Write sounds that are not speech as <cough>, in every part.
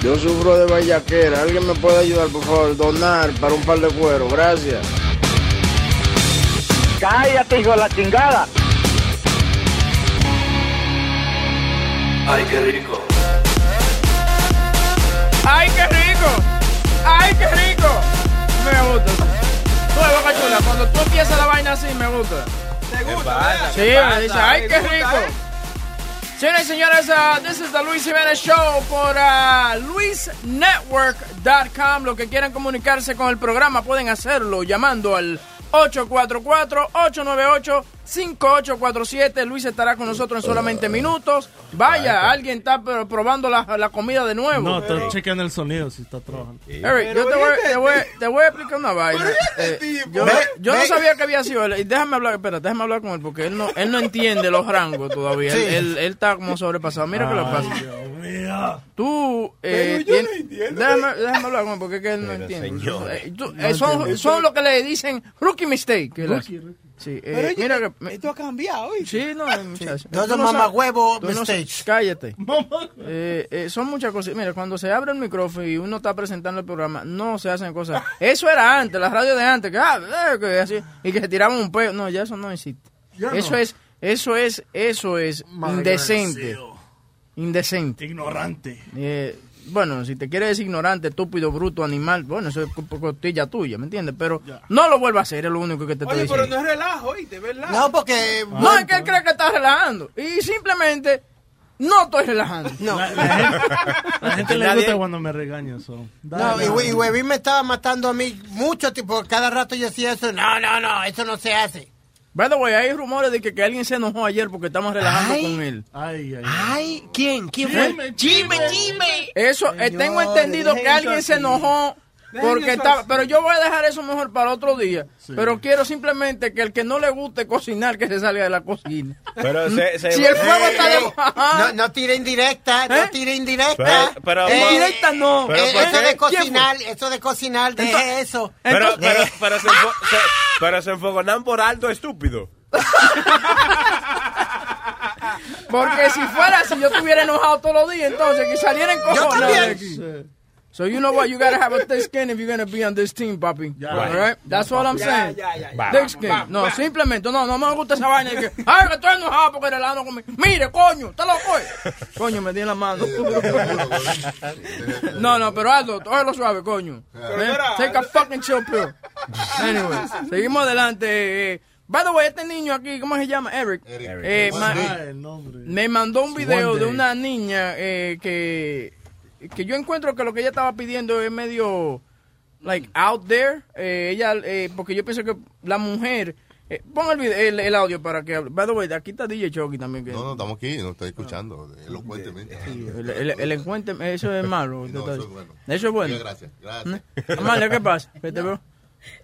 Yo sufro de vallaquera. ¿Alguien me puede ayudar, por favor? Donar para un par de cuero. Gracias. Cállate, hijo de la chingada. Ay, qué rico. ¡Ay, qué rico! ¡Ay, qué rico! Me gusta. Tú, Boca Chula, cuando tú empiezas la vaina así, me gusta. ¿Te gusta? Sí, me dice, ¡ay, qué rico! Señoras y señores, uh, this is the Luis Jiménez Show por uh, luisnetwork.com. Los que quieran comunicarse con el programa pueden hacerlo llamando al 844-898-5847. Luis estará con nosotros en solamente minutos. Vaya, alguien está probando la, la comida de nuevo. No, estoy chequeando el sonido si está trabajando. Eric, yo te voy, te, voy, te voy a explicar una vaina. Eh, yo yo no sabía que había sido él. Y déjame hablar, espera, déjame hablar con él porque él no, él no entiende los rangos todavía. Él, él, él está como sobrepasado. Mira qué lo pasa. Dios mío. Tú, eh, Pero yo tien- no entiendo. déjame, déjame hablar con él porque es que él no entiende. señor. Eh, tú- eh, son, son lo que le dicen rookie mistake. que la- Sí, eh, Pero oye, mira que. me- esto ha cambiado. Sí, no, muchacho. Todo Tú no mamagüevo sabes- tú no sabes- Cállate. <laughs> Eh, eh, son muchas cosas. Mira, cuando se abre el micrófono y uno está presentando el programa, no se hacen cosas. Eso era antes, la radio de antes, que, ah, eh, que así, y que se tiraban un peo. No, ya eso no existe. eso es, eso es, eso es indecente. Indecente. Ignorante. Bueno, si te quieres decir ignorante, estúpido, bruto, animal, bueno, eso es co- costilla tuya, ¿me entiendes? Pero no lo vuelvas a hacer, es lo único que te estoy Oye, pero no es relajo, ¿oíste? ¿Verdad? No, porque. No, es que él cree que está relajando. Y simplemente no estoy relajando. No, La gente, la gente le gusta cuando me regañan. So. no, Dale, y, dale. y Huevín me estaba matando a mí mucho tiempo. Cada rato yo decía eso. No, no, no, eso no se hace. By the way, hay rumores de que, que alguien se enojó ayer porque estamos relajando Ay. con él. Ay, ay, ay. Ay, ¿quién? ¿Quién fue? Chime, chime. Eso, eh, tengo entendido que alguien se enojó porque así. pero yo voy a dejar eso mejor para otro día. Pero quiero simplemente que el que no le guste cocinar que se salga de la cocina. Pero se, se- Si el fuego Eh, está eh, de No, no tire indirecta, ¿Eh? no tire indirecta. Pero- pero- Eh, Indirecta no. pero eh, ¿por eso de ¿Quién cocinar, eso de cocinar, deje eso. Pero, Entonces- pero, pero, se, enfo- se- pero se enfogonan por alto, estúpido. <laughs> Porque si fuera así, yo estuviera enojado todos los días, entonces que saliera en Yo también. So you know what? You gotta have a thick skin if you're gonna be on this team, papi. All right? That's what I'm saying. ya, ya, ya. Thick skin. No, simplemente, no, no me gusta esa vaina. de que, Ay, que estoy enojado porque relajando conmigo. Mire, coño, te lo fue. Coño, me di en la mano. <laughs> no, no, pero Aldo, cógelo suave, coño. Take a fucking chill pill. Anyway, seguimos adelante. Eh, by the way, este niño aquí, ¿cómo se llama? Eric. Eh, ma- Ah, el nombre. me mandó un video de una niña eh, que, que yo encuentro que lo que ella estaba pidiendo es medio like out there. Eh, ella, eh, porque yo pienso que la mujer. eh, pon el, video- el, el audio para que hable. By the way, aquí está DJ Chucky también. Que, No, no, estamos aquí, no estoy escuchando elocuentemente. <laughs> el, el, el encuentro, eso es malo. <laughs> No, eso es bueno. Eso es bueno. Sí, Gracias, gracias. Amalia, ¿qué pasa? <laughs> ¿Qué te veo?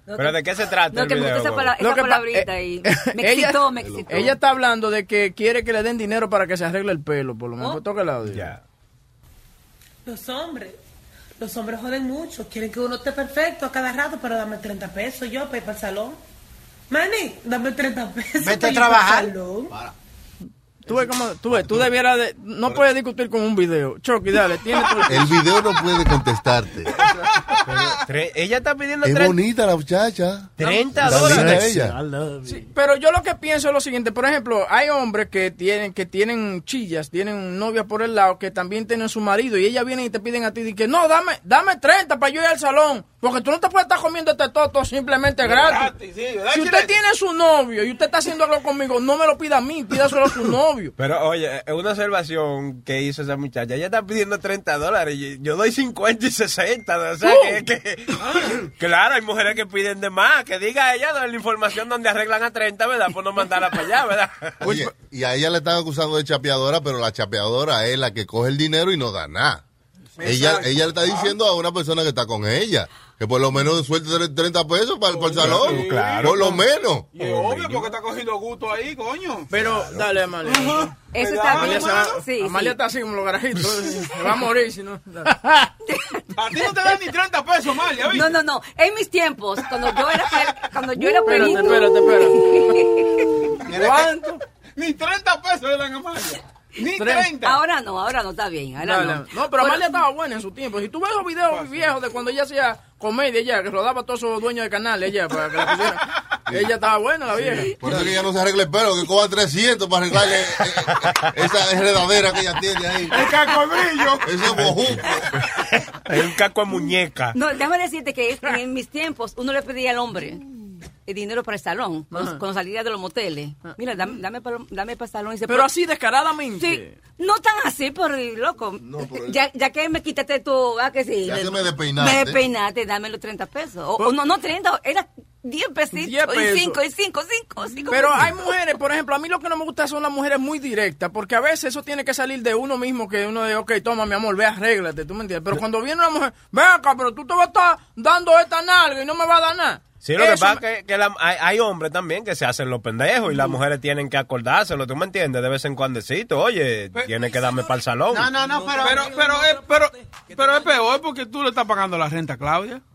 ¿Pero de qué se trata No, el que me video? gusta esa, palabrita eh, y me ella- excitó, me excitó. Ella está hablando de que quiere que le den dinero para que se arregle el pelo, por lo menos. Oh. Toca el audio. Ya. Los hombres, los hombres joden mucho. Quieren que uno esté perfecto a cada rato, pero dame 30 pesos yo para ir para el salón. Manny, dame 30 pesos. Vete para a ir trabajar. Para el salón. Tú ves como, tú ves, tú debieras de, no puedes discutir con un video. Chucky, dale, tiene tu... <laughs> El video no puede contestarte. Tre- Ella está pidiendo Es tre- bonita la muchacha. 30 Está linda dólares. ella. Sí, pero yo lo que pienso es lo siguiente, por ejemplo, hay hombres que tienen que tienen chillas, tienen novia por el lado, que también tienen su marido y ellas vienen y te piden a ti y que no, dame dame 30 para yo ir al salón, porque tú no te puedes estar comiendo este toto simplemente gratis. Gratis, sí, ¿verdad Si usted tiene su novio y usted está haciendo algo conmigo, no me lo pida a mí, pídaselo a su novio. <laughs> Pero oye, es una observación que hizo esa muchacha. Ella está pidiendo 30 dólares. y Yo doy 50 y 60. O sea, que, que- claro, hay mujeres que piden de más. Que diga ella la información donde arreglan a 30, ¿verdad? Pues no mandarla para allá, ¿verdad? Oye, y a ella le están acusando de chapeadora, pero la chapeadora es la que coge el dinero y no da nada. Ella, ella le está diciendo a una persona que está con ella que por lo menos suelte tre- 30 pesos para, para el salón. claro. Por lo menos. Y es obvio porque está cogiendo gusto ahí, coño. Pero, dale, Amalia. Eso está Amalia, bien. va- Sí, Amalia sí. está así como los garajitos. <laughs> Se va a morir si no. <laughs> A ti no te dan ni 30 pesos, Malia, ¿viste? No, no, no. En mis tiempos, cuando yo era, cuando yo era Espérate, espérate, espérate. <laughs> ¿Cuánto? Ni 30 pesos le dan a Malia. Ni Tres. 30. ahora no, ahora no está bien. Ahora no. No, pero Bueno, Amalia estaba buena en su tiempo. Si tú ves los videos viejos de cuando ella hacía comedia, ella, que rodaba a todos esos dueños de canales, ella, para que la pusieran. <laughs> Ella estaba buena, la vieja. Por eso que ella no se arregle el pelo, que cobra 300 para arreglarle eh, esa enredadera que ella tiene ahí. El cacobrillo. Ese bojuco. Hay un caco de muñeca. No, déjame decirte que es- en mis tiempos uno le pedía al hombre el dinero para el salón, cuando, cuando salía de los moteles. Mira, dame, dame, para, dame para el salón. Y dice, Pero así descaradamente. Sí, no tan así, pero loco. pero- ya, ya que me quitaste tú, ah, que sí. Ya que me despeinaste. Me despeinaste, dame los 30 pesos. O, o no, no 30, era 10 pesitos. 10 pesos. Y 5, y 5, 5, 5. Pero hay mujeres, por ejemplo, a mí lo que no me gusta son las mujeres muy directas, porque a veces eso tiene que salir de uno mismo, que uno de, ok, toma, mi amor, ve, arréglate, tú me entiendes. Pero cuando viene una mujer, ven acá, pero tú te vas a estar dando esta nalga y no me vas a dar nada. Sí, lo que pasa es que, que la- hay, hay hombres también que se hacen los pendejos y las mujeres tienen que acordárselo, ¿tú me entiendes? De vez en cuandecito, oye, tienes que darme para el salón. No, no, no, pero. Pero, pero, es, pero, pero es peor porque tú le estás pagando la renta a Claudia. <laughs>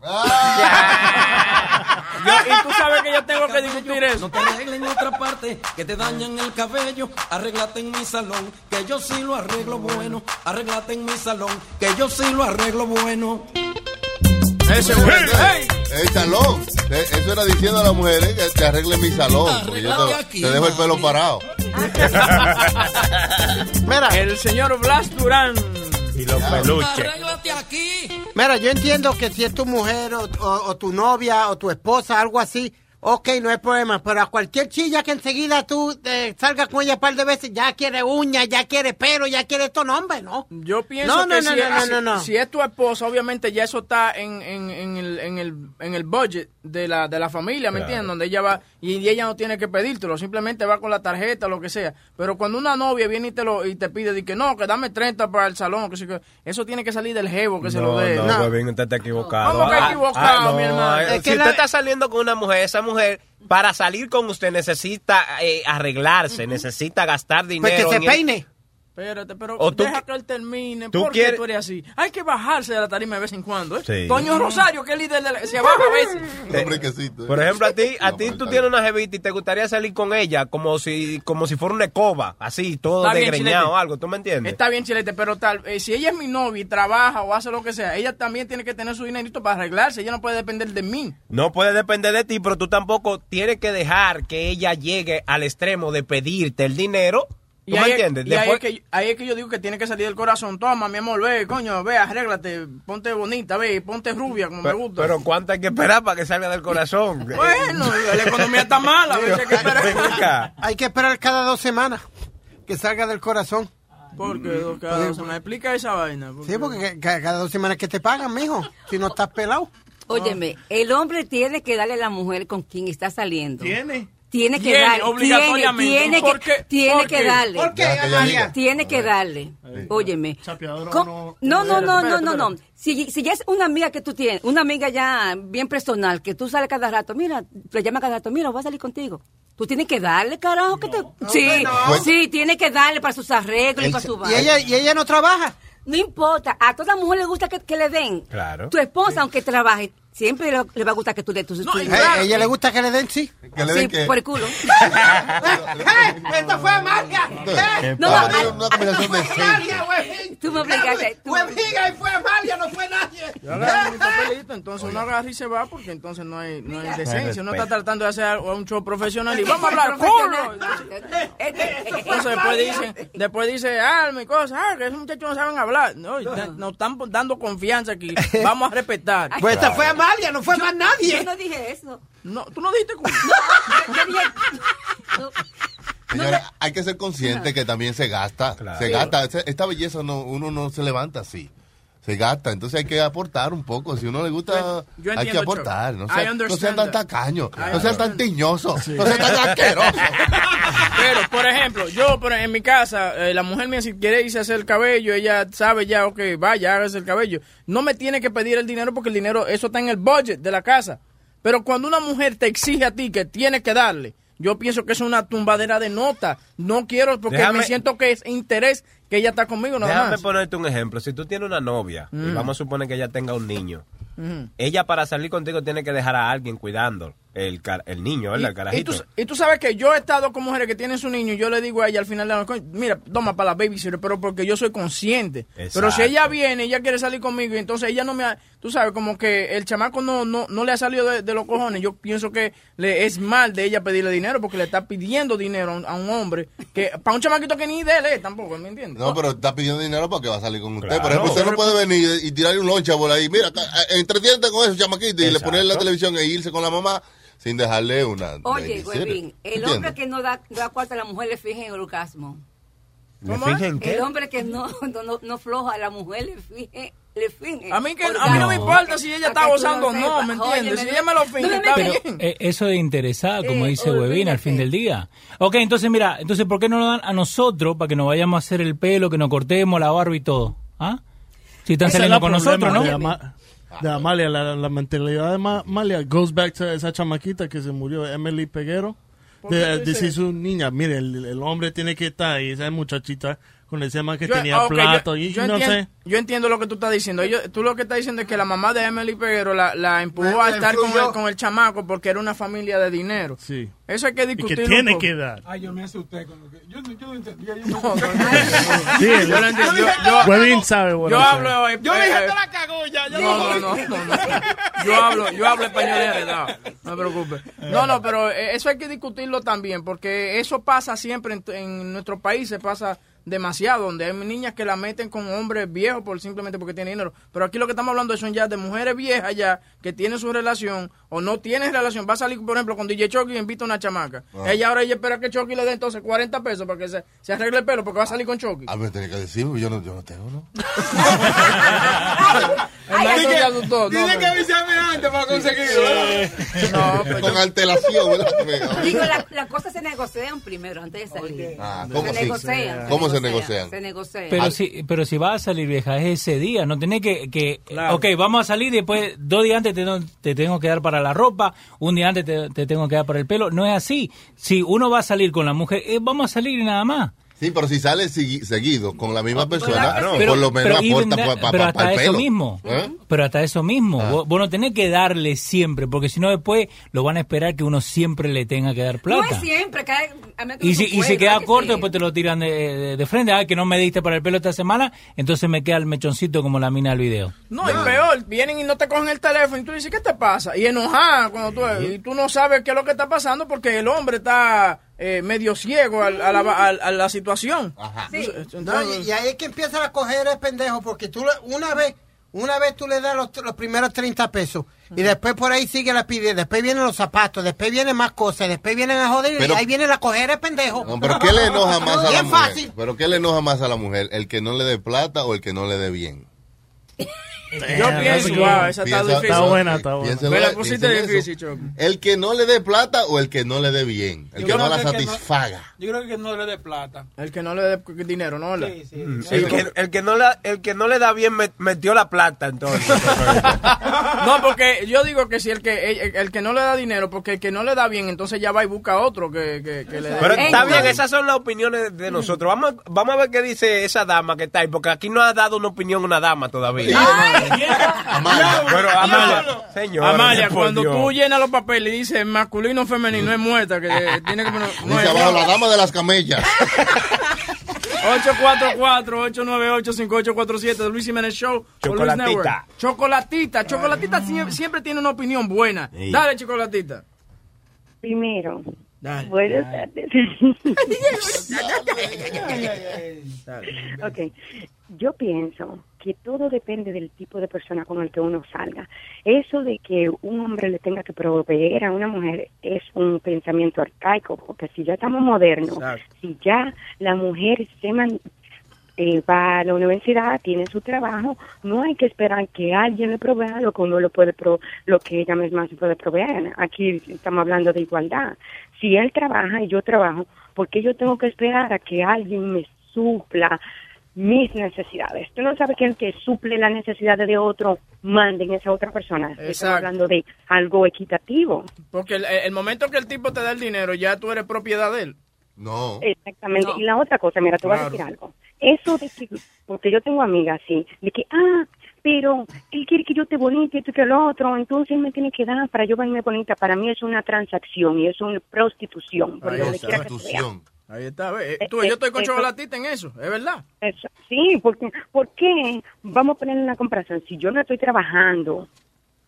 Yo- y tú sabes que yo tengo que discutir eso. No te arreglen en otra parte, que te dañan el cabello. Arréglate en mi salón, que yo sí lo arreglo bueno. Arréglate en mi salón, que yo sí lo arreglo bueno. Ese güey. ¡Ey! El salón. Eh, Eso era diciendo a las mujeres que te arreglen mi salón. Porque yo te, aquí, te dejo el pelo parado. <laughs> Mira, El señor Blas Durán. Y los peluches. Arréglate aquí. mira, yo entiendo que si es tu mujer o, o- o tu novia o tu esposa, algo así, ok, no hay problema. Pero a cualquier chilla que enseguida tú eh, salgas con ella un par de veces, ya quiere uña, ya quiere pelo, ya quiere esto, no, hombre, no. Yo pienso No, no, que no, si, no, no, si- no, no. si es tu esposa, obviamente ya eso está en, en, en el, en, el, en el budget de la, de la familia, ¿me Claro. entiendes? Donde ella va y, y ella no tiene que pedírtelo, simplemente va con la tarjeta, lo que sea. Pero cuando una novia viene y te lo y te pide de que no, que dame 30 para el salón, que eso tiene que salir del jevo que se lo No, dé. no, No. huevín, usted está equivocado. ¿Cómo que Ah, equivocado, ah, no, mi hermano? Es que si la- usted está saliendo con una mujer, esa mujer, para salir con usted necesita eh, arreglarse, necesita gastar Pues dinero. que se el- peine. Espérate, pero O deja que él termine. tú ¿Por qué tú eres así? Hay que bajarse de la tarima de vez en cuando. ¿eh? Sí. Toño Rosario, que es líder de la... Se baja a veces. <laughs> Por ejemplo, a ti, a No, ti tú tienes una jevita y te gustaría salir con ella como si, como si fuera una escoba, así, todo Está bien, desgreñado o algo, ¿tú me entiendes? Está bien, Chilete, pero tal, eh, si ella es mi novia y trabaja o hace lo que sea, ella también tiene que tener su dinerito para arreglarse. Ella no puede depender de mí. No puede depender de ti, pero tú tampoco tienes que dejar que ella llegue al extremo de pedirte el dinero. ¿Tú Y me ahí, entiendes? y ahí Después- es que, ahí es que yo digo que tiene que salir del corazón. Toma, mi amor, ve, coño, ve, arréglate, ponte bonita, ve, ponte rubia como me gusta. pero ¿cuánto hay que esperar para que salga del corazón? <laughs> bueno, la economía está mala, a veces <laughs> hay que esperar. Hay que esperar cada dos semanas que salga del corazón. Porque cada dos semanas. Explica esa vaina. Sí, porque ca- cada dos semanas que te pagan, mijo, si no estás pelado. Óyeme, el hombre tiene que darle a la mujer con quien está saliendo. ¿Tiene? Tiene que Tiene, darle. obligatoriamente. Tiene, ¿Por que, qué? tiene ¿Por que darle. ¿Por qué, Ya, que ella Amalia? diga. Tiene que darle. Óyeme. No- No, no, no, no, no. Si, si ya es una amiga que tú tienes, una amiga ya bien personal, que tú sales cada rato, mira, le llama cada rato, mira, voy a salir contigo. Tú tienes que darle, carajo, que te... sí, no. sí, tiene que darle para sus arreglos y para su Y ella, y ella no trabaja. No importa, a toda mujer le gusta que, que le den. Claro. Tu esposa, aunque trabaje, siempre le, le va a gustar que tú le... Tu, No, tu- y A Claro. ella le gusta que le den, sí. Que le sí, den que. por el culo. <laughs> ¡Eh! ¡Esta fue Amalia! ¡Eh! No, Ah, no, una decente. Amalia, güey! Tú me obligaste. tú- Fue amiga y fue Amalia, no fue nadie. Yo agarro mi papelito, entonces uno agarra y se va porque entonces no hay, no hay decencia. Uno está tratando de hacer algo- un show profesional y vamos a hablar culo. Entonces después dicen, después dice alma y cosas, ah, que esos muchachos no saben hablar. No, ya nos están dando confianza aquí. Vamos a respetar. <laughs> Pues esta fue Amalia, no fue más Yo nadie. no dije eso. No, tú no dijiste culo. <laughs> Yo dije... no. Señora, hay que ser consciente que también se gasta. Claro. Se gasta. Esta- Esta belleza no, uno no se levanta así. Se gasta. Entonces hay que aportar un poco. Si uno le gusta, yo hay que aportar. No I sean no sean tan tacaños, no sean tan tiñosos, no sean tan asquerosos. <laughs> Pero, por ejemplo, yo por- en mi casa, eh, la mujer mía si quiere irse a hacer el cabello, ella sabe ya, ok, vaya, hágase el cabello. No me tiene que pedir el dinero porque el dinero, eso está en el budget de la casa. Pero cuando una mujer te exige a ti que tienes que darle, yo pienso que es una tumbadera de nota. No quiero, porque Déjame- me siento que es interés que ella está conmigo nada Déjame más. ponerte un ejemplo. Si tú tienes una novia y Mm. vamos a suponer que ella tenga un niño, Ujú. ella para salir contigo tiene que dejar a alguien cuidando el, el niño, ¿verdad? El Y carajito. tú, y tú sabes que yo he estado con mujeres que tienen su niño y yo le digo a ella al final de la noche, mira, toma para la babysitter, pero porque yo soy consciente. Pero si ella viene, ella quiere salir conmigo y entonces ella no me ha, tú sabes, como que el chamaco no, no, no le ha salido de, de los cojones, yo pienso que le es mal de ella pedirle dinero porque le está pidiendo dinero a un, a un hombre que para un chamaquito que ni de él es tampoco, ¿me entiendes? No, pero está pidiendo dinero para que va a salir con usted. Claro. Por ejemplo, usted no puede venir y tirarle un loncha por ahí. Mira, eh, entretiéntate con esos chamaquitos y le Exacto. ponerle la televisión e irse con la mamá sin dejarle una. Oye. Huevín, el hombre que no da, da cuarto a la mujer le fije en el orgasmo. ¿Le fingen qué? El hombre que no, <laughs> no, no, no floja a la mujer le fije, le finge. A mí, que, a mí no me importa si ella está gozando o no, ¿me entiendes? Si ella me lo finge, está Pero bien. eh, eso de interesada, como Eh, dice Huevín, al fin del día. Ok, entonces mira, entonces ¿por qué no lo dan a nosotros para que nos vayamos a hacer el pelo, que nos cortemos la barba y todo? ¿Ah? Si están Ese saliendo con nosotros, ¿no? De Amalia, la, la mentalidad de Ma- Amalia goes back to esa chamaquita que se murió, Emily Peguero. ¿Por qué De, tú decir dices su niña, mire, el, el hombre tiene que estar ahí, esa muchachita con ese man que Yo- tenía ok, plato yo, y yo no entiendo, sé. yo entiendo lo que tú estás diciendo. Yo- tú lo que estás diciendo es que la mamá de Emily Peguero la, la empujó a La estar con el, con el chamaco porque era una familia de dinero. Sí. Eso hay que Y que discutirlo. tiene que dar. Ay, yo me asusté con lo que. Yo, yo no entendía. Yo No, no, no. Sí, yo lo entiendo. Yo, sabe, bueno, yo hablo. eh, Yo eh, dije, eh, te la cagó ya. ya no, no, no, no, no. Yo hablo, yo hablo español heredado. No me preocupes. No, no, pero eh, eso hay que discutirlo también, porque eso pasa siempre en, en nuestros países, pasa demasiado, donde hay niñas que la meten con hombres viejos por simplemente porque tienen dinero. Pero aquí lo que estamos hablando son ya de mujeres viejas ya que tienen su relación o no tienen relación. Va a salir, por ejemplo, con DJ Chucky y invita a una chamaca. Ah. Ella ahora ella espera que Chucky le dé entonces 40 pesos para que se, se arregle el pelo porque va a salir con Chucky. A ver, tenía que decirme, yo no, yo no tengo, ¿no? <laughs> El maestro se asustó. No, Tiene que pero- avisarme antes para conseguirlo. <laughs> No, pues Con alteración, ¿verdad? Digo, la- las cosas se negocian primero antes de salir. Ah, se ¿cómo así? negocian. ¿Cómo se negocian? negocian? Se negocian. Pero si, pero si vas a salir vieja, es ese día, no tenés que, que ok, vamos a salir y después dos días antes te, tengo- te tengo que dar para la ropa, un día antes te, te tengo que dar para el pelo, no es así. Si uno va a salir con la mujer, eh, vamos a salir y nada más. Sí, pero si sale segui- seguido con la misma persona, por lo menos aporta para pero hasta el eso pelo. mismo. ¿Eh? Pero hasta eso mismo, vos, vos no tenés que darle siempre, porque si no después lo van a esperar que uno siempre le tenga que dar No plata. es siempre, cae, a menos que Y si, y si puedas, queda que corto, sí. después te lo tiran de, de- de frente. Ah, que no me diste para el pelo esta semana, entonces me queda el mechoncito como la mina del video. No, y peor, vienen y no te cogen el teléfono y tú dices, ¿qué te pasa? Y enojada cuando tú, y tú no sabes qué es lo que está pasando porque el hombre está eh, medio ciego al- a, la, al- a la situación. Sí. Entonces- No, y, y ahí es que empieza a coger el pendejo, porque tú le- una vez, una vez tú le das los, los primeros 30 pesos, y después por ahí sigue la pide, después vienen los zapatos, después vienen más cosas, después vienen a joder, Pero- y ahí viene la coger el pendejo. No, pero ¿qué le enoja <laughs> más a la Bien mujer? fácil. ¿Pero qué le enoja más a la mujer? ¿El que no le dé plata o el que no le dé bien? <laughs> Yo pienso, wow, esa está difícil. Está buena, está buena. Me la pusiste difícil. Choco. ¿El que no le dé plata o el que no le dé bien? El que no la el satisfaga. Yo creo que no le dé plata. El que no le dé dinero, ¿no? Sí, sí. El que, el que no la, el que no le da bien met- metió la plata entonces. <laughs> No, porque yo digo que si el que el, el que no le da dinero, porque el que no le da bien, entonces ya va y busca otro que, que, que le dé. Pero está bien, esas son las opiniones de nosotros. Vamos, a- vamos a ver qué dice esa dama que está ahí, porque aquí no ha dado una opinión una dama todavía. Amalia. Pero Amalia, señor. Amalia, cuando tú llenas los papeles y dices masculino o femenino es muerta, que tiene que poner. Dice abajo la dama de las camellas. 844-898-5847 de Luis Jiménez Show. Chocolatita. Network. Chocolatita. Chocolatita sie- siempre, tiene una opinión buena. Sí. Dale, Chocolatita. Primero, Dale. buenas tardes. <laughs> ok, yo pienso que todo depende del tipo de persona con el que uno salga. Eso de que un hombre le tenga que proveer a una mujer es un pensamiento arcaico, porque si ya estamos modernos, si ya la mujer se man- eh, va a la universidad, tiene su trabajo, no hay que esperar que alguien le provea lo que uno lo puede pro- lo que ella misma se puede proveer. Aquí estamos hablando de igualdad. Si él trabaja y yo trabajo, ¿por qué yo tengo que esperar a que alguien me supla mis necesidades? Tú no sabes que el que suple las necesidades de otro mande en esa otra persona. Estamos hablando de algo equitativo. Porque el, el momento que el tipo te da el dinero, ya tú eres propiedad de él. No. Exactamente. Y la otra cosa, mira, te voy a Claro. decir algo. Eso de que, porque yo tengo amigas así, de que, ah, pero él quiere que yo te bonita y tú que lo otro, entonces él me tiene que dar para yo verme bonita. Para mí es una transacción y es una prostitución. por que sea. Ahí está. ve, eh, tú, yo estoy con eso- chocolatita en eso, es verdad. Eso, sí, porque, ¿por qué? Vamos a poner una comparación. Si yo no estoy trabajando,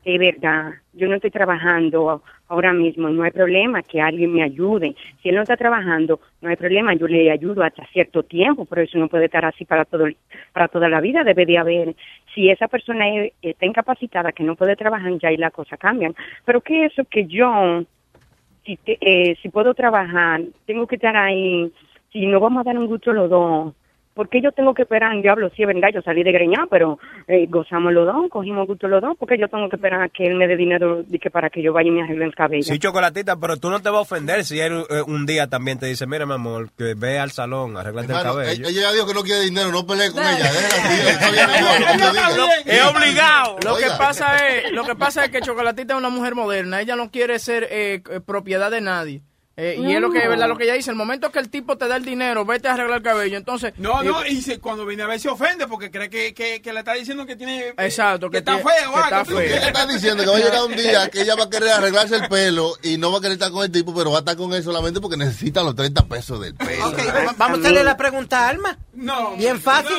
de verdad, yo no estoy trabajando ahora mismo, no hay problema que alguien me ayude. Si él no está trabajando, no hay problema, yo le ayudo hasta cierto tiempo, pero eso no puede estar así para todo para toda la vida, debe de haber. Si esa persona es- está incapacitada, que no puede trabajar, ya ahí las cosas cambian. Pero que eso que yo si, te- eh, si puedo trabajar, tengo que estar ahí, si no vamos a dar un gusto los dos, ¿por qué yo tengo que esperar? Diablo, sí, es verdad, yo salí de greñar, pero eh, gozamos los dos, cogimos gusto los dos, porque yo tengo que esperar a que él me dé dinero que para que yo vaya y me arregle el cabello. Sí, chocolatita, pero tú no te vas a ofender si él eh, un día también te dice, mira, mi amor, que ve al salón, arreglate el Hermano, cabello. ella ya dijo que no quiere dinero, no pelee con <laughs> ella. Es obligado. Lo que pasa es, lo que pasa es que Chocolatita es una mujer moderna, ella no quiere ser eh, eh, propiedad de nadie. Eh, y es lo que es verdad lo que ella dice, el momento que el tipo te da el dinero, vete a arreglar el cabello, entonces No, eh, no, y se- cuando viene a ver se ofende porque cree que, que, que le está diciendo que tiene... Exacto, que está tiene- feo. que está feo. Ella está diciendo que va a llegar un día que ella va a querer arreglarse el pelo y no va a querer estar con el tipo, pero va a estar con él solamente porque necesita los 30 pesos del pelo. Vamos a hacerle la pregunta a Alma. No. Bien fácil.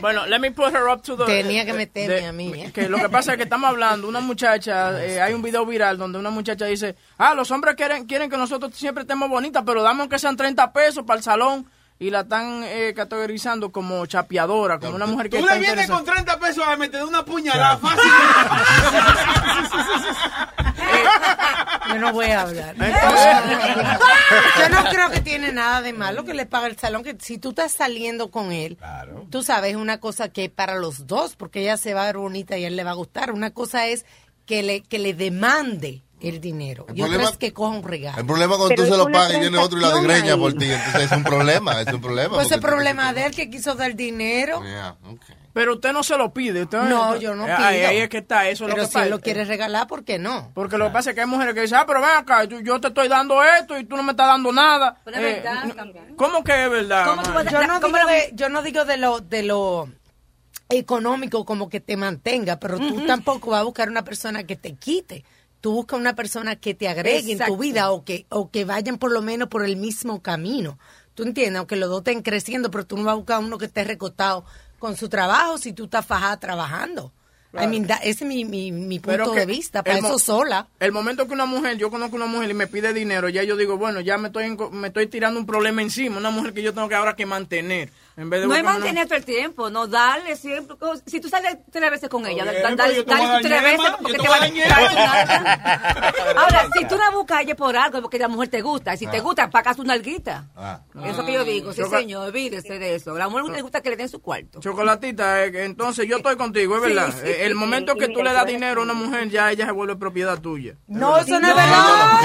Bueno, let me put her up to the... Tenía que meterme de- a mí, ¿eh? Que lo que pasa es que estamos hablando, una muchacha, eh, hay un video viral donde una muchacha dice, ah, los hombres quieren, quieren que nosotros siempre estemos bonitas, pero damos que sean 30 pesos para el salón. Y la están eh, categorizando como chapeadora, como una mujer que Tú está le vienes con 30 pesos a meter una puñalada fácil. <laughs> Yo no voy a hablar. Entonces- Yo no creo que tiene nada de malo que le pague el salón, que si tú estás saliendo con él, tú sabes, es una cosa que para los dos, porque ella se va a ver bonita y a él le va a gustar. Una cosa es que le, que le demande el dinero. El y otra problema- es que coja un regalo. El problema cuando Pero tú se lo pagas y viene otro y la desgreña por ti. Entonces es un problema, es un problema. Pues el problema de él que quiso dar dinero. Yeah. Pero usted no se lo pide. Usted, No, yo no pido. ahí es que está, eso es Pero lo que si él pasa. lo quiere regalar, ¿por qué no? Porque lo que pasa es que hay mujeres que dicen, ah, pero ven acá, yo, yo te estoy dando esto y tú no me estás dando nada. Pero es Eh, verdad no- también. ¿Cómo que es verdad? Yo no, ¿Cómo digo la- de, yo no digo de lo de lo económico como que te mantenga, pero tú tampoco vas a buscar una persona que te quite. Tú buscas una persona que te agregue en tu vida o que o que vayan por lo menos por el mismo camino. ¿Tú entiendes? Aunque los dos estén creciendo, pero tú no vas a buscar uno que esté recostado con su trabajo si tú estás fajada trabajando. I mean, da- ese es mi, mi, mi punto de vista. Para eso sola. El momento que una mujer, yo conozco una mujer y me pide dinero, ya yo digo, bueno, ya me estoy me estoy tirando un problema encima, una mujer que yo tengo que ahora que mantener. En vez de No es buscarme una- mantener todo el tiempo, no darle siempre. Si tú sales tres veces con ella, Oye, dale, dale tres veces porque te te va a dañar. <laughs> Ahora, si tú la buscas a ella por algo, es porque la mujer te gusta. Y si te Ah. gusta, pagas una alguita. Ah. Eso que yo digo, sí, señor, olvídese de eso. A la mujer le gusta que le den su cuarto. Chocolatita, eh, entonces yo estoy contigo, es verdad. sí, Eh, el sí. momento que tú le das dinero a una mujer, ya ella se vuelve propiedad tuya. No, eso no es verdad.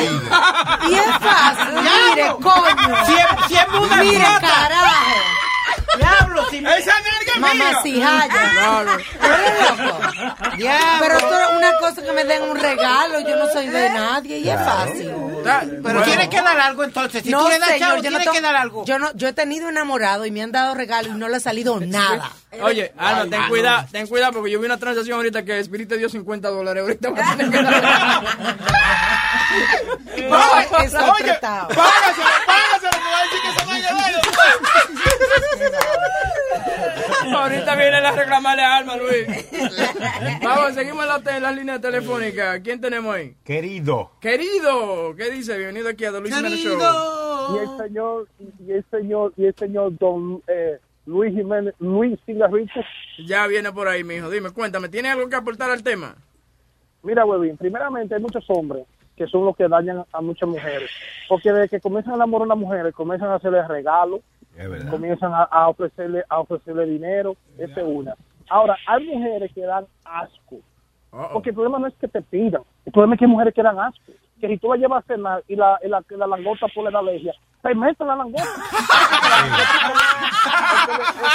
Y es fácil. Mire, coño. Si es- si es muda Mire, carajo. Diablo, si ¡Esa nalga Mamá mía! cijaya. Claro. ¿Tú eres loco? Pero esto es una cosa que me den un regalo. Yo no soy de nadie y es fácil. Pero tiene que dar algo entonces. Si no, tú le das señor, chavo, yo no tiene to- que dar algo. Yo no, yo he tenido enamorado y me han dado regalos y no le ha salido nada. Oye, Ana, ten cuidado, ten cuidado porque yo vi una transacción ahorita que Spirit te dio 50 dólares. Ahorita va a tener que dar. No, <laughs> Oye, págaselo, págaselo, <laughs> Ahorita viene a reclamarle a Alma, Luis. Vamos, seguimos en la- en las líneas telefónicas. ¿Quién tenemos ahí? Querido. Querido, ¿qué dice? Bienvenido aquí a The Luis Jiménez Show. y el señor y el señor y el señor don eh, Luis Jiménez Luis Cigarrito Ya viene por ahí, mijo. Dime, cuéntame, ¿tiene algo que aportar al tema? mira Webin primeramente hay muchos hombres que son los que dañan a muchas mujeres porque desde que comienzan a enamorar a una mujer comienzan a hacerle regalos comienzan a, ofrecerle a ofrecerle dinero, esa es una. Ahora, hay mujeres que dan asco. Porque el problema no es que te pidan, el problema es que hay mujeres que dan asco. Que si tú la llevas a cenar y la, y la, y la langota por la alergia, te meten la langota. <laughs>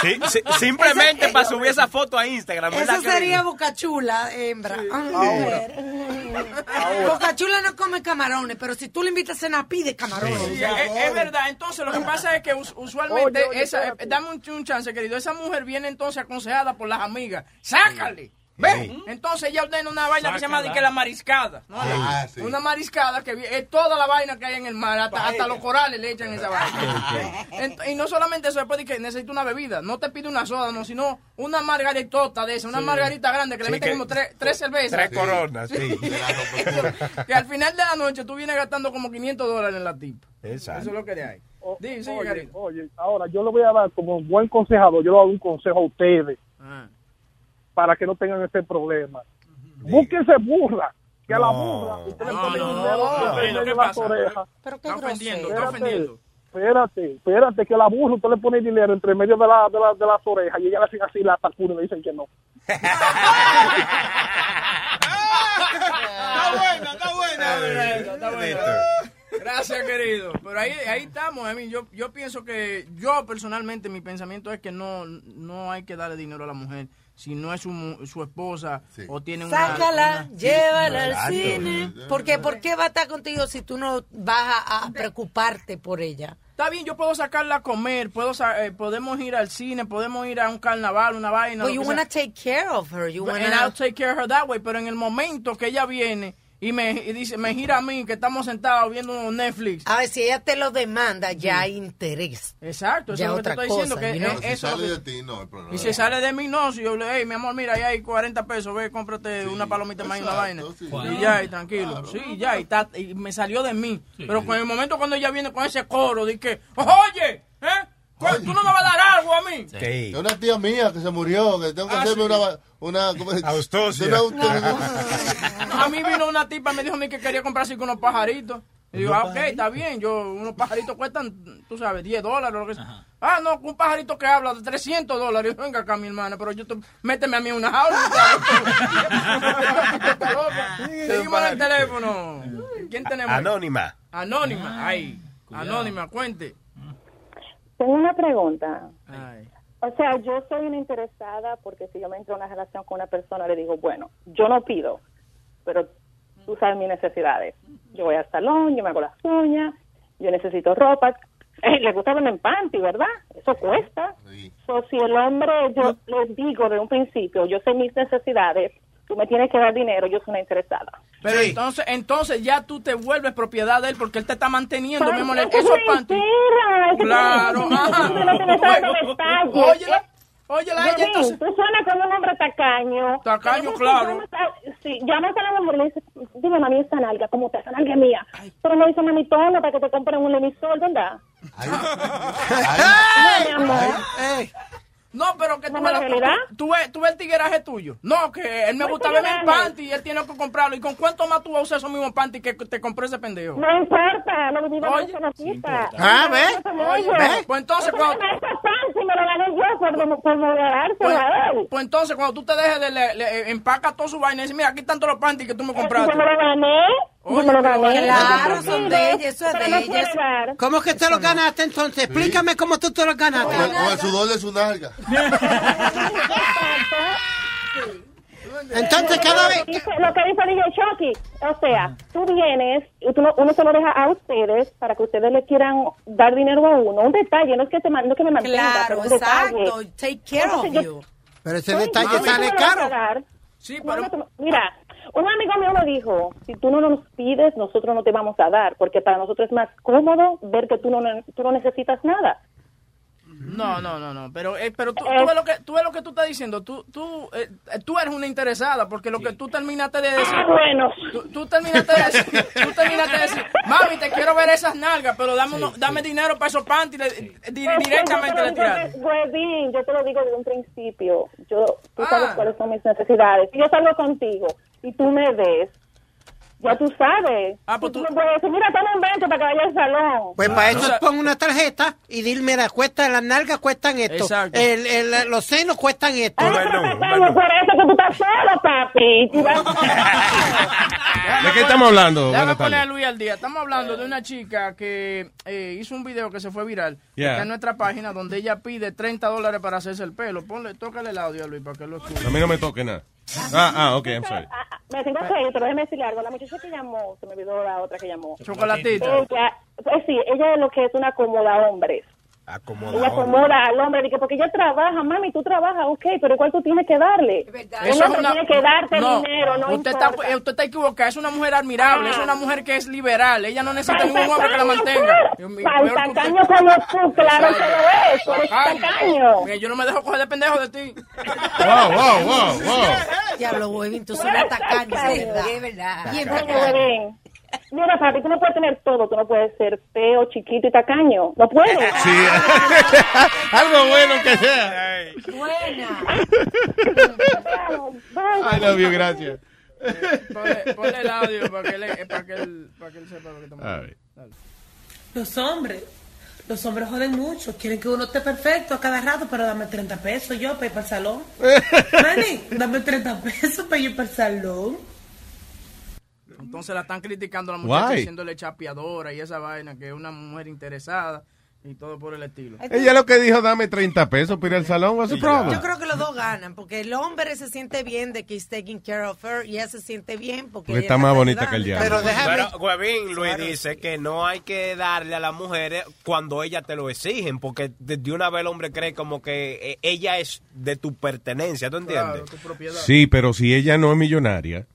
Sí, sí, simplemente para subir esa foto a Instagram. ¿verdad, Eso sería Bocachula, hembra. Ay, Bocachula no come camarones, pero si tú le invitas a cenar, pide camarones. Sí, es, es verdad. Entonces, lo que pasa es que us- usualmente, Oye, oye, esa, dame un, un chance, querido. Esa mujer viene entonces aconsejada por las amigas. ¡Sácale! ¿Ves? Entonces ella ordena una vaina que se llama de que la mariscada. ¿no? Ah, sí. Una mariscada que es toda la vaina que hay en el mar, hasta, hasta los corales le echan esa vaina. Y no solamente eso, después de que necesita una bebida. No te pide una soda, no, sino una margaritota de esa, una Sí. margarita grande que Sí, le meten que- como tres, tres cervezas. Tres coronas, sí. <laughs> que al final de la noche tú vienes gastando como 500 dólares en la tip. Exacto. Eso es lo que hay. Oye, oye, ahora yo le voy a dar como buen consejador, yo le doy un consejo a ustedes Ah. Para que no tengan ese problema. Búsquense burra, que a la burra usted le pone no, dinero no, entre querido, medio ¿qué de las pasa? orejas. Pero qué Está ofendiendo, está Espérate, ofendiendo. espérate, espérate, que a la burra usted le pone dinero entre medio de, la, de, la- de las orejas y ella le hacen así la tacuna y le dicen que no. Está buena, está buena. Está bueno. Gracias, querido. Pero ahí, ahí estamos. Yo, yo pienso que, yo personalmente, mi pensamiento es que no, no hay que darle dinero a la mujer. Si no es su, mu- su esposa o tiene una... Sácala, una- llévala al Exacto. cine. Porque, ¿por qué va a estar contigo si tú no vas a, a preocuparte por ella? Está bien, yo puedo sacarla a comer, puedo sa- eh, podemos ir al cine, podemos ir a un carnaval, una vaina. Lo you wanna sea. take care of her. You And wanna... I'll take care of her that way. Pero en el momento que ella viene y me y dice, me gira a mí, que estamos sentados viendo Netflix. A ver, si ella te lo demanda, ya hay interés. Exacto, eso Ya es lo que te otra estoy diciendo. cosa, Que eh, Si eso sale que- de ti, no problema. Y si sale de mí, no. Si yo le hey, mi amor, mira, ahí hay 40 pesos, ve, cómprate una palomita más y una vaina. sí. Y ya, y tranquilo. Sí, ya, y, ta- y me salió de mí. Pero con el momento cuando ella viene con ese coro, de que, oye, ¿eh? ¿Cu- ¿Tú no me vas a dar algo a mí? Es una tía mía que se murió, que tengo que Ah, hacerme sí. una... una ¿cómo es? Austosia. Una A mí vino una tipa y me dijo a mí que quería comprarse con unos pajaritos. Y digo, ah, ok, está bien. Yo, unos pajaritos cuestan, tú sabes, 10 dólares o lo que sea. Ah, no, un pajarito que habla de 300 dólares. Yo, <laughs> Venga acá, mi hermana, pero yo te, méteme a mí en una jaula. <laughs> <laughs> Seguimos en el teléfono. ¿Quién tenemos? Anónima. Anónima, ay. Anónima, cuente. Tengo una pregunta. Ay. O sea, yo soy una interesada porque si yo me entro en una relación con una persona, le digo, bueno, yo no pido, pero tú sabes mis necesidades. Yo voy al salón, yo me hago las uñas, yo necesito ropa. Eh, le gusta verme en panty, ¿verdad? Eso cuesta. So, si el hombre, yo les digo de un principio, yo sé mis necesidades, tú me tienes que dar dinero, yo soy una interesada. Pero entonces, entonces ya tú te vuelves propiedad de él porque él te está manteniendo, mi amor, Eso esos es panty. mentira, eso es Claro, ella Bebé, entonces. Tú suenas como un hombre tacaño. Tacaño, claro. Sí, llamas a la mujer y le dices, dime, mami, esta nalga, ¿cómo te esa nalga es mía? Pero no dice, mami, toma para que te compren un emisor, ¿verdad? <laughs> No, mi amor. No, pero que tú ¿No ves, tú, tú ves, tú ves el tigueraje tuyo. No, que él me ¿Cuál gusta verme en panty y él tiene que comprarlo. ¿Y con cuánto más tú vas a usar esos mismos panty que te compró ese pendejo? No importa, lo no Oye. se lo quita. Ah, ¿ves? Oye, Oye, pues entonces cuando- Si me lo gané yo por, por moderárselo Pues, pues entonces, cuando tú te dejes de le, le- empaca todo su vaina y dices, mira, aquí están todos los panty que tú me compraste. Yo me lo gané. Oye, me lo pero gané. Claro, son de ella, eso es Pero de no ella. puede dar. ¿Cómo que te lo ganaste entonces? Explícame cómo tú te lo ganaste. Con con el sudor de su nalga. <laughs> Entonces, cada vez... Lo que dice, lo que dice DJ Chucky, o sea, tú vienes y tú no- uno se lo deja a ustedes para que ustedes le quieran dar dinero a uno. Un detalle, no es que, te, no es que me mantenga, Claro, pero un detalle. exacto. Take care of yo- you. Pero ese detalle sale ¿tú me vas a caro. Sí, te- mira, un amigo mío me dijo, si tú no nos pides, nosotros no te vamos a dar, porque para nosotros es más cómodo ver que tú no, tú no necesitas nada. No, no, no, no, pero, eh, pero tú, tú ves lo que, tú ves lo que tú estás diciendo, tú, tú, eh, eh, tú eres una interesada, porque lo que tú terminaste de decir, Ah, bueno. tú, tú terminaste de decir, tú terminaste de decir, mami, te quiero ver esas nalgas, pero dame, uno- dame dinero para esos panties, directamente le tiraste. Huevín, yo te lo digo desde un principio. Yo, tú Ah. sabes cuáles son mis necesidades. Si yo salgo contigo y tú me ves Ya tú sabes. Ah, pues tú me puedes decir, mira, toma un 20 para que vaya al salón. Pues para eso pon una tarjeta y dile, mira, cuesta, las nalgas cuestan esto, Exacto. el, el- los senos cuestan esto. Ay, pero Tacaño, por eso que tú estás solo, papi. Tú <laughs> ¿De qué estamos hablando? Déjame poner a. Luis al día. Estamos hablando de una chica que eh, hizo un video que se fue viral. Yeah. Está en nuestra página donde ella pide 30 dólares para hacerse el pelo. Ponle, tócale el audio a Luis para que lo escuche. A mí no me toque nada. Ah, ah, ok, I'm sorry. Me tengo que ir, pero déjeme decirle algo. La muchacha que llamó, se me olvidó la otra que llamó. Chocolatita. Ella, pues sí, ella es lo que es una acomoda hombres. Ella acomoda al hombre, dice, porque ella trabaja, mami, tú trabajas, ok, pero igual tú tienes que darle. Eso hombre tiene que darte no, dinero, no usted importa. está, eh, usted está equivocado. Es una mujer admirable. Es una mujer que es liberal. Ella no necesita ningún hombre que la mantenga. Dios mío, Pal peor que usted. tacaño como tú, claro que lo es, eres tacaño. Mira, yo no me dejo coger de pendejo de ti. Wow, wow, wow, wow. Diablo, Webin, tú una tacaña, es verdad. Es verdad. Mira, papi, tú no puedes tener todo, tú no puedes ser feo, chiquito y tacaño. No puedes. <laughs> Sí. <laughs> Algo bueno que sea. Buena. I love you, gracias. Ponle, ponle el audio para que, le- para que, él, para que él sepa lo que estamos A ver. Los hombres, los hombres joden mucho. Quieren que uno esté perfecto a cada rato, pero dame 30 pesos yo para ir para el salón. <laughs> Manny, dame 30 pesos para ir para el salón. Entonces la están criticando a la muchacha Why? diciéndole chapeadora y esa vaina, que es una mujer interesada y todo por el estilo. Ella lo que dijo, dame 30 pesos para ir al salón. What's the problem? Yo creo que los dos ganan, porque el hombre se siente bien de que he's taking care of her y ella se siente bien porque, está más bonita que el diablo. Pero, Huevín, Luis dice que no hay que darle a las mujeres cuando ellas te lo exigen, porque de una vez el hombre cree como que eh, ella es de tu pertenencia, ¿tú entiendes? Sí, pero si ella no es millonaria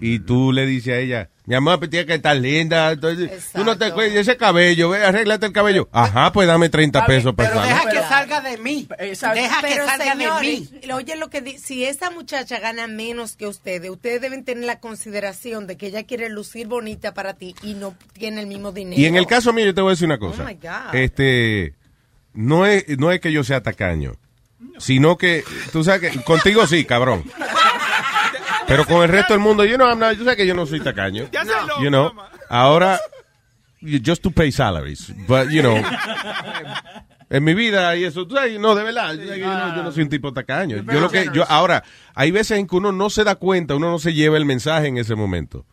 y tú le dices a ella, mi amor, pues tienes que estar linda, entonces, tú no te cuides ese cabello, ve, arréglate el cabello. Ajá, pues dame 30 pesos para Pero deja que salga de mí. Deja que Pero, salga de mí. Oye, lo que si esa muchacha gana menos que ustedes, ustedes deben tener la consideración de que ella quiere lucir bonita para ti y no tiene el mismo dinero. Y en el caso mío, yo te voy a decir una cosa. Oh my God. Este, no es, no es que yo sea tacaño, sino que, tú sabes que, contigo sí, cabrón. Pero con el resto del mundo, yo no, I'm not- tú sabes que yo no soy tacaño. You know, ahora, you- just to pay salaries. But, you know, en mi vida y eso, tú sabes, no, de verdad, yo, no, yo no soy un tipo tacaño. Yo lo que, yo, ahora, hay veces en que uno no se da cuenta, uno no se lleva el mensaje en ese momento.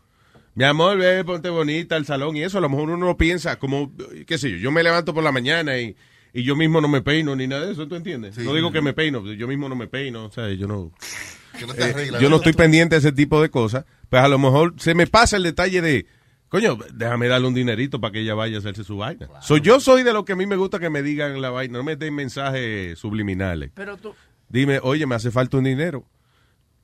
Mi amor, ve, ponte bonita al salón y eso, a lo mejor uno no piensa como, qué sé yo, yo me levanto por la mañana y, y yo mismo no me peino ni nada de eso, ¿tú entiendes? No digo que me peino, yo mismo no me peino, o sea, yo no... Que no te Eh, yo no estoy pendiente de ese tipo de cosas, pues a lo mejor se me pasa el detalle de, coño, déjame darle un dinerito para que ella vaya a hacerse su vaina. So, yo soy de lo que a mí me gusta que me digan la vaina, no me den mensajes subliminales. Pero tú, Dime, oye, me hace falta un dinero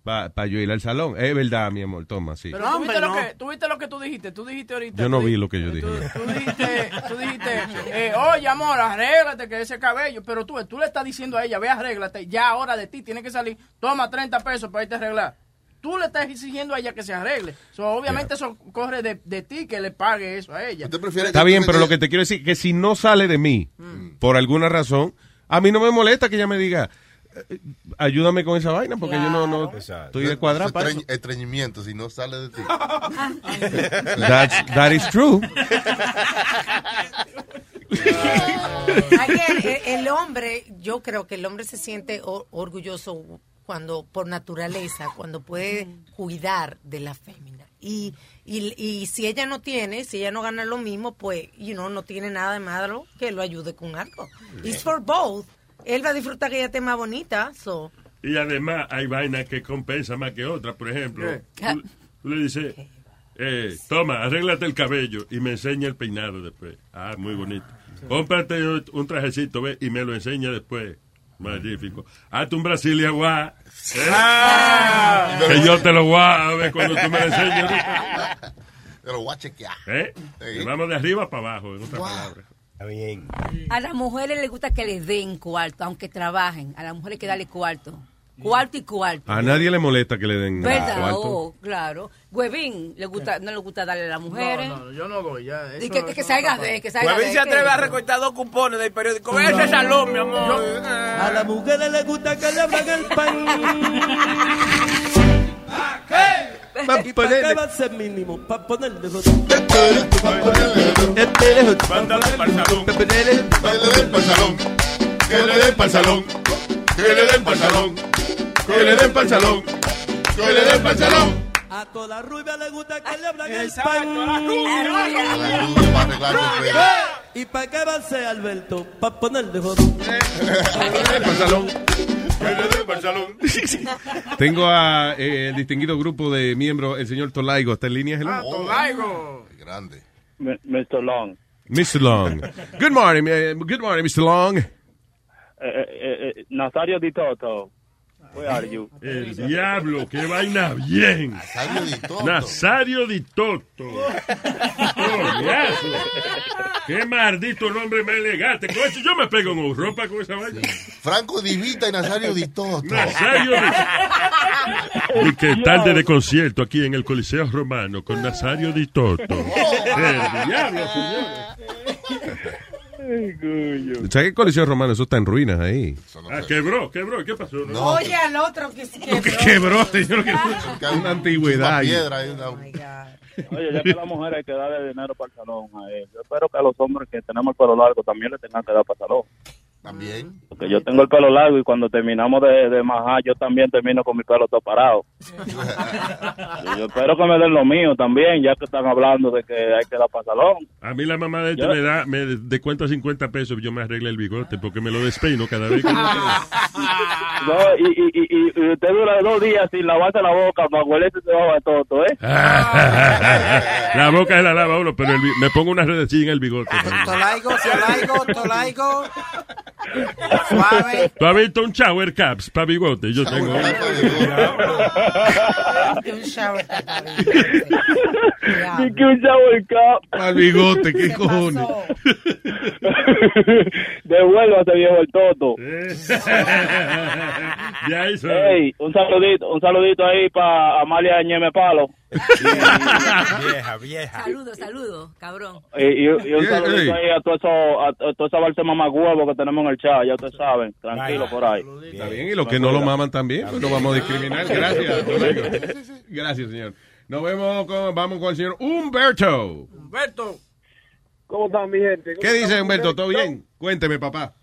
para yo ir al salón. Es verdad, mi amor, toma, sí. pero tú, viste lo que, tú viste lo que tú dijiste, tú dijiste ahorita. Yo no vi lo que yo dije. <laughs> Tú dijiste, tú dijiste eh, oye amor, arréglate que ese cabello, pero tú, tú le estás diciendo a ella, ve arréglate, ya ahora de ti tiene que salir, toma 30 pesos para irte a arreglar. Tú le estás exigiendo a ella que se arregle. So, obviamente eso corre de, de ti que le pague eso a ella. Está bien, pero lo que te quiero decir que si no sale de mí, por alguna razón, a mí no me molesta que ella me diga, ayúdame con esa vaina, porque yo no, no estoy de cuadrado para eso. Estreñ- Estreñimiento, si no sale de ti. That's, that is true. Again, el, el hombre, yo creo que el hombre se siente o- orgulloso cuando, por naturaleza, cuando puede cuidar de la fémina. Y, y, y si ella no tiene, si ella no gana lo mismo, pues, you know, no tiene nada de malo que lo ayude con algo. It's for both. Él va a disfrutar que ella esté más bonita, so. Y además hay vainas que compensan más que otras. Por ejemplo, tú, tú le dices, eh, toma, arréglate el cabello y me enseña el peinado después. Ah, muy bonito. Cómprate un trajecito, ve, y me lo enseña después. Magnífico. Hazte un Brasilia guá. ¿eh? Ah. Que yo te lo voy a ver cuando tú me lo enseñes. Te lo voy a chequear. ¿Eh? Vamos de arriba para abajo, en otras palabras. Bien. A las mujeres les gusta que les den cuarto, aunque trabajen. A las mujeres hay que darle cuarto. Cuarto y cuarto. A nadie le molesta que le den ¿Verdad? cuarto. Oh, claro. Huevín, le gusta, no le gusta darle a las mujeres. No, no, yo no doy ya. Y que, que, salga no de, pasa. que salga Huevín de. se atreve ¿qué? a recortar dos cupones del periódico. Ve ese salón, mi amor. A las mujeres les gusta que le abran el pan. <laughs> pa' ¿Y para ponerle- qué va a ser mínimo? Para ponerle. Mándale para el salón. Que le den para el salón. Que le den para el salón. Que le den para el salón. Que le den para el salón. Que le den para el salón. A toda rubia le gusta que le hablan el pan. la ¿Y para qué va a ser Alberto? Para ponerle jodón. <laughs> Tengo a eh, el distinguido grupo de miembros, el señor Tolaigo. ¿Está en línea? Ah, Tolaigo. Grande. Mr. Long. Mr. Long. Good morning, eh, good morning, Mr. Long. Eh, eh, eh, Nazario Di Toto. Where are you? El diablo, qué vaina bien. Nazario Di Toto. Nazario Di Toto. Qué maldito nombre más elegante. Con eso yo me pego en ropa con esa vaina. Franco Divita y Nazario Di Toto. Nazario Di Y que tarde de concierto aquí en el Coliseo Romano con Nazario Di Toto. El diablo, ¿Sabes qué coliseo romano? Eso está en ruinas ahí. Ah, quebró, quebró. ¿Qué pasó? Oye al otro que se quebró. Que quebró, señor. que- <laughs> Una antigüedad. ahí. piedra ahí, una- Oye, ya que la mujer hay que darle dinero para el salón a él. Yo espero que a los hombres que tenemos el pelo largo también le tengan que dar para el salón. También. Porque yo tengo el pelo largo y cuando terminamos de, de majar, yo también termino con mi pelo todo parado. <laughs> Y yo espero que me den lo mío también, ya que están hablando de que hay que dar para el salón. A mí la mamá de este Yo- me da, me descuenta 50 pesos, yo me arregle el bigote porque me lo despeino cada vez que yo <laughs> No, y, y, y, y- usted dura dos días sin lavarse la boca para huelerse se va todo, ¿eh? <laughs> La boca es la lava uno, pero el me pongo una redecilla en el bigote. Tolaigo, Tolaigo, Tolaigo. Suave. ¿Tú has visto un shower caps para bigote? Yo tengo un shower que un shower cup. Para bigote, ¿qué cojones? <laughs> Devuélvase, viejo el toto. Ya hizo. Ey, un saludito, un saludito ahí para Amalia Ñeme Palo. Vieja, vieja. Saludo, saludo, cabrón. Y, y- y un Ey, saludito ahí a todo eso, a, a toda esa balsa mamagüevo que tenemos en el chat, ya ustedes saben. Tranquilo por ahí. Está bien, y los que no lo maman también, pues no vamos a discriminar. Gracias. Gracias, señor. Nos vemos con, vamos con el señor Humberto. Humberto. ¿Cómo están, mi gente? ¿Qué dice Humberto? ¿Todo bien? Cuénteme, papá.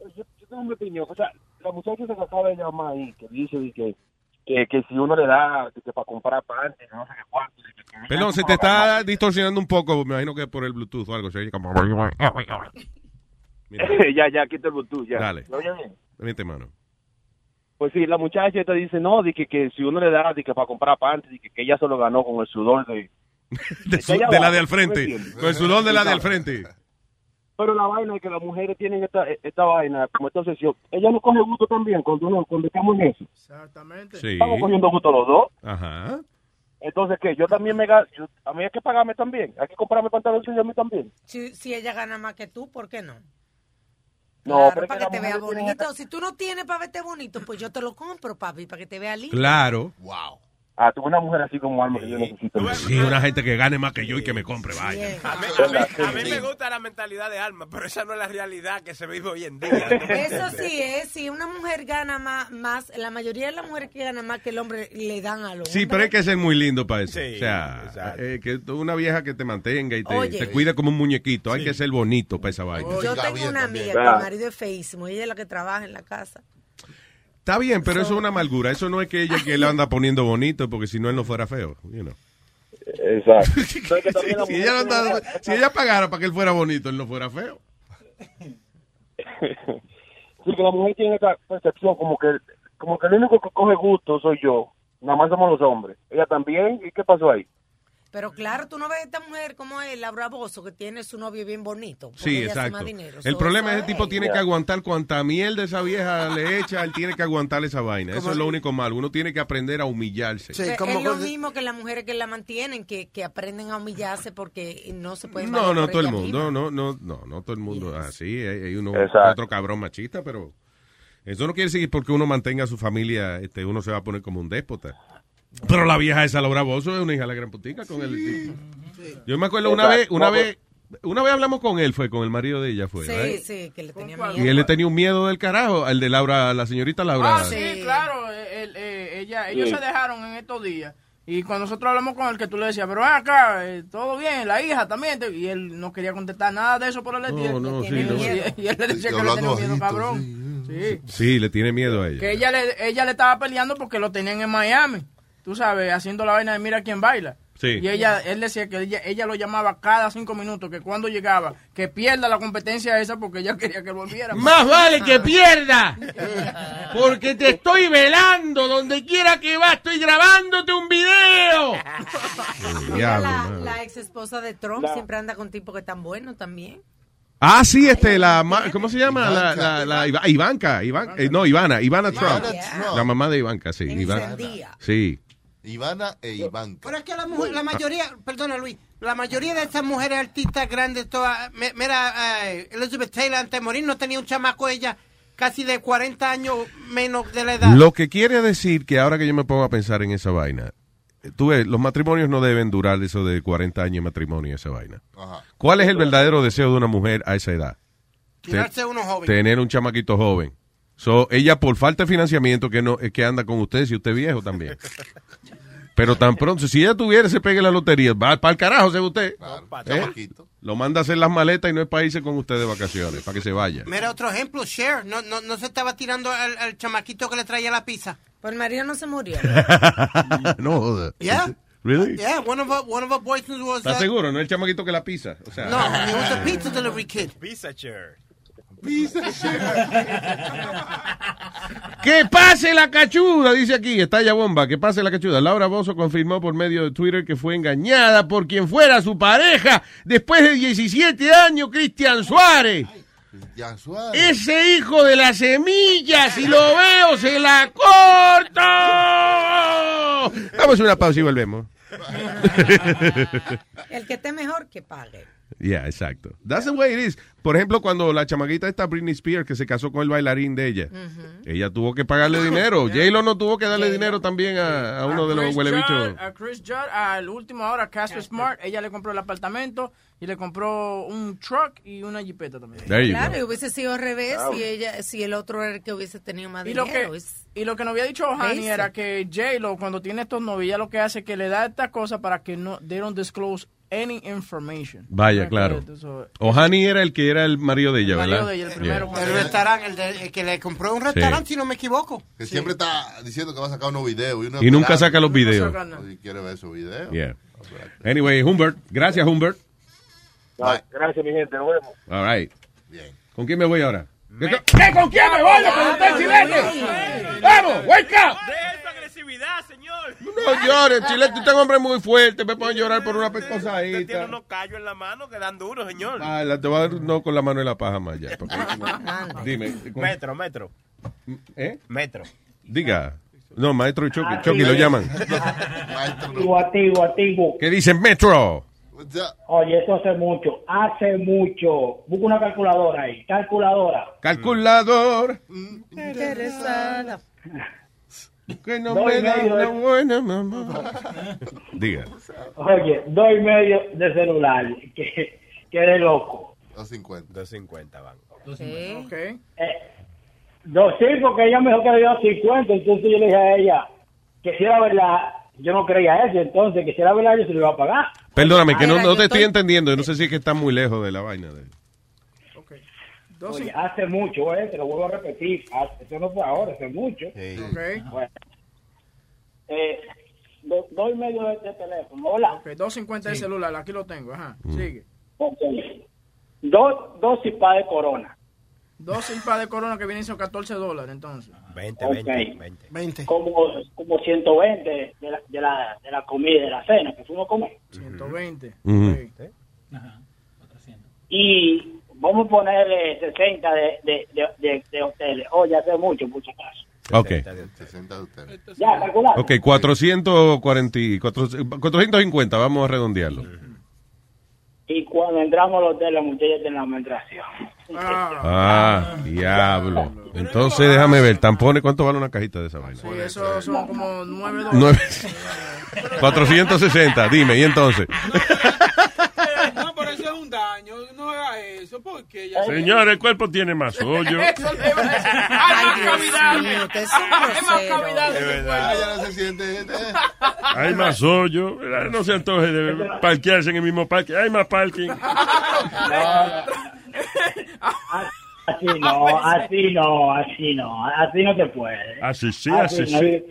Yo, yo tengo mi opinión. O sea, la muchacha se acaba de llamar ahí, que dice de que, que, que si uno le da que para comprar panties, no sé qué cuánto. Perdón, se te está distorsionando un poco. Me imagino que por el Bluetooth o algo. Se oye como... <laughs> Ya, ya, quita el Bluetooth, ya. Dale. ¿Me oye bien? vente, mano. Pues sí, la muchacha te dice, no, de que, que si uno le da de que para comprar de que, que ella se lo ganó con el sudor de... <laughs> De, su- de la de al ¿tú me frente. Con el sudor de la de al frente. Pero la vaina es que las mujeres tienen esta, esta vaina, como esta obsesión. Ella no coge gusto también cuando, cuando estamos en eso. Exactamente. Sí. Estamos cogiendo gusto los dos. Ajá. Entonces, ¿qué? Yo también me gasto, yo- a mí hay que pagarme también. Hay que comprarme pantalones y a mí también. Si, si ella gana más que tú, ¿por qué no? No, Claro, pero para que que te vea bonito. Si tú no tienes para verte bonito, pues yo te lo compro, papi, para que te vea lindo. Claro. Wow. Ah, tú una mujer así como alma que yo necesito. Sí, una gente que gane más que yo y que me compre, vaya. A mí, a mí- a mí me gusta la mentalidad de alma, pero esa no es la realidad que se vive hoy en día. Eso sí es, si una mujer gana más, más, la mayoría de las mujeres que ganan más que el hombre le dan a los Sí, pero hay que ser muy lindo para eso. Sí, o sea, eh, que tú- una vieja que te mantenga y te, Oye. te cuide como un muñequito. Hay que ser bonito para esa vaina. Yo tengo una amiga que el marido es feísimo y ella es la que trabaja en la casa. Está bien, pero eso es una amargura. Eso no es que ella que le anda poniendo bonito, porque si no él no fuera feo. you know. Exacto. <laughs> si, ella anda- si ella pagara para que él fuera bonito, él no fuera feo. <laughs> Sí, que la mujer tiene esa percepción como que, como que el único que coge gusto soy yo. Nada más somos los hombres. Ella también. ¿Y qué pasó ahí? Pero claro, tú no ves a esta mujer como es, Laura Bozo, que tiene su novio bien bonito. Sí, exacto. más dinero. El So, problema es el tipo tiene que aguantar cuanta miel de esa vieja le echa, él tiene que aguantar esa vaina. Eso es lo único malo. Uno tiene que aprender a humillarse. Pero es lo mismo que las mujeres que la mantienen, que, que aprenden a humillarse porque no se pueden No, no todo el mundo, no, no, no, no todo el mundo así, hay, hay uno otro cabrón machista, pero eso no quiere decir que porque uno mantenga a su familia, este, uno se va a poner como un déspota. Pero la vieja esa Laura Bozo es una hija de la gran putica con el tipo. Yo me acuerdo una vez, una No, vez, una vez hablamos con él, fue con el marido de ella, fue. Sí, sí, que le tenía Y miedo. él le tenía un miedo del carajo, el de Laura, la señorita Laura. Ah, sí, claro. eh, eh, ella, ellos Sí. se dejaron en estos días. Y cuando nosotros hablamos con él, que tú le decías, pero acá, eh, todo bien, la hija también. te-". Y él no quería contestar nada de eso por el estilo. no, y, sí, no. y él le decía que le tenía miedo, cabrón. Sí. Sí, le tiene miedo a ella. Que ella le, ella le estaba peleando porque lo tenían en Miami. Tú sabes, haciendo la vaina de mira quién baila. Sí. Y ella, él decía que ella, ella lo llamaba cada cinco minutos, que cuando llegaba, que pierda la competencia esa porque ella <laughs> quería que volviera. Más vale que pierda. <laughs> Porque te estoy velando. Donde quiera que vas, estoy grabándote un video. <laughs> La, la ex esposa de Trump siempre anda con tipos que están buenos también. Ah, sí, este, la, ma- ¿cómo se llama? La, la, la Iva- Ivanka, Ivan- eh, no, Ivana, Ivana Trump. Trump. La mamá de Ivanka, sí. Ivana. Sí. Ivana e Ivanka. Pero es que la, mujer, la mayoría, perdona Luis, la mayoría de esas mujeres artistas grandes, todas, mira, eh, Elizabeth Taylor antes de morir no tenía un chamaco ella casi de 40 años menos de la edad. Lo que quiere decir que ahora que yo me pongo a pensar en esa vaina, eh, tú ves, los matrimonios no deben durar eso de 40 años de matrimonio, esa vaina. Ajá. ¿Cuál es el verdadero deseo de una mujer a esa edad? Tirarse Te- uno joven. Tener un chamaquito joven. So, ella por falta de financiamiento que no es que anda con usted si usted es viejo también. <laughs> Pero tan pronto, si ella tuviera se pegue la lotería, va para el carajo, se usted. ¿Eh? chamaquito. Lo manda a hacer las maletas y no es para irse con usted de vacaciones, para que se vaya. Mira otro ejemplo, Cher, no, no, no se estaba tirando al, al chamaquito que le traía la pizza. Pues el marido no se murió. <laughs> no joda. Yeah. Really? Yeah, one of our, one of our boyfriends was... ¿Estás uh, seguro? No es el chamaquito que la pisa. O sea, No, he was a pizza delivery kid. Pizza chair. Que pase la cachuda, dice aquí, estalla bomba, que pase la cachuda. Laura Bozo confirmó por medio de Twitter que fue engañada por quien fuera su pareja después de 17 años, Cristian Suárez. Ese hijo de la semilla, si lo veo, se la corto. Damos una pausa y volvemos. <laughs> El que esté mejor, que pague. Yeah, exacto. That's the way it is. Por ejemplo, cuando la chamaquita esta Britney Spears que se casó con el bailarín de ella, ella tuvo que pagarle dinero. J-Lo no tuvo que darle dinero también a, a uno de los huelebichos. A Chris Judd, al último ahora, Casper Smart, ella le compró el apartamento y le compró un truck y una jipeta también. Claro, y hubiese sido al revés si ella, si el otro era el que hubiese tenido más Y lo, dinero. que, Es- y lo que nos había dicho Hani era que J-Lo, cuando tiene estos novios, ella lo que hace es que le da estas cosas para que no, they don't disclose any information. Vaya, Para claro. que Ohani era el que era el marido de ella, El marido ¿verdad? de ella, el Yeah. primero. El restaurante, el, de- el que le compró un restaurante, si no me equivoco. Que siempre está diciendo que va a sacar unos videos. Y, uno Y nunca saca los videos. Si quiere ver esos videos. Yeah. Anyway, Humbert. Gracias, Humbert. Gracias, mi gente. Nos vemos. All right. ¿Con quién me voy ahora? ¿Qué- ¿Qué? ¿Con quién me voy? ¿Con usted, chilete? ¡Vamos, wake up! agresividad, señor. No llores, Chilete. Usted es un hombre muy fuerte. Me pueden llorar por una Usted pecosadita. tiene unos callos en la mano que dan duro, señor. Ah, la- te voy a dar no con la mano en la paja más ya. porque- <laughs> Dime. ¿con- Metro, metro. ¿Eh? Metro. Diga. No, maestro Chucky. Chucky lo llaman. <laughs> Activo, activo. ¿Qué dicen Metro? Oye, eso hace mucho, hace mucho. Busca una calculadora ahí, calculadora. Calculador. Interesada. Que no Dos me da una de- buena mamá. <laughs> Diga. Oye, dos y medio de celular, que, que de loco. 250. 250 van. Eh, dos, sí, porque ella me dijo que le dio 50, entonces yo le dije a ella que si era verdad, yo no creía eso, entonces que si era verdad yo se lo iba a pagar. Perdóname, que no, te estoy entendiendo. Yo no sé si es que está muy lejos de la vaina. De... Oye, hace mucho, eh, te lo vuelvo a repetir, hace- eso no fue ahora, hace mucho. Bueno. Eh, do- dos y medio de, de teléfono, hola. Ok, 250 de celular, aquí lo tengo, ajá. Sigue. Ok. Dos, dos cipas de corona. Dos simpas de corona que vienen siendo 14 dólares, entonces. 20, Ok. 20, Como, como 120 de la, de, la, de la comida y de la cena que fuimos a comer. 120. Ujú. Y vamos a ponerle 60 de, de, de, de, de hoteles. Oye, hace mucho, mucho caso. Ok. 60 de ustedes. Ya, calculado. Ok, 440, y- 400 450, vamos a redondearlo. Y cuando entramos al hotel, la muchacha tiene la menstruación. Ah, diablo. Entonces déjame ver, tampones, ¿cuánto vale una cajita de esa vaina? Sí, eso son como 9 dólares. Nueve- 460, dime, ¿y entonces? No, pero eso es un daño. No haga eso, porque ya. Señor, el cuerpo tiene más hoyo. <laughs> Eso le iba a decir. Hay más cavidad. mío, usted es un Hay más grosero. cavidad. Es verdad. Ya no se siente. eh. Hay más hoyo. No se antoje de parquearse en el mismo parque. Hay más parking. <laughs> <laughs> Así no, así no, así no, así no se puede. Así sí, así no. sí.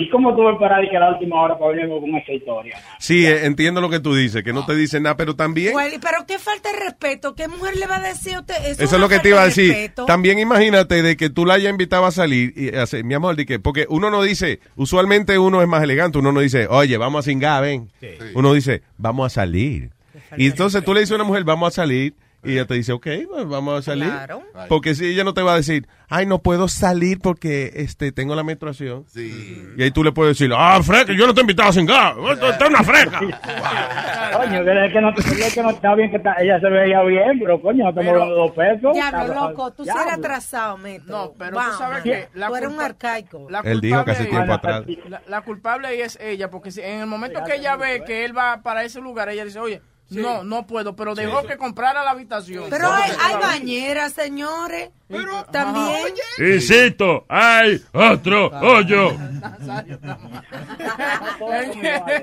¿Y cómo tú vas a esperar y que a la última hora para venir con esa historia? Sí, eh, entiendo lo que tú dices, que no te dicen nada, pero también... Pero qué falta de respeto. ¿Qué mujer le va a decir a usted? Eso, Eso es lo que te iba a decir. También imagínate de que tú la hayas invitado a salir y hacer, mi amor, di que, porque uno no dice, usualmente uno es más elegante, uno no dice, oye, vamos a cingar, ven. Uno dice, vamos a salir. Y entonces tú le dices a una mujer, vamos a salir, y ella te dice, ok, pues vamos a salir. Claro. Porque si ella no te va a decir, ay, no puedo salir porque este tengo la menstruación. Y ahí tú le puedes decir, ah, fresca, yo no te he invitado a cingar, esta es una fresca. Coño, que es que no, es que no está bien que está- ella se veía bien, pero coño, no de dos pesos. Diablo, Está- loco, tú sí eres atrasado, Meto. No, pero Vamos. tú sabes que la Tú eres un arcaico. La Él dijo que hace tiempo atrás. La, la culpable ahí es ella, porque si en el momento que ella ve que él va para ese lugar, ella dice, oye, no, no puedo, pero dejó que comprara la habitación. Pero hay, hay bañeras, señores. Pero también. Insisto, hay otro hoyo.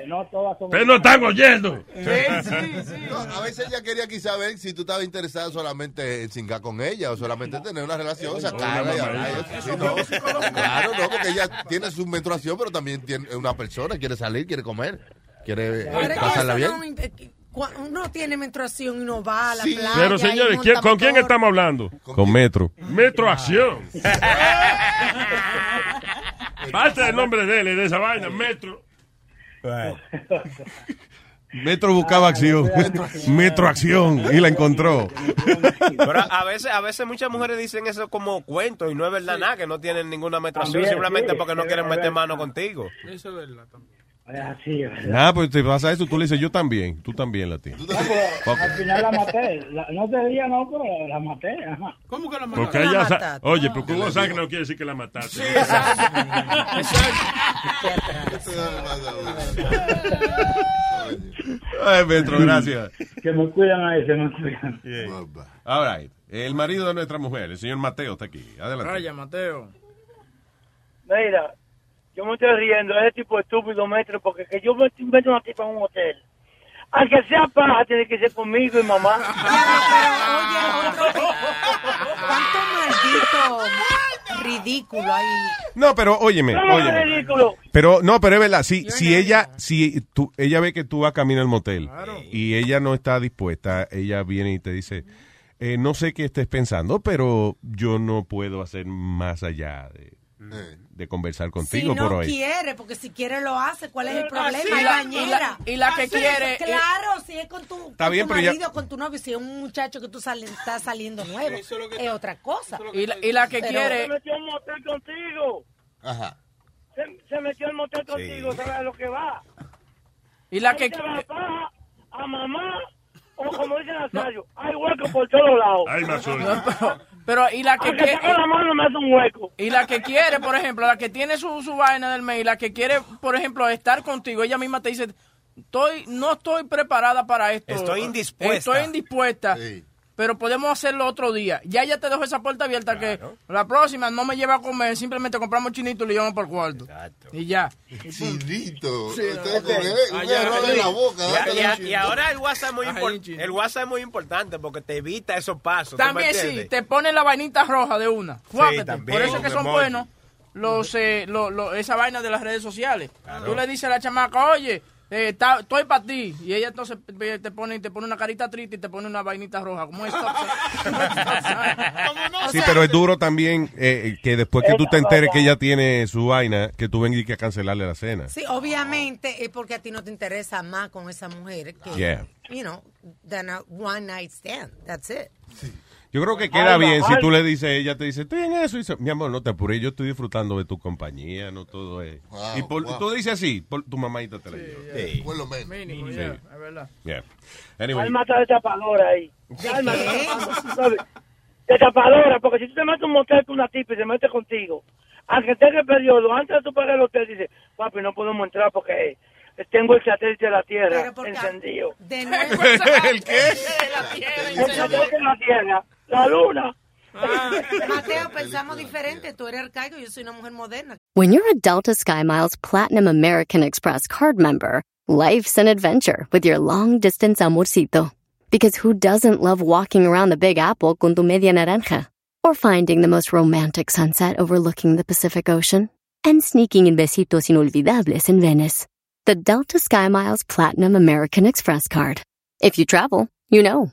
No Ustedes no están oyendo. No, a veces ella quería quizá ver si tú estabas interesado solamente en cingar con ella o solamente tener una relación. Sí, no. Claro, no, porque ella tiene su menstruación, pero también tiene una persona, quiere salir, quiere comer, quiere Pero pasarla bien. Uno tiene menstruación y no va a la playa. Pero señores, monta ¿quién- ¿con quién estamos hablando? Con metro. Metro Acción. <laughs> Falta el nombre de él, de esa vaina, Metro. Metro buscaba acción. Metro acción. Y la encontró. Pero a- veces, a veces muchas mujeres dicen eso como cuento y no es verdad nada, que no tienen ninguna menstruación También, simplemente sí, porque no quieren meter mano contigo. Eso es verdad también. Es así, es. Nada, pues te pasa eso, tú le dices, yo también. Tú también la tienes. Pero al final la maté. La- no te diría no, pero la maté. Ajá. ¿Cómo que la Porque ella sa- Oye, porque sabe que no quiere decir que la mataste. <laughs> Ay, Metro, gracias. Que me cuidan ahí, se me cuidan. All right. El marido de nuestra mujer, el señor Mateo, está aquí. Adelante. Vaya, Mateo. Mira, yo me estoy riendo de ese tipo de estúpido metro porque que yo me invento una tipa en un hotel. Al que sea paja tiene que ser conmigo y mamá. <laughs> ¿Cuánto maldito ridículo hay? No, pero óyeme, No, óyeme. ridículo. Pero no, pero es verdad, si, si ella, si tú, ella ve que tú vas camino al motel y ella no está dispuesta, ella viene y te dice, eh, no sé qué estés pensando, pero yo no puedo hacer más allá de, de conversar Si contigo no por hoy. quiere, porque si quiere lo hace, ¿cuál es el problema? así, y la- bañera. y la- y la que Así, quiere- Claro, si es con tu, Está con bien, tu pero ya- con tu novio, si es un muchacho que tú sale- estás saliendo nuevo, es, otra cosa. Y la, y la que Pero- Se quiere... metió en motel contigo. Ajá. Se, se metió en motel contigo, ¿sabes a lo que va? Y la que... Va a mamá, o como dice Nazario, hay hueco por todos lados. Hay más. No, pero, y la que quiere... saco la mano me hace un hueco. Y la que quiere, por ejemplo, la que tiene su, su vaina del mail, la que quiere, por ejemplo, estar contigo, ella misma te dice, estoy, no estoy preparada para esto. Estoy indispuesta. Estoy indispuesta. Pero podemos hacerlo otro día. Ya ya te dejo esa puerta abierta que la próxima no me lleva a comer, simplemente compramos chinito y le llevamos por el cuarto. Y ya. Chinito. Sí, la boca. Y, ahora el WhatsApp es muy importante. El WhatsApp es muy importante porque te evita esos pasos. ¿tú me También sí, te ponen la vainita roja de una. También, Por eso es que son emoji. buenos los, eh, lo- lo- esa vaina de las redes sociales. Tú le dices a la chamaca, oye, eh, ta- estoy para ti. Y ella entonces eh, te pone, te pone una carita triste y te pone una vainita roja. Como es stop sign. <laughs> Sí, pero es duro también eh, que después que tú te enteres que ella tiene su vaina, que tú vengas y que a cancelarle la cena. Sí, obviamente es porque a ti no te interesa más con esa mujer que, Yeah. you know, than a one night stand. That's it. Yo creo que queda bien si tú le dices, ella te dice, estoy en eso. Y dice, mi amor, no te apures, yo estoy disfrutando de tu compañía, no todo es. y por- wow. tú dices así, por, tu mamadita te la lleva. Por lo menos. Mínimo, Sí. ya, es verdad. Yeah. Anyway. Alma está de tapadora ahí. <laughs> De tapadora, porque si tú te metes un motel con una tipa y se mete contigo, aunque tenga el periodo, antes de tú pagar el hotel, dice, papi, no podemos entrar porque eh, tengo el satélite de la Tierra encendido. De <laughs> nuevo. ¿El qué? El satélite de la Tierra, la luna. Ah. <laughs> Mateo, pensamos diferente. Tú eres arcaico, yo soy una mujer moderna. When you're a Delta SkyMiles Platinum American Express card member, life's an adventure with your long distance amorcito. Because who doesn't love walking around the Big Apple con tu media naranja? Or finding the most romantic sunset overlooking the Pacific Ocean? And sneaking in besitos inolvidables in Venice. The Delta SkyMiles Platinum American Express card. If you travel, you know.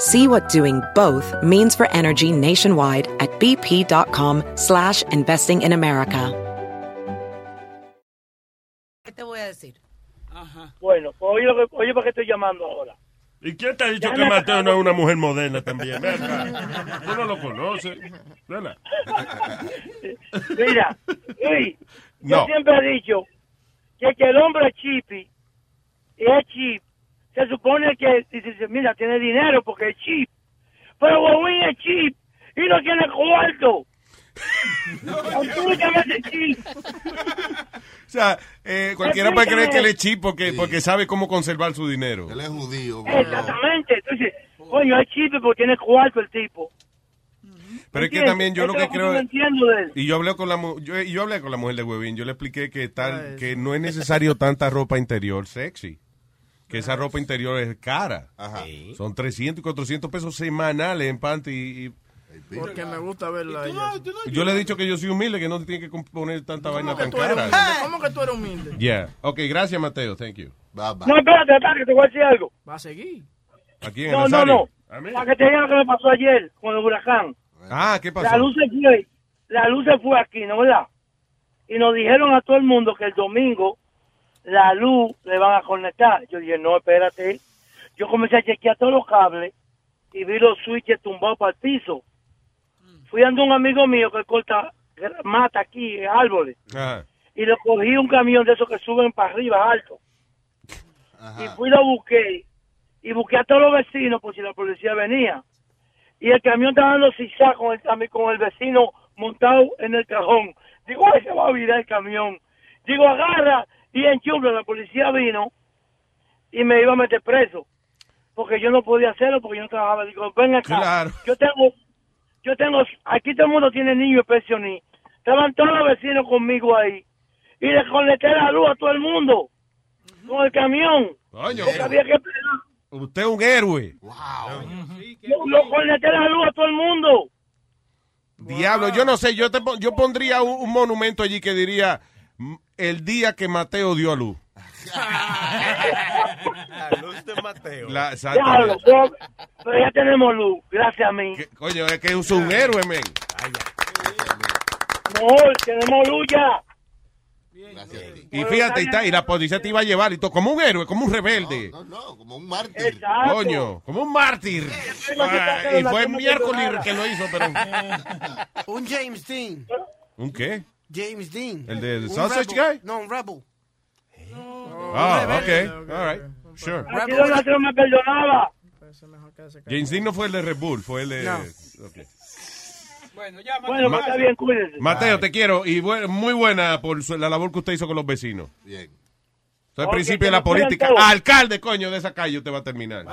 See what doing both means for energy nationwide at bp.com slash investing in America. ¿Qué te voy a decir? Bueno, pues oye, lo que- oye para qué estoy llamando ahora. ¿Y quién te ha dicho Ya que me Mateo acabo. no es una mujer moderna también? Ven acá. Tú no lo conoces. ¿Verdad? Mira, Luis, yo No. siempre he dicho que, que el hombre es chippy y es chip. Se supone que, dice, mira, tiene dinero porque es chip. Pero Bobín es chip y no tiene cuarto. O sea, eh, cualquiera puede creer que él es chip porque, porque sabe cómo conservar su dinero. Él es judío. Exactamente. Entonces, coño, es chip porque tiene cuarto el tipo. Pero es que también yo lo que creo... yo entiendo de él. Y yo hablé con la mu- yo, yo hablé con la mujer de Huevín, yo le expliqué que tal que no es necesario tanta ropa interior sexy. Que esa ropa interior es cara. Son 300 y 400 pesos semanales en panty y, y- Porque me gusta verla a ella. yo le he dicho que yo soy humilde, que no tiene que poner tanta vaina tan tú eres cara. <laughs> ¿Cómo que tú eres humilde? Yeah. Ok, gracias Mateo, thank you. No, espérate, espérate, que te voy a decir algo. Va a seguir. Aquí en No, no, no. Para que te diga lo que me pasó ayer con el huracán. Ah, ¿qué pasó? La luz se fue, la luz se fue aquí, ¿no verdad? Y nos dijeron a todo el mundo que el domingo la luz le van a conectar. Yo dije, no, espérate. Yo comencé a chequear todos los cables y vi los switches tumbados para el piso. Fui ando un amigo mío que corta mata aquí, árboles. Ajá. Y le cogí un camión de esos que suben para arriba, alto. Y fui lo busqué. Y busqué a todos los vecinos por si la policía venía. Y el camión estaba dando zigzag con el, con el vecino montado en el cajón. Digo, ay, se va a virar el camión. Digo, agarra y enchufla. La policía vino y me iba a meter preso. Porque yo no podía hacerlo porque yo no trabajaba. Digo, ven acá. Claro. Yo tengo, yo tengo, aquí todo el mundo tiene niños pensionistas. Estaban todos los vecinos conmigo ahí. Y le conecté la luz a todo el mundo. Con el camión. Coño, Porque había que usted es un héroe. yo, yo conecté la luz a todo el mundo. Diablo, yo no sé, yo te yo pondría un, un monumento allí que diría "M- el día que Mateo dio a luz. <laughs> La luz de Mateo. La, Diablo, yo- pero ya tenemos luz, gracias a mí. Coño, es que es un héroe, men. No, tenemos luz ya. Y fíjate, y, ta- y la policía te iba a llevar y todo, como un héroe, como un rebelde. No, como un mártir. Exacto. Coño, como un mártir. Ah, y fue miércoles que lo hizo, pero... <laughs> Un James Dean. ¿Un qué? James Dean. ¿El de Un Sausage rebel. Guy? No, un rebel. Ah, ok, all right, sure. Aquí Don Nacho me perdonaba. James Dean no fue el de Red Bull, fue el de... No. ok. Bueno, pues está bien, cuídense. Mateo, te quiero y bu- muy buena por su- la labor que usted hizo con los vecinos. Bien. Entonces, al principio de la política, alcalde, coño, de esa calle usted va a terminar.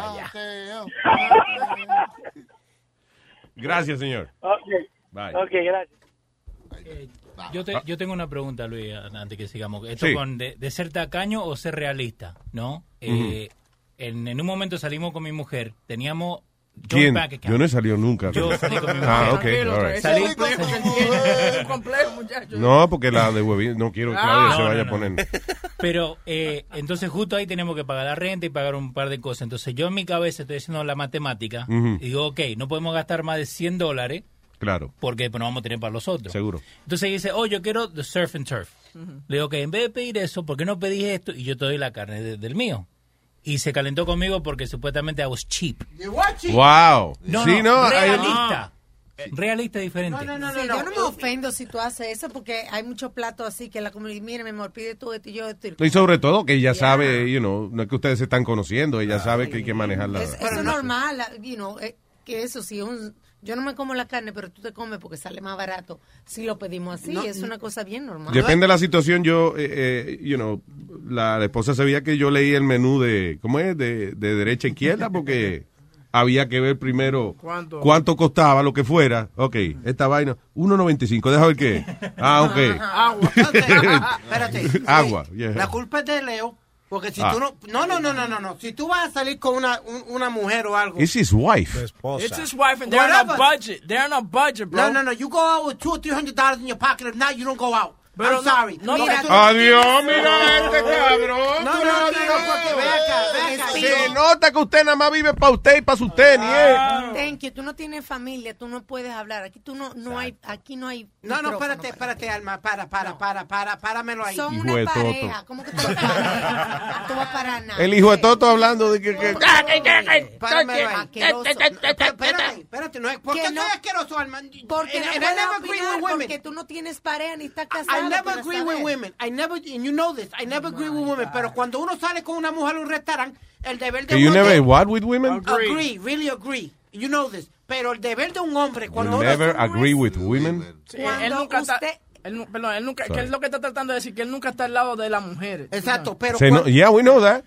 Gracias, señor. Ok, Bye. ok, gracias. Yo, te- yo tengo una pregunta, Luis, antes que sigamos. Esto Sí. con de, de ser tacaño o ser realista, ¿no? Eh, en, en un momento salimos con mi mujer, teníamos ¿Quién? Yo no he salido nunca. Yo salí con mi mujer. Ah, ok. Right. Salí- muchacho. No, porque la de huevín, no quiero que Ah. Claudia se vaya no, a poner. Pero eh, entonces justo ahí tenemos que pagar la renta y pagar un par de cosas. Entonces yo en mi cabeza estoy haciendo la matemática y digo, ok, no podemos gastar más de 100 dólares Claro, porque pues, no vamos a tener para los otros. seguro. Entonces dice, oh, yo quiero the surf and turf. Le digo, ok, en vez de pedir eso, ¿por qué no pedís esto y yo te doy la carne de- del mío? Y se calentó conmigo porque supuestamente I was cheap. Wow. No, sí, no, no, realista. realista diferente. Sí, yo no me ofendo si tú haces eso porque hay muchos platos así que la comunidad, mire, mi amor, pide tú esto y yo esto. Y sobre todo que ella sabe, you know, no es que ustedes se están conociendo, ella sabe que hay que manejarla. Es- eso es normal, you know, eh, que eso sí, un, yo no me como la carne, pero tú te comes porque sale más barato si lo pedimos así, No, es una cosa bien normal. Depende de la situación, yo, eh, eh, you know, la, esposa sabía que yo leí el menú de, ¿cómo es? De, de derecha a izquierda, porque <laughs> había que ver primero ¿Cuánto? costaba, lo que fuera. Ok, esta vaina, 1.95, deja ver qué. Ah, ok. <laughs> Agua. <laughs> Espérate. Agua, yeah. La culpa es de Leo. Porque si Ah. tú no, no, no, no, no, no, no. Si tú vas a salir con una, un- una mujer o algo. It's his wife. It's his wife and they're on a budget. They're on a budget, bro. No, no, no. You go out with two or three hundred dollars in your pocket. If not, you don't go out. Pero I'm sorry. no tú- Adiós, mira este cabrón. No, no, no- no, porque ve acá, ve acá. Se nota que usted nada más vive para usted y para su tenis, Ah. ¿eh? Thank you, tú no tienes familia, tú no puedes hablar, aquí tú no, no hay, aquí no hay. No, no, espérate, espérate, Alma. Para, para, para, para, páramelo ahí. Son Hijo una pareja, ¿cómo que tú vas a parar? Tú vas a parar nada. El hijo de Toto hablando de que... Páramelo ahí. Espérate, espérate, no es. ¿Por qué no- soy asqueroso, Alma? Porque no puedes opinar porque tú no tienes pareja ni estás casado. I never agree with women. I never, and you know this. I never agree with women. Pero cuando uno sale con una mujer a un restaurante, el deber de you never what with women? Agree, really agree. You know this. Pero el deber de un hombre cuando You uno never agree with women? Sí, él nunca está, él, perdón, él nunca, que es lo que está tratando de decir, que él nunca está al lado de la mujer. Exacto, pero Se no- yeah, we know that.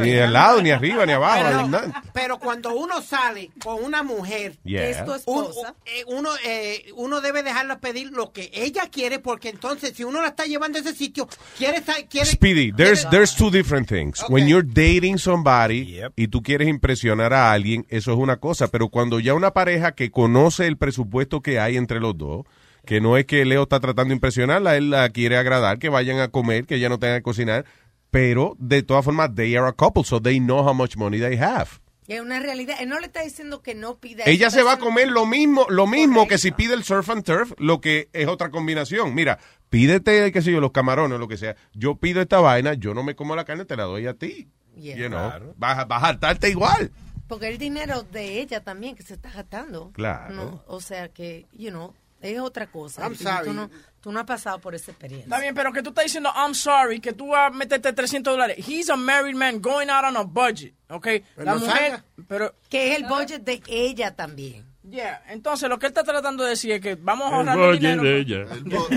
Ni al lado, ni arriba, ni abajo. Pero, pero cuando uno sale con una mujer, Yeah. que es tu esposa, uno, eh, uno debe dejarla pedir lo que ella quiere, porque entonces si uno la está llevando a ese sitio, quiere, quiere Speedy, there's there's two different things. When you're dating somebody y tú quieres impresionar a alguien, eso es una cosa, pero cuando ya una pareja que conoce el presupuesto que hay entre los dos, que no es que Leo está tratando de impresionarla, él la quiere agradar, que vayan a comer, que ella no tenga que cocinar, pero de todas formas they are a couple, so they know how much money they have. Es una realidad. Él no le está diciendo que no pida. Ella se va a comer lo mismo, lo mismo que si pide el surf and turf, lo que es otra combinación. Mira, pídete, qué sé yo, los camarones o lo que sea. Yo pido esta vaina, yo no me como la carne, te la doy a ti. Yeah. You know, vas, a- vas a hartarte igual. Porque el dinero de ella también que se está gastando. Claro. No, o sea que, you know, es otra cosa. I'm sorry. Tú no, tú no has pasado por esa experiencia. Está bien, pero que tú estás diciendo, I'm sorry, que tú vas a meterte 300 dólares. He's a married man going out on a budget, ¿ok? Pero La mujer, saca. pero... Que es el budget de ella también. Yeah, entonces lo que él está tratando de decir es que vamos a El ahorrar bolle dinero. de ella.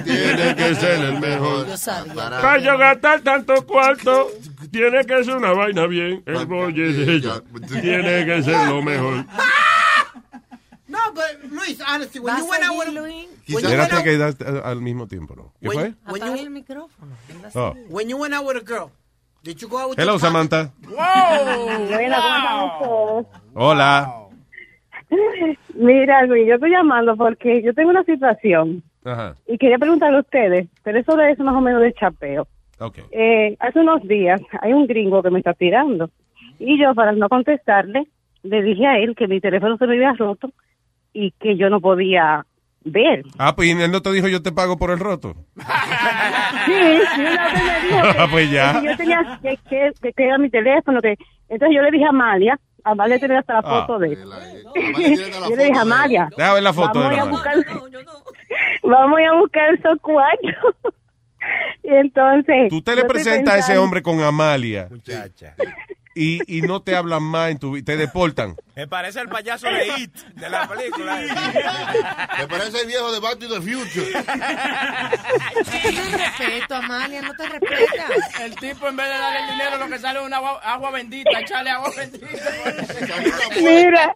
Tiene que ser el mejor. Yo sabía. Para yo gastar tanto cuarto, tiene que ser una vaina bien. El bolle de ella. Tiene que ser lo mejor. <laughs> No, but Luis, honestly, when ¿Vas you went out with que al mismo tiempo, ¿no? ¿Qué fue? when you- el micrófono. Oh. when you went out with a girl, did you go out with Hello, your partner? Samantha. Hola. <laughs> Mira, Luis, yo estoy llamando porque yo tengo una situación Ajá. y quería preguntarle a ustedes, pero eso eso más o menos de chapeo. Eh, hace unos días hay un gringo que me está tirando y yo para no contestarle le dije a él que mi teléfono se me había roto y que yo no podía ver. Ah, pues ¿y él no te dijo yo te pago por el roto. Sí, sí, una vez me dijo <laughs> que, Ah, pues ya. que yo tenía que, que, que, que era mi teléfono. que Entonces yo le dije a Amalia, Amalia tenía hasta la Ah. foto de él. <laughs> yo le dije a Amalia, ver la foto vamos de a buscar, <laughs> vamos a buscar esos cuartos. y entonces... Tú te le presentas a ese hombre con Amalia Muchacha. Y, y no te hablan más en tu vi- te deportan. Me parece el payaso de It, de la película. Me parece el viejo de Back to the Future. Ten respeto, Amalia, no te respeta. El tipo en vez de darle el dinero lo que sale es una agua, agua bendita, echarle agua bendita. Mira,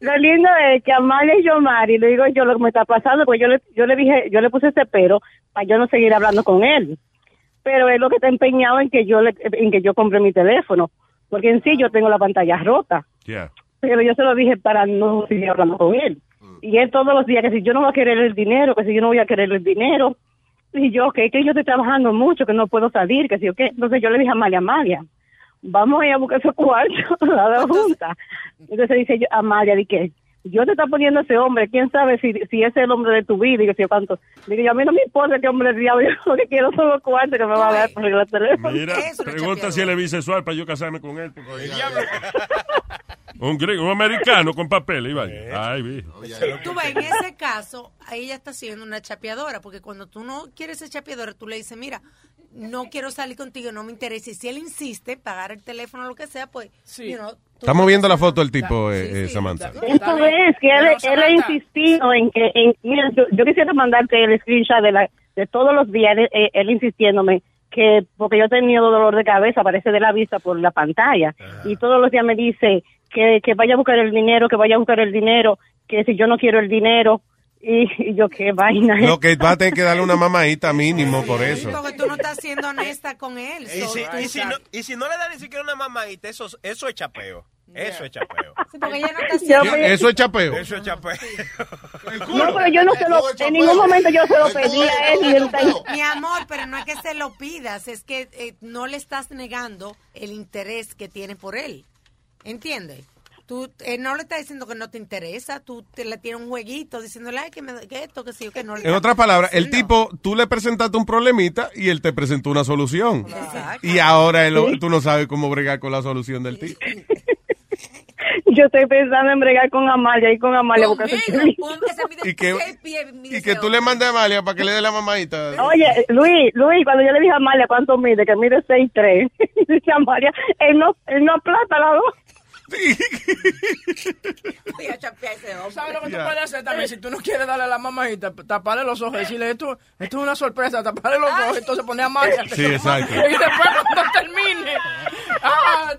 lo lindo es que Amalia y yo, Mari, le digo yo lo que me está pasando, porque yo le, yo le dije, yo le puse ese pero para yo no seguir hablando con él. Pero él lo que está empeñado en que yo le, en que yo compre mi teléfono, porque en sí yo tengo la pantalla rota. Yeah. Pero yo se lo dije para no seguir hablando con él. Y él todos los días que si yo no voy a querer el dinero, que si yo no voy a querer el dinero. Y yo, que, que yo estoy trabajando mucho, que no puedo salir, que si o qué. Entonces yo le dije a Amalia, Amalia, vamos a ir a buscar esos cuartos, las <laughs> dos juntas. Entonces dice yo, Amalia, di que yo te está poniendo ese hombre, quién sabe si, si ese es el hombre de tu vida que si yo cuánto. Digo yo, a mí no me importa qué hombre es diablo, yo lo que quiero son los cuartos que me va a dar por el teléfono. Mira, pregunta si él es bisexual para yo casarme con él. Porque el diablo. <laughs> Un gringo, un americano con papeles, y vaya. Ay, viejo. Tú ves, en ese caso, ella está siendo una chapeadora, porque cuando tú no quieres ser chapeadora, tú le dices, mira, no quiero salir contigo, no me interesa. Y si él insiste, pagar el teléfono o lo que sea, pues, you know, tú- Estamos viendo la foto del tipo, eh, eh, Samantha. Eso es, que él, él ha insistido en que, en, mira, yo, yo quisiera mandarte el screenshot de, la, de todos los días, él, él- él insistiéndome que, porque yo he tenido dolor de cabeza, parece de la vista por la pantalla, y todos los días me dice que, que vaya a buscar el dinero, que vaya a buscar el dinero, que si yo no quiero el dinero, y, y yo qué vaina. Lo que va a tener que darle una mamadita mínimo por eso. Porque tú no estás siendo honesta con él. Y si, y si no, y si no le da ni siquiera una mamadita, eso, eso es chapeo. Eso es chapeo. porque ella no está Yo me- Eso es chapeo. Eso es chapeo. No, pero yo no se lo, en ningún momento yo se lo pedí a él y él está Mi amor, pero no es que se lo pidas, es que eh, no le estás negando el interés que tiene por él. ¿Entiendes? Tú eh, no le estás diciendo que no te interesa, tú te le tienes un jueguito diciéndole ay, que, me, que esto, que sí, o que no. le En otras palabras, el tipo, tú le presentaste un problemita y él te presentó una solución. Y ahora él- tú no sabes cómo bregar con la solución del tipo. <laughs> Yo estoy pensando en bregar con Amalia y con Amalia porque Y que, y que tú le mandes a Amalia para que le dé la mamadita. Oye, Luis, Luis, cuando yo le dije a Amalia cuánto mide, que mide 6'3", <laughs> dice Amalia, él no, él no aplata la dos. ¿Sabes lo que tú puedes hacer también? Si tú no quieres darle a la mamadita, taparle los ojos y decirle, esto, esto es una sorpresa, taparle los ojos, entonces pone a María. Sí, exacto. Y después cuando termine, ah,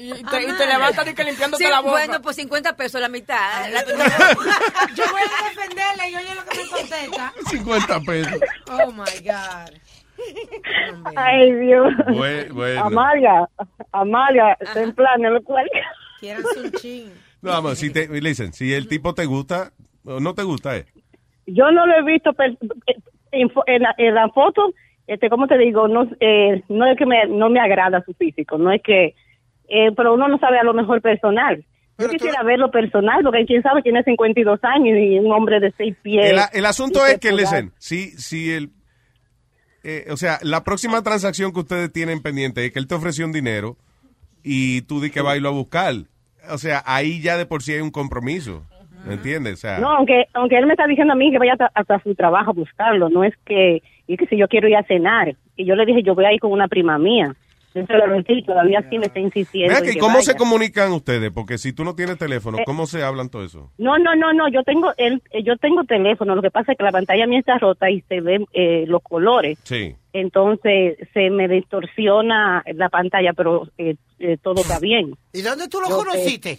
y te, y te levantas y que limpiándote Sí, la boca. bueno, pues 50 pesos la mitad. La- <laughs> Yo voy a <laughs> defenderle y oye lo que me contesta. 50 pesos. Oh my God. Ay, Dios. Bue- bueno. Amalia, Amalia, ten plan, no lo cuelga. Quieras un <laughs> chin. No, vamos, si te, listen, si el tipo te gusta o no te gusta, eh. Yo no lo he visto per- en, la, en la foto, este, ¿cómo te digo? No, eh, no es que me, no me agrada su físico, no es que, eh, pero uno no sabe a lo mejor personal. Yo quisiera verlo personal, porque quién sabe, tiene 52 años y un hombre de seis pies. El, el asunto es que, se listen, si, si el, eh, o sea, la próxima transacción que ustedes tienen pendiente es que él te ofreció un dinero y tú di que va a irlo a buscar. O sea, ahí ya de por sí hay un compromiso. ¿Me entiendes? O sea, No, aunque aunque él me está diciendo a mí que vaya hasta, hasta su trabajo a buscarlo, no es que, y que si yo quiero ir a cenar, y yo le dije, yo voy a ir con una prima mía. Yo se lo metí, todavía sí me está insistiendo. En que ¿cómo se comunican ustedes? Porque si tú no tienes teléfono, Eh, ¿cómo se hablan todo eso? No, no, no, no, yo tengo el, eh, yo tengo teléfono, lo que pasa es que la pantalla mía está rota y se ven eh, los colores, Sí. Entonces se me distorsiona la pantalla, pero eh, eh, todo está bien. ¿Y dónde tú lo Yo, eh, conociste?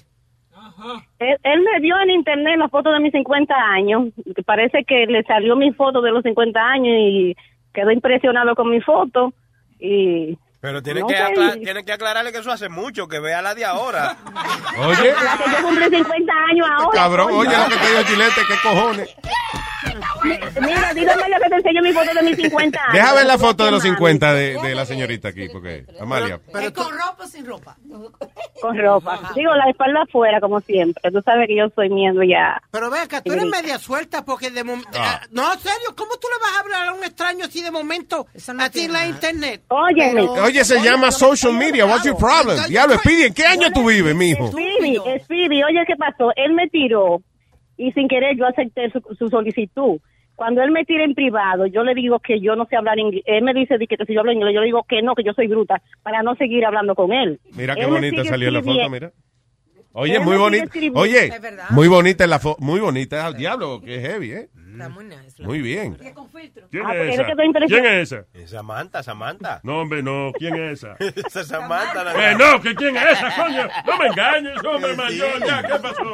Él, él me vio en internet la foto de mis 50 años, parece que le salió mi foto de los 50 años y quedó impresionado con mi foto y... Pero tiene, No que tiene que aclararle que eso hace mucho, que vea la de ahora. Oye. La que yo cumplí 50 años ahora. Cabrón, oye lo que te digo, Chilete, ¿qué cojones? Mira, dígame lo que te enseño mi foto de mis 50 años. Deja ver la foto de los Mami. 50 de, de la señorita aquí, porque, Amalia. ¿Es con ropa o sin ropa? Con ropa. Digo, la espalda afuera, como siempre. Tú sabes que yo soy miedo ya. Pero ve acá, tú eres media suelta porque de momento... Ah. No, en serio, ¿cómo tú le vas a hablar a un extraño así de momento, así en la internet? Óyeme. Oye, se llama social media. What's your problem? Diablo, Speedy, ¿en qué año tú vives, mijo? Speedy, Speedy, oye, ¿qué pasó? Él me tiró y sin querer yo acepté su, su solicitud. Cuando él me tira en privado, yo le digo que yo no sé hablar inglés. Él me dice di que si yo hablo inglés, yo le digo que no, que yo soy bruta, para no seguir hablando con él. Mira qué Él bonita salió la foto, mira. Oye, Él muy bonita. Oye, muy bonita la foto, muy bonita al diablo, que heavy, ¿eh? Está muy nice. Muy bien. ¿Quién Ah, porque es es esa? que estoy. ¿Quién es esa? Es Samantha, Samantha. No, hombre, no. ¿Quién es esa? <laughs> Esa es Samantha. la- Eh, no, que quién es esa, coño. No me engañes, hombre mayor, ya, ¿qué pasó?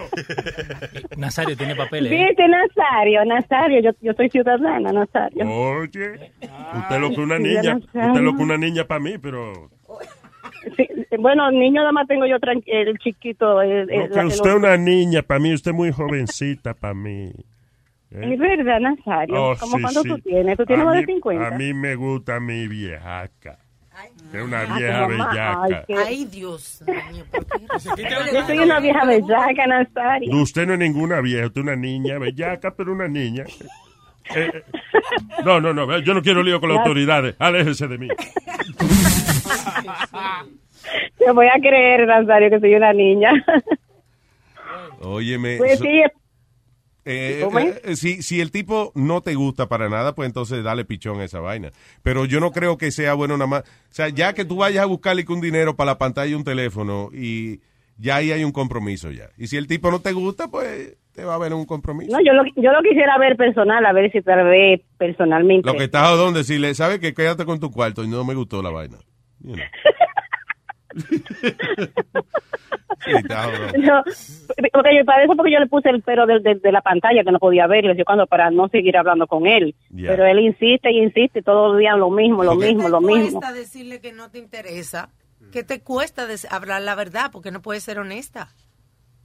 Nazario tiene papeles. ¿eh? Viste, Nazario, Nazario, yo, yo soy ciudadana, Nazario. Oye, usted lo que una sí, niña, no usted lo que una niña para mí, pero Sí, bueno, niño nada más tengo yo el chiquito. El, no, el- que el usted es otro. una niña para mí, usted es muy jovencita para mí. ¿Eh? Es verdad, Nazario. Oh, ¿Cómo sí, cuánto sí. tú tienes? ¿Tú tienes A más de mí- 50? A mí me gusta mi viejaca. Es una Ah, vieja bellaca. ay, qué- Ay, Dios mío. ¿por qué? Yo soy una vieja bellaca, Nazario. Usted no es ninguna vieja, usted es una niña bellaca, pero una niña. Eh, eh, no, no, no, yo no quiero lío con las autoridades. Aléjese de mí. Te voy a creer, Nazario, que soy una niña. Óyeme. Pues so- sí, eh, ¿Cómo es? eh, si, si el tipo no te gusta para nada, pues entonces dale pichón a esa vaina. Pero yo no creo que sea bueno nada más. O sea, ya que tú vayas a buscarle un dinero para la pantalla y un teléfono y ya ahí hay un compromiso ya. Y si el tipo no te gusta, pues te va a haber un compromiso. no, yo lo, yo lo quisiera ver personal, a ver si tal vez personalmente. Lo que está jodón decirle, ¿sabes que Quédate con tu cuarto y no me gustó la vaina. You know. <laughs> No, porque yo, para eso porque yo le puse el pero de, de- de la pantalla que no podía ver y le decía cuando para no seguir hablando con él. Ya. Pero él insiste y insiste todos los días lo mismo, lo mismo, lo ¿Qué mismo. cuesta decirle que no te interesa? ¿Qué te cuesta hablar la verdad? Porque no puedes ser honesta.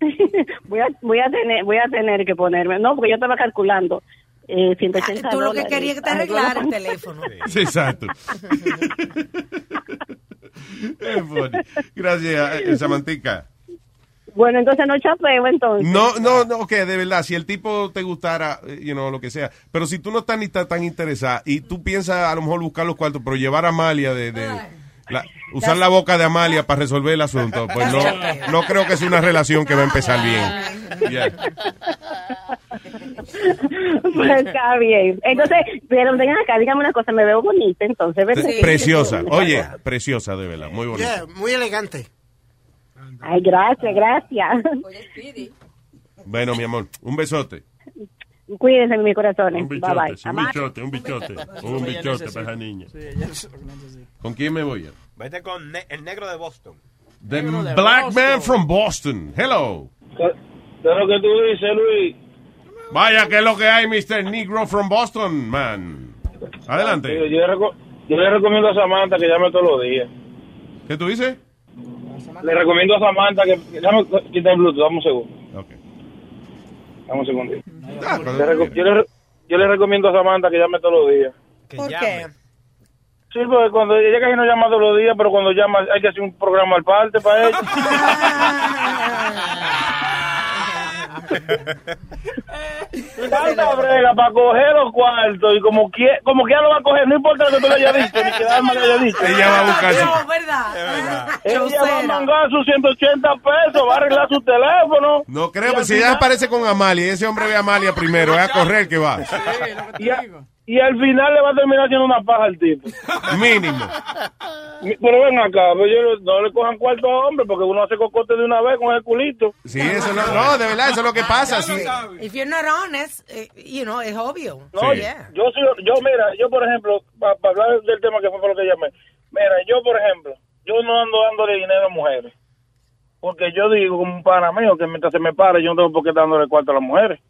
<laughs> Voy a, voy a tener, voy a tener que ponerme, no, porque yo estaba calculando eh, 180 Ah, Tú lo que querías que te Arreglar arreglara el teléfono. <laughs> Sí, exacto. <laughs> Gracias, eh, Samantica. Bueno, entonces no chapeo, entonces. No, no, no, que de verdad, si el tipo te gustara, eh, you know, lo que sea, pero si tú no estás ni tan, tan interesada y tú piensas a lo mejor buscar los cuartos, pero llevar a Amalia de, de la- usar la boca de Amalia para resolver el asunto, pues no, no creo que sea una relación que va a empezar bien. Pues está bien. Entonces, pero vengan acá, dígame una cosa, me veo bonita, entonces. ¿verdad? Preciosa, oye, preciosa de verdad, muy bonita. Yeah, muy elegante. Ay, gracias, gracias. Bueno, mi amor, un besote. Cuídense, mis corazones. Un Bye bichote, bye. sí, un bichote, un bichote. Un bichote para esa niña. ¿Con quién me voy? Vete con ne- el negro de Boston. The Black Man from Boston. Hello. ¿Qué es lo que tú dices, Luis? Vaya, que es lo que hay, Mr. Negro from Boston, man. Adelante. Yo, le reco- yo le recomiendo a Samantha que llame todos los días. ¿Qué tú dices? Le recomiendo a Samantha que... Quitar el Bluetooth, dame un segundo. Dame un segundo. Yo, le, yo le recomiendo a Samantha que llame todos los días. ¿Por qué? Sí, porque cuando ella casi no llama todos los días, pero cuando llama hay que hacer un programa al parte para ella. <laughs> Tanta brega para coger los cuartos y como que como que ella lo va a coger, no importa lo que tú le hayas dicho, ni que Alma le haya dicho. Ella va a buscar su- No, ¿verdad? Ella va a mangar sus 180 pesos, va a arreglar su teléfono. No creo, pero si ella final- aparece con Amalia y ese hombre ve a Amalia primero, es a correr que va. y, a- y al final le va a terminar haciendo una paja al tipo. <laughs> Mínimo. Pero ven acá, pues yo, no le cojan cuarto a hombre porque uno hace cocote de una vez con el culito. Sí, eso no, no, de verdad, eso es lo que pasa. sí. If you're not honest, eh, you know, es obvio. No, Yeah. yo soy, yo mira, yo por ejemplo, para hablar del tema que fue por lo que llamé, mira, yo por ejemplo, yo no ando dándole dinero a mujeres, porque yo digo como un pana mío que mientras se me pare yo no tengo por qué dándole cuarto a las mujeres.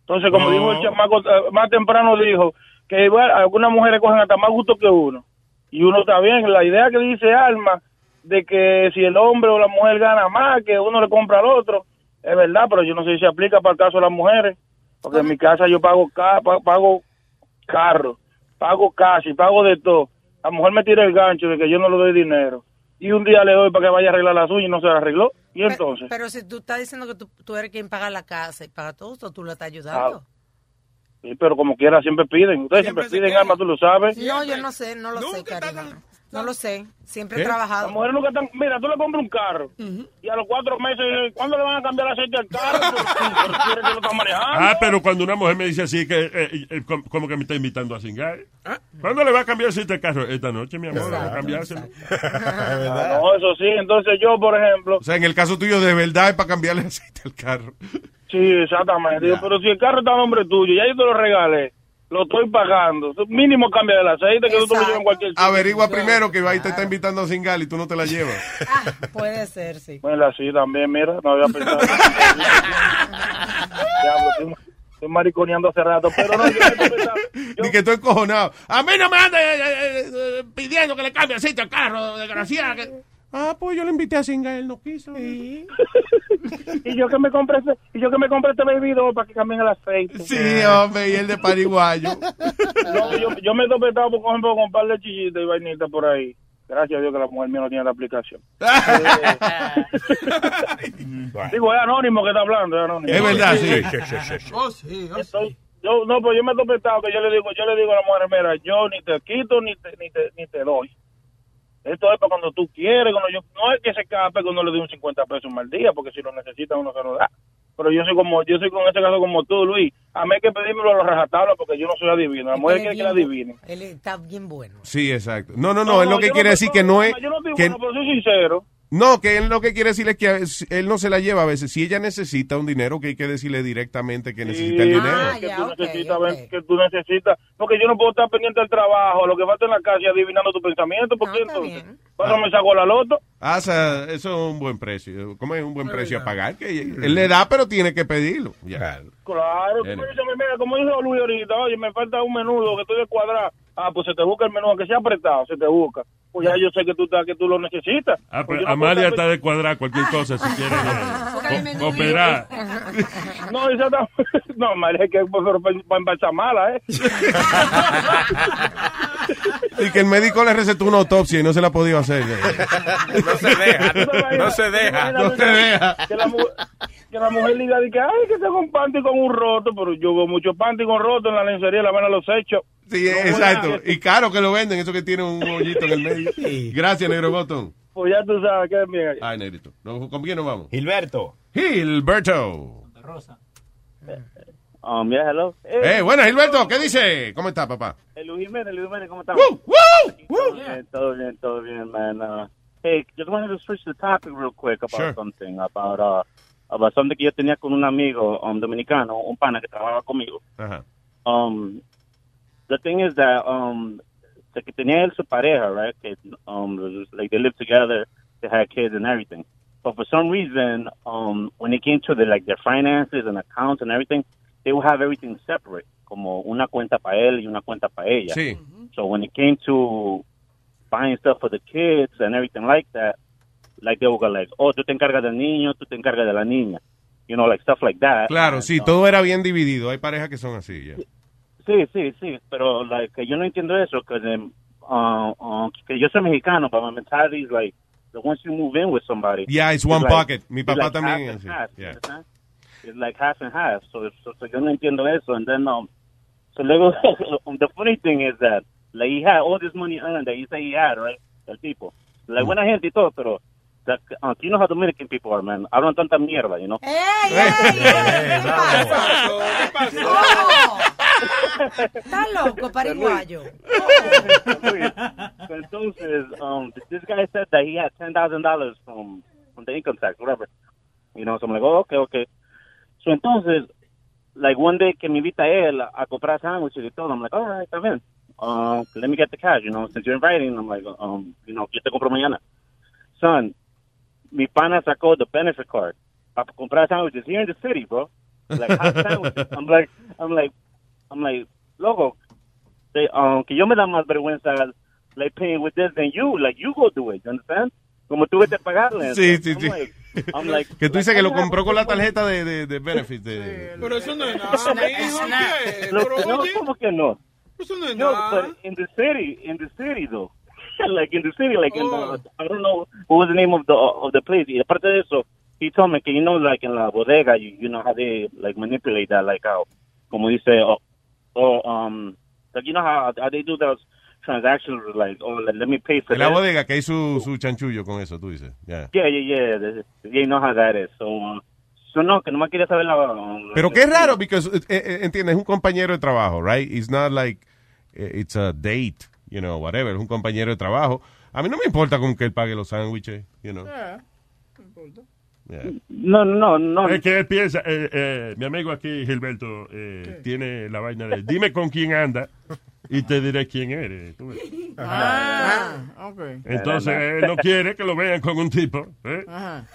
Entonces, como No. dijo el chamaco, eh, más temprano dijo que igual algunas mujeres cogen hasta más gusto que uno, y uno está bien, la idea que dice Alma de que si el hombre o la mujer gana más, que uno le compra al otro, es verdad, pero yo no sé si se aplica para el caso de las mujeres. Porque en mi casa yo pago ca- pa- pago carro, pago casi, pago de todo. La mujer me tira el gancho de que yo no le doy dinero. Y un día le doy para que vaya a arreglar las uñas y no se la arregló. Y entonces, Pero si tú estás diciendo que tú, tú eres quien paga la casa y paga todo tú lo estás ayudando. Sí, pero como quiera siempre piden. Ustedes siempre, piden alma, tú lo sabes. No, yo no sé, no lo sé, cariño. No lo sé. Siempre he trabajado. Las mujeres nunca están... Mira, tú le compras un carro y a los cuatro meses, ¿cuándo le van a cambiar el aceite al carro? <laughs> Que lo estás manejando. Ah, pero cuando una mujer me dice así, que eh, eh, com- como que me está invitando a cingar. ¿Cuándo le va a cambiar si este carro? Esta noche, mi amor, va a cambiárselo. Ah, <laughs> no, eso sí. Entonces yo, por ejemplo... O sea, en el caso tuyo, de verdad es para cambiarle aceite al carro. Sí, exactamente. Digo, pero si el carro está a nombre tuyo, ya yo te lo regalé, lo estoy pagando. Mínimo cambia el aceite que tú te lo llevas en cualquier sitio. Averigua primero que ahí te está invitando a cingar y tú no te la llevas. <laughs> Puede ser, sí. Bueno, así también, mira, no había pensado. <laughs> Diablo, estoy, mariconeando hace rato, pero no, yo pensando- Ni que estoy encojonado. A mí no me ande eh, eh, eh, pidiendo que le cambie aceite al carro, desgraciada. que- Ah, pues yo le invité a cingar, él no quiso. <laughs> y yo que me compré ese, y yo que me compré este baby doll para que cambien el aceite. Sí, hombre, y el de pariguayo. <laughs> No, yo, yo me he topetado, por ejemplo, con un par de chillitas y vainitas por ahí. Gracias a Dios que la mujer mía no tiene la aplicación. <laughs> Digo, es anónimo que está hablando, es anónimo. Es verdad, sí. Oh, sí, Entonces, yo, no, pues yo me he topetado que yo le digo, yo le digo a la mujer, mira, yo ni te quito ni te, ni te, ni te doy. Esto es para cuando tú quieres, cuando yo, no es que se escape que uno le dé un 50 pesos mal día, porque si lo necesita uno se lo da. Pero yo soy como, yo soy con este caso como tú, Luis. A mí hay que pedírmelo a los rajatablas porque yo no soy adivino. La mujer quiere que la adivine. Él está bien bueno. Sí, exacto. No, no, no, es lo que quiere no- decir que no es... Yo no que- bueno, pero soy sincero. No, que él lo que quiere decir es que él no se la lleva a veces. Si ella necesita un dinero, que hay que decirle directamente que necesita el dinero. que tú necesitas, que tú necesitas, porque yo no puedo estar pendiente del trabajo, lo que falta en la casa y adivinando tu pensamiento, porque entonces, cuando me saco la loto, Ah, o sea, eso es un buen precio. ¿Cómo es un buen precio a pagar? Que él le da, pero tiene que pedirlo. Ya. claro, tú Bien. me dices, mira, como dijo Luis ahorita, oye, me falta un menudo que estoy de cuadrado, ah, pues se te busca el menú, aunque sea apretado, se te busca, pues ya yo sé que tú, estás- que tú lo necesitas. Ah, Pues no Amalia está de cuadrar cualquier cosa si quiere eh, co- cooperar. No, esa está... <laughs> No, María, es que para, para empezar mala, ¿eh? <laughs> Y que el médico le recetó una autopsia y no se la ha podido hacer. <laughs> No se deja, no se deja. No se deja. Que la, que la mujer diga, que, ay, que tengo un panty con un roto, pero yo veo mucho panty con roto en la lencería, la van a los hechos. Sí, exacto. Y caro que lo venden, eso que tiene un hoyito en el medio. Gracias, Negro Botón. Pues ya tú sabes que es bien. Ay, Negrito. ¿No- ¿Con quién nos vamos? Gilberto. Gilberto. Um, yeah, hello. Eh, buenas, Gilberto. ¿Qué dice? ¿Cómo está, papá? Eh, Luis Jiménez, Luis Jiménez, ¿cómo estamos? Todo bien, todo bien, todo bien, man. Uh, hey, just wanted to switch the topic real quick about Sure. something, about, uh, about something que yo tenía con un amigo um, dominicano, un pana que trabajaba conmigo. Ajá. Um, the thing is that, um, the que tenía él su pareja, right? Que, um, like they lived together, they had kids and everything. But for some reason, um, when it came to the, like their finances and accounts and everything, they would have everything separate, como una cuenta para él y una cuenta para ella. Sí. So when it came to buying stuff for the kids and everything like that, like they would go like, oh, tú te encargas del niño, tú te encargas de la niña. You know, like stuff like that. Claro, sí, todo era bien dividido. Hay parejas que son así, ya. Sí, sí, sí, pero like, yo no entiendo eso, que uh, uh, que yo soy mexicano, but my mentality is like, once you move in with somebody. Yeah, it's one like- pocket. Mi it's papá like también half es así. half, Yeah. It's like half and half, so, so, so yo no entiendo eso, and then, um, so luego, <laughs> the funny thing is that, like, he had all this money earned that he said he had, right, el tipo. Like, buena gente y todo, pero, that, uh, you know how Dominican people are, man, hablan tanta mierda, you know? Está loco, pariguayo. Entonces, um, this guy said that he had ten thousand dollars from from the income tax, whatever. You know, so I'm like, oh, okay, okay. So entonces, like one day que me invita él a comprar sándwiches y todo, I'm like, all right, está bien. Um, let me get the cash, you know, since you're inviting, I'm like, um, you know, yo te compro mañana. Son, mi pana sacó the benefit card para comprar sándwiches here in the city, bro. Like hot <laughs> sandwiches. I'm like, I'm like, I'm like, loco, they, um, que yo me da más vergüenza like paying with this than you. Like you go do it. You understand? Como tú vete a pagarle. Sí, sí, I'm sí. like- I'm like, Que tú dices like, que lo compró con la tarjeta de, de, de benefit. De... Pero eso no es nada, no, oye, ¿cómo que no? eso no es No, nada. but in the city, in the city though, <laughs> like in the city, like in Oh. the, I don't know what was the name of the of the place. Y aparte de eso, he told me que you know, like in la bodega, you, you know how they like manipulate that, like how, como dice, oh, oh um, like you know how, how they do those transactions, like oh, let, let me pay for En la this. bodega que hay su, su chanchullo con eso, tú dices. Yeah. Yeah, yeah, yeah. You know how that is. So, uh, so no, que no me quería saber la. um, Pero qué raro, because, eh, eh, entiendes, es un compañero de trabajo, right? It's not like, eh, it's a date, you know, whatever. Es un compañero de trabajo. A mí no me importa con que él pague los sándwiches, you know. Yeah. No, no, no. Es que él piensa, eh, eh, mi amigo aquí, Gilberto, eh, tiene la vaina de, dime con quién anda <laughs> y te diré quién eres. tú ves. Ah, ok. Entonces, él no quiere que lo vean con un tipo ¿eh?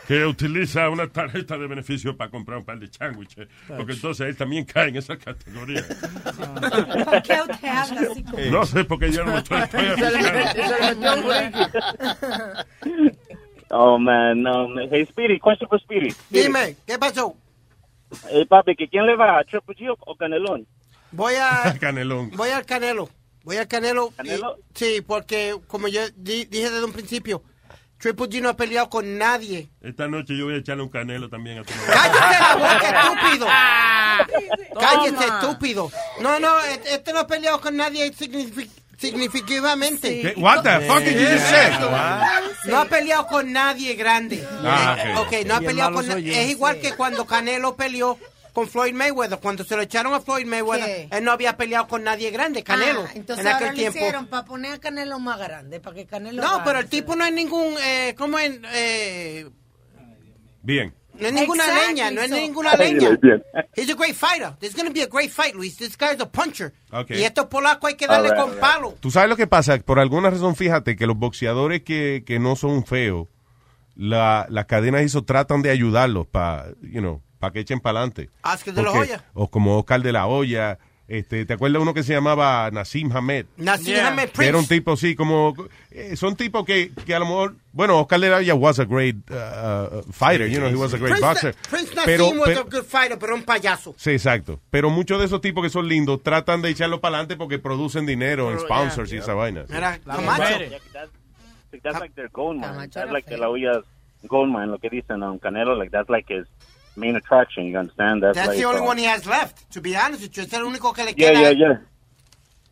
Que utiliza una tarjeta de beneficio para comprar un par de sándwiches, porque entonces él también cae en esa categoría. ¿Por <laughs> qué usted habla así como? No sé, porque yo no estoy, <laughs> estoy. Oh, man, no. man. Hey, Speedy, question for Speedy. Dime, ¿qué pasó? Hey, papi, ¿que ¿quién le va a Triple G o Canelón? Voy a, <laughs> Canelón. voy al Canelo. Voy al Canelo. y- ¿Canelo? sí, porque como yo di- dije desde un principio, Triple G no ha peleado con nadie. Esta noche yo voy a echarle un canelo también a tu ¡Cállate la boca, <laughs> estúpido! <laughs> ¡Cállate, estúpido! No, no, este este no ha peleado con nadie signifi- significativamente. ¿Qué? What the fuck did you just say? no ha peleado con nadie grande. Ah, Eh, ok. no ha Y el peleado con yo. Es igual que cuando Canelo peleó con Floyd Mayweather. Cuando se lo echaron a Floyd Mayweather, ¿Qué? él no había peleado con nadie grande, Canelo. Ah, entonces en ahora aquel lo tiempo. hicieron para poner a Canelo más grande, para que Canelo No, pero el tipo no es ningún, eh, ¿cómo es? Eh, Bien. no es ninguna Exactly, leña, no es ninguna leña. He's a great fighter. There's going to be a great fight, Luis. This guy's a puncher. Ok. Y estos polacos hay que darle right, con palo. Tú sabes lo que pasa, por alguna razón, fíjate que los boxeadores que, que no son feos, la, las cadenas eso tratan de ayudarlos para, you know, para que echen para adelante. Oscar de la Hoya. O como Oscar de la Hoya. Este, ¿Te acuerdas uno que se llamaba Nassim Hamed? Nassim Yeah. Hamed Que era un Prince. tipo así como... eh, son tipos que, que a lo mejor... Bueno, Oscar de la Hoya was a great uh, uh, fighter, you know, he was a great Prince, boxer. Prince Pero- Nassim was pero- a good fighter, pero un payaso. Sí, exacto. Pero muchos de esos tipos que son lindos tratan de echarlo para adelante porque producen dinero en Pero, sponsors yeah. y esa vaina. Mira, Camacho. That's, that's like their gold mine. That's era like the La Hoya's gold mine, lo que dicen on Canelo. Like, that's like his main attraction, you understand? That's, That's like, the only uh, one he has left, to be honest with you. Es el único que le Yeah, queda. yeah, yeah.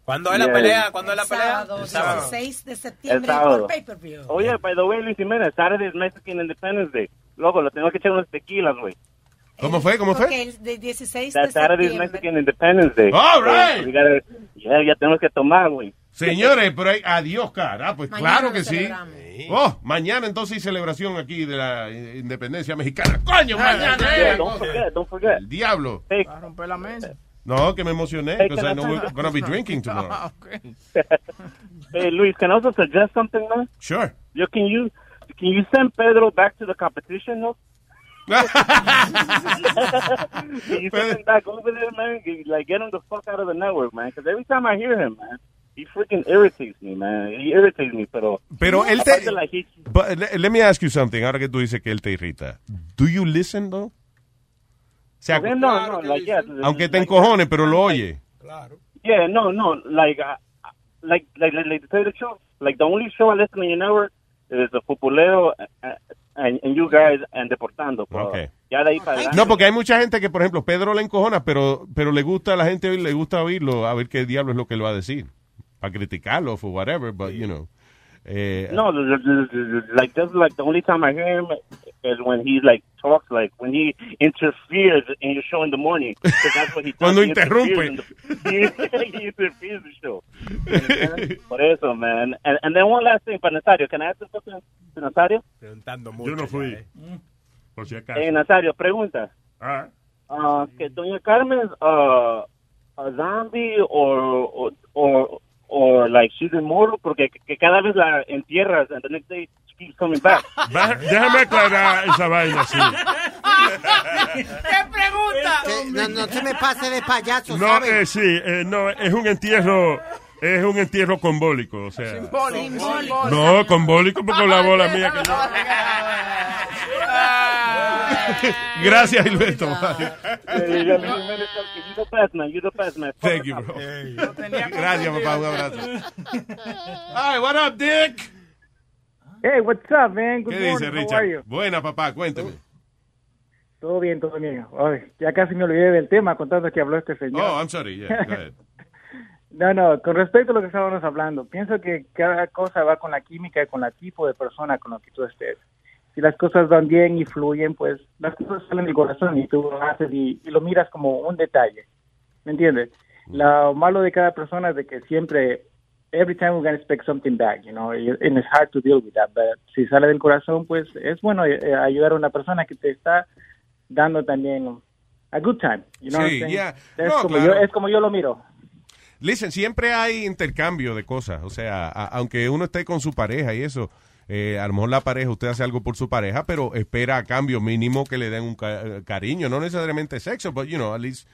¿Cuándo es la Yeah. pelea? ¿Cuándo es la El pelea? sábado, El sábado. 16 de El septiembre sábado. por pay-per-view. Oh, yeah, by the way, Luis Jiménez, Saturday is Mexican Independence Day. Loco, lo tengo que echar unos tequilas, güey. ¿Cómo fue? ¿Cómo Porque el de 16 That de Saturday is septiembre. Mexican Independence Day. All So, right. we gotta- yeah, ya tenemos que tomar, güey. Señores, pero hay, adiós, cara. Pues Mañana claro lo que sí. celebramos. Oh, mañana entonces hay celebración aquí de la eh, independencia mexicana. ¡Coño, mañana! Yeah, eh! don't forget, don't forget. El diablo. Hey, Va a romper la mesa. No, que me emocioné, Hey, because I know we're going to be drinking tomorrow. <laughs> Ah, ok. <laughs> hey, Luis, can I also suggest something, man? Sure. Yo, can you can you send Pedro back to the competition, no? Send him back over there, man? Like, get him the fuck out of the network, man. Because every time I hear him, man, he freaking irritates me, man. He irritates me, pero... Pero él te... aparte, like, he- But le- let me ask you something, ahora que tú dices que él te irrita. Do you listen, though? O sea, no, no, like, yeah, aunque te encojones, pero lo oye. Yeah, no, no, like, uh, like, like, like, like, to tell you the truth, like, the only show I listen to your network is the Populero uh, and, and you guys and Deportando. pero Okay. Ya de ahí para adelante. No, porque hay mucha gente que, por ejemplo, Pedro le encojona, pero, pero le gusta a la gente oír, le gusta oírlo, a ver qué diablo es lo que él va a decir. Para criticarlo, for whatever, but, you know. Eh, No, like that's like the only time I hear him is when he like talks, like when he interferes in your show in the morning. 'Cause that's what he <laughs> does. Cuando He interrumpe. interferes in the- he, <laughs> he interferes the show. Por eso, man. And, and then one last thing para Nazario. Can I ask something to Nazario? Preguntando mucho. Yo no fui. Por si acaso. Eh, Nazario, pregunta. Ah. Uh, que Doña Carmen is uh, a zombie or, or, or, or like she's immortal porque que, que cada vez la entierras and the next day she keeps coming back. Va- déjame aclarar esa vaina, sí. ¿Qué pregunta? no, no se me pase de payaso, No, ¿sabes? eh, sí, eh, no, es un entierro, es un entierro combólico, o sea. Simbólico. No, combólico porque la bola mía que yo. Gracias, Gilberto. Eh. Thank you, bro. Gracias, papá. Un abrazo. Hi, what up, Dick? Hey, what's up, man? Good ¿Qué dice, morning. How are you? Richard? Buena, papá, cuéntame. Todo bien, todo bien. Ay, ya casi me olvidé del tema contando que habló este señor. Oh, I'm sorry. Yeah, go ahead. <laughs> No, no, con respecto a lo que estábamos hablando, pienso que cada cosa va con la química y con el tipo de persona con la que tú estés. Si las cosas van bien y fluyen, pues las cosas salen del corazón y tú lo haces y, y lo miras como un detalle. ¿Me entiendes? Lo malo de cada persona es de que siempre, every time we're going to expect something back, you know, and it's hard to deal with that. But si sale del corazón, pues es bueno eh, ayudar a una persona que te está dando también a good time. You know what I'm Sí, saying? yeah. Es, No, como claro. yo, es como yo lo miro. Listen, siempre hay intercambio de cosas. O sea, a- aunque uno esté con su pareja y eso, eh, a lo mejor la pareja, usted hace algo por su pareja, pero espera a cambio mínimo que le den un ca- eh, cariño. No necesariamente sexo, pero, you know, at least,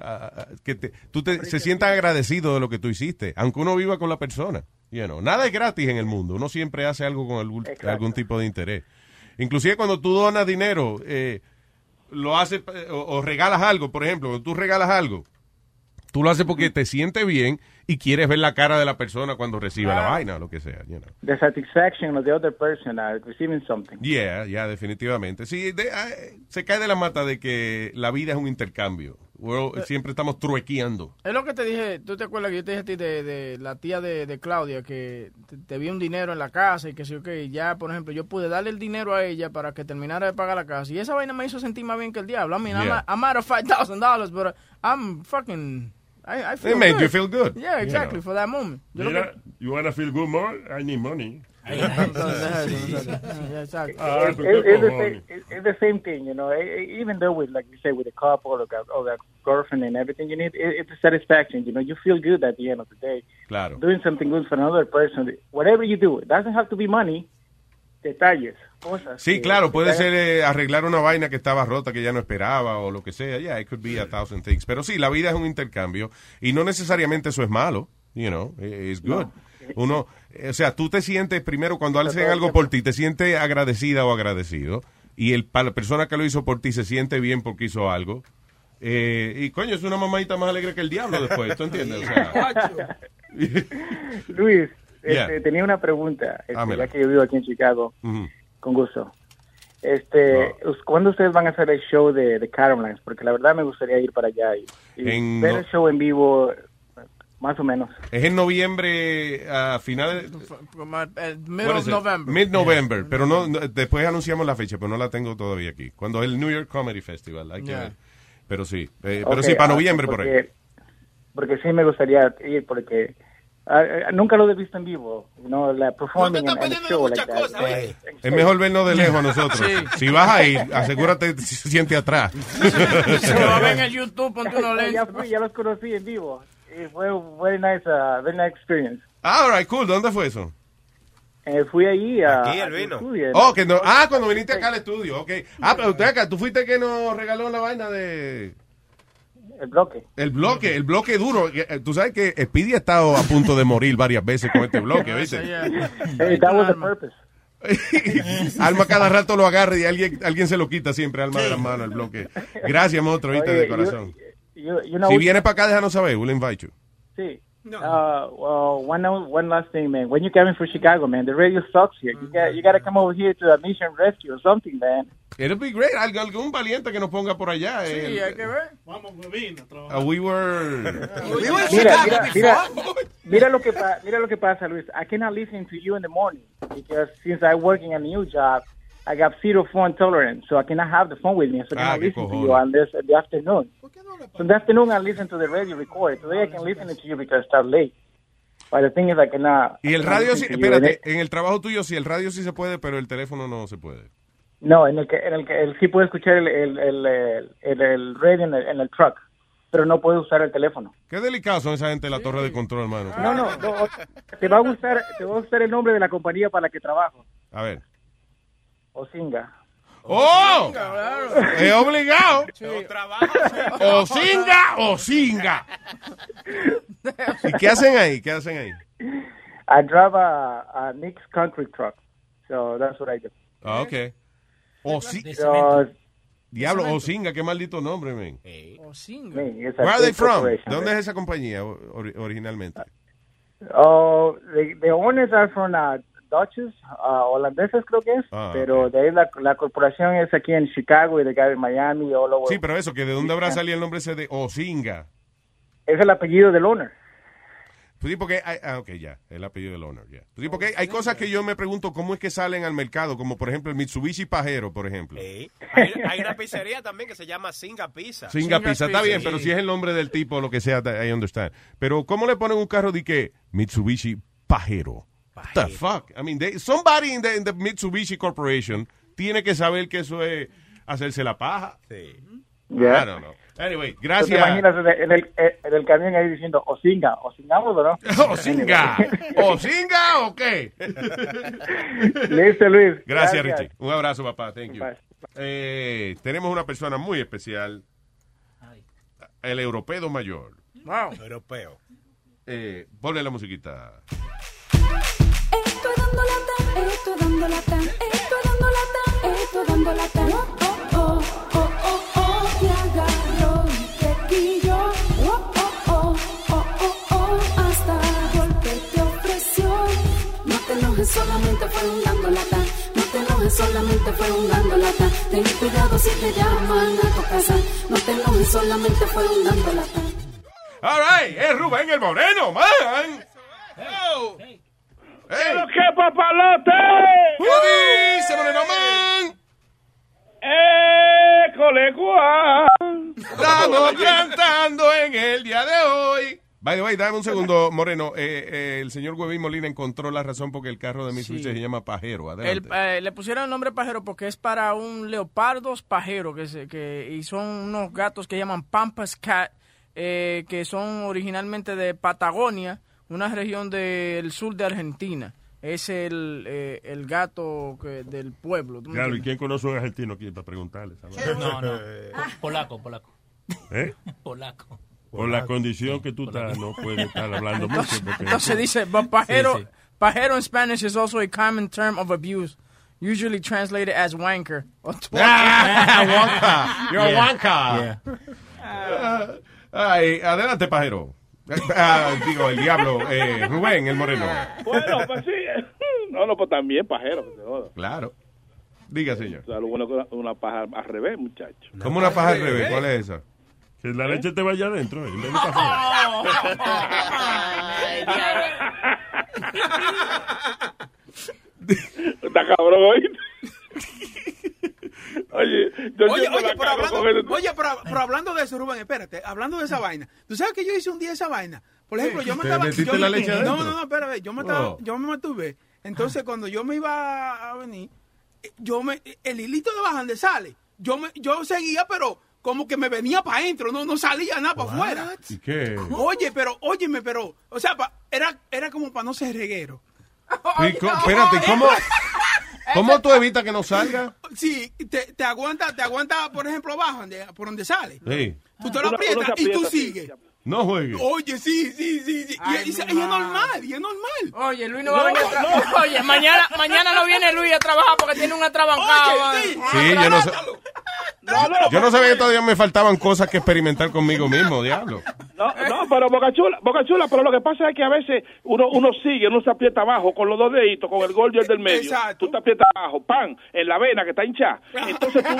ah, que te- tú te, se sientas agradecido de lo que tú hiciste, aunque uno viva con la persona. You know, nada es gratis en el mundo. Uno siempre hace algo con algún, algún tipo de interés. Inclusive cuando tú donas dinero, eh, lo haces eh, o, o regalas algo, por ejemplo, cuando tú regalas algo, tú lo haces porque te sientes bien y quieres ver la cara de la persona cuando reciba la Ah. vaina o lo que sea. You know. The satisfaction of the other person uh, receiving something. Yeah, yeah, definitivamente. Sí, de- ah, se cae de la mata de que la vida es un intercambio. We're all- siempre estamos truequeando. Es lo que te dije, tú te acuerdas que yo te dije a ti de, de la tía de, de Claudia que te, te vi un dinero en la casa y que sí, ok, ya, por ejemplo, yo pude darle el dinero a ella para que terminara de pagar la casa y esa vaina me hizo sentir más bien que el diablo. I mean, Yeah. I'm out of $5,000, but I'm fucking, I, I feel It made good. you feel good. Yeah, You exactly, know. for that moment. Yo lo Mira, que- you wanna feel good more? I need money. Ah, pues, it's, the same, thing, you know. E- e- Even though with, like you say, with a couple or, or a girlfriend and everything, you need it, it's a satisfaction. You know, you feel good at the end of the day. Claro. Doing something good for another person, whatever you do, it doesn't have to be money. Detalles, cosas. Sí, claro, puede ser eh, arreglar una vaina que estaba rota, que ya no esperaba, o lo que sea. Yeah, it could be a thousand things. Pero sí, la vida es un intercambio, y no necesariamente eso es malo, you know, it's good. Uno, eh, o sea, tú te sientes, primero, cuando hacen algo por ti, te sientes agradecida o agradecido, y el, para la persona que lo hizo por ti se siente bien porque hizo algo. Eh, y coño, es una mamadita más alegre que el diablo después, ¿tú entiendes? O sea, <laughs> Luis, Yeah. este, tenía una pregunta, este, ya que yo vivo aquí en Chicago, con gusto. Este, ¿Cuándo ustedes van a hacer el show de, de Carolines? Porque la verdad me gustaría ir para allá y, y En ver no- el show en vivo, más o menos. es en noviembre, a finales... El middle of is it? November. Mid-November, pero no, no- después anunciamos la fecha, pero no la tengo todavía aquí. Cuando es el New York Comedy Festival, hay que Yeah. ver. Pero sí, eh, pero sí, para ah, noviembre por ahí. porque, Porque sí me gustaría ir, porque ah, ah, nunca lo he visto en vivo, no la performing en el show. like that. Eh, Es mejor vernos de lejos a nosotros. Si vas a ir, asegúrate si se siente atrás. <laughs> Si lo ven en YouTube, ponte unos <laughs> lentes. ya fui, ya los conocí en vivo. Y fue very nice, uh, very nice experience. Ah, all right, cool. ¿Dónde fue eso? Eh, fui allí a... Aquí, al vino. estudio. Oh, que no, ah, cuando viniste acá al estudio, ok. Ah, pero usted acá, tú fuiste el que nos regaló la vaina de... El bloque. El bloque, el bloque duro. Eh, Tú sabes que Speedy ha estado a punto de morir varias veces con este bloque, <laughs> ¿viste? Hey, that was the purpose. <laughs> Alma cada rato lo agarra y alguien, alguien se lo quita siempre, Alma de la mano, el bloque. Gracias, monstruo, De yo- corazón. You, you know, Si vienes para acá, déjanos saber, we'll invite you. Sí. Uh, well, one one last thing, man. When you're coming from Chicago, man, the radio sucks here. You got you got to come over here to a mission rescue or something, man. It'll be great. Alg- algún valiente que nos ponga por allá. Sí, eh. hay que ver. Vamos, bebina, Uh, we were... Mira, mira, mira, mira lo que pa- mira lo que pasa, Luis. I cannot listen to you in the morning because since I'm working a new job, I got zero phone tolerance, so I cannot have the phone with me. So I Ah, cannot qué listen to cojones. you unless in the afternoon. So the afternoon, I listen to the radio record. Today I can listen to you because I start late. But the thing is, I cannot. Y el radio, sí, espérate, en el trabajo tuyo sí, el radio sí se puede, pero el teléfono no se puede. No, en el que, en el que él sí puede escuchar el, el, el, el, el- el radio en el, en el truck, pero no puede usar el teléfono. Qué delicados son esa gente de la torre de control, hermano. No, no, no, te va a gustar, te va a gustar el nombre de la compañía para la que trabajo, A ver. Osinga. ¡Oh! Es obligado. O singa o singa. ¿Y qué hacen ahí? ¿Qué hacen ahí? I drive a, a Nick's concrete truck, so that's what I do. Ah, ok. O si- So, Diablo, Osinga, qué maldito nombre, men. Osinga. Where are they from? corporation. ¿De dónde es esa compañía ori- originalmente? Oh, the, the owners are from uh, Dutches, uh, holandeses creo que es, Ah, pero de ahí la, la corporación es aquí en Chicago y de acá en Miami, all over. Sí, pero eso, que de dónde habrá salido el nombre ese de Osinga. Es el apellido del owner. Pues sí, porque hay, ah, ok, ya, el apellido del owner, ya. Pues sí, porque hay cosas que yo me pregunto cómo es que salen al mercado, como por ejemplo el Mitsubishi Pajero, por ejemplo. <laughs> Hay, hay una pizzería también que se llama Singa Pizza. Singa Pizza, está bien, pero si es el nombre del tipo o lo que sea, I understand. Pero ¿cómo le ponen un carro de que Mitsubishi Pajero? What the fuck? I mean, they- somebody in the, in the Mitsubishi Corporation tiene que saber que eso es hacerse la paja. Sí. Yeah. I don't know. Anyway, ¿Tú ¿Te gracias. imaginas en el, en el, en el camión ahí diciendo Osinga? ¿Osingamos o no? <laughs> ¿Osinga? <laughs> ¿Osinga o qué? <laughs> Listo, Luis. Gracias, Richie. Un abrazo, papá. Thank you. Eh, tenemos una persona muy especial. El europeo mayor. Wow. Europeo. Eh, ponle la musiquita. Dando lata, estoy dando lata, estoy dando lata, estoy dando lata. Oh, oh, oh, oh, oh, te agarro y te quillo. Oh, oh, oh, oh, oh, oh, hasta golpe te ofreció. No te enojes, solamente fue un dando lata. No te enojes, solamente fue un dando lata. Ten cuidado si te llaman a tocar pasar. No te enojes, solamente fueron dando lata. All right, es Rubén el Moreno, man. ¿Pero qué papalote? ¿Qué dice, Moreno Man? ¡École, Juan! Estamos cantando en el día de hoy. By the way, dame un segundo, Moreno. Eh, eh, el señor Huevín Molina encontró la razón porque el carro de Miss Sí. Se llama Pajero. El, eh, le pusieron el nombre pajero porque es para un leopardos pajero que, se, que y son unos gatos que llaman Pampas Cat eh, que son originalmente de Patagonia, una región del sur de Argentina. Es el, eh, el gato que- del pueblo. ¿tú me Claro, ¿y quién conoce a un argentino aquí para preguntarle? ¿sabes? No, no. <laughs> Polaco, polaco. ¿Eh? <laughs> Polaco. Por la condición que tú estás, no puedes estar hablando mucho. Entonces, porque- entonces dice, but pajero, Sí, sí. pajero in Spanish is also a common term of abuse, usually translated as wanker. or. Ah, wanka. You're a Yeah. wanka. Ah, ay, adelante, Pajero. Ah, digo, el diablo. eh, Rubén, el Moreno. Bueno, pues sí. No, no, pues también pajero. Claro. Diga, señor. O sea, lo bueno que una, una paja al revés, muchacho. ¿Cómo una paja al revés? ¿Cuál es esa? Que la leche te vaya adentro. en vez de Está cabrón, ¿oíste? Oye, yo Oye, oye, pero hablando, oye pero, pero hablando de eso, Rubén, espérate, hablando de esa vaina. ¿Tú sabes que yo hice un día esa vaina? Por ejemplo, yo me ¿Te estaba... yo la me- leche no, no, no, espérate, yo me, estaba, Oh. yo me mantuve. Entonces, cuando yo me iba a venir, eh, yo me, el hilito de bajante sale. Yo me, yo seguía, pero como que me venía para adentro, no, no salía nada para afuera. ¿Y qué? Oye, pero, óyeme, pero, o sea, pa- era, era como para no ser reguero. Espérate, <laughs> ¿cómo, ¿cómo tú evitas que no salga? Sí, te, te aguanta, te aguanta, por ejemplo, abajo, donde- por donde sale. Sí. Tú te lo aprietas y tú sí, sigues. No juegues. Oye, sí, sí, sí, sí. Y, y- y es normal, y es normal. Oye, Luis no va a venir a tra- <laughs> Oye, mañana, mañana no viene Luis a trabajar porque tiene un atrabancado. Oye, ¿vale? Sí, yo no sé. Yo no sabía que todavía me faltaban cosas que experimentar conmigo mismo, diablo. No, no, pero Boca Chula, Boca Chula, pero lo que pasa es que a veces uno, uno sigue, uno se aprieta abajo con los dos deditos, con el gol y el del medio. Exacto. Tú te aprietas abajo, pan, en la vena que está hinchada. Entonces tú,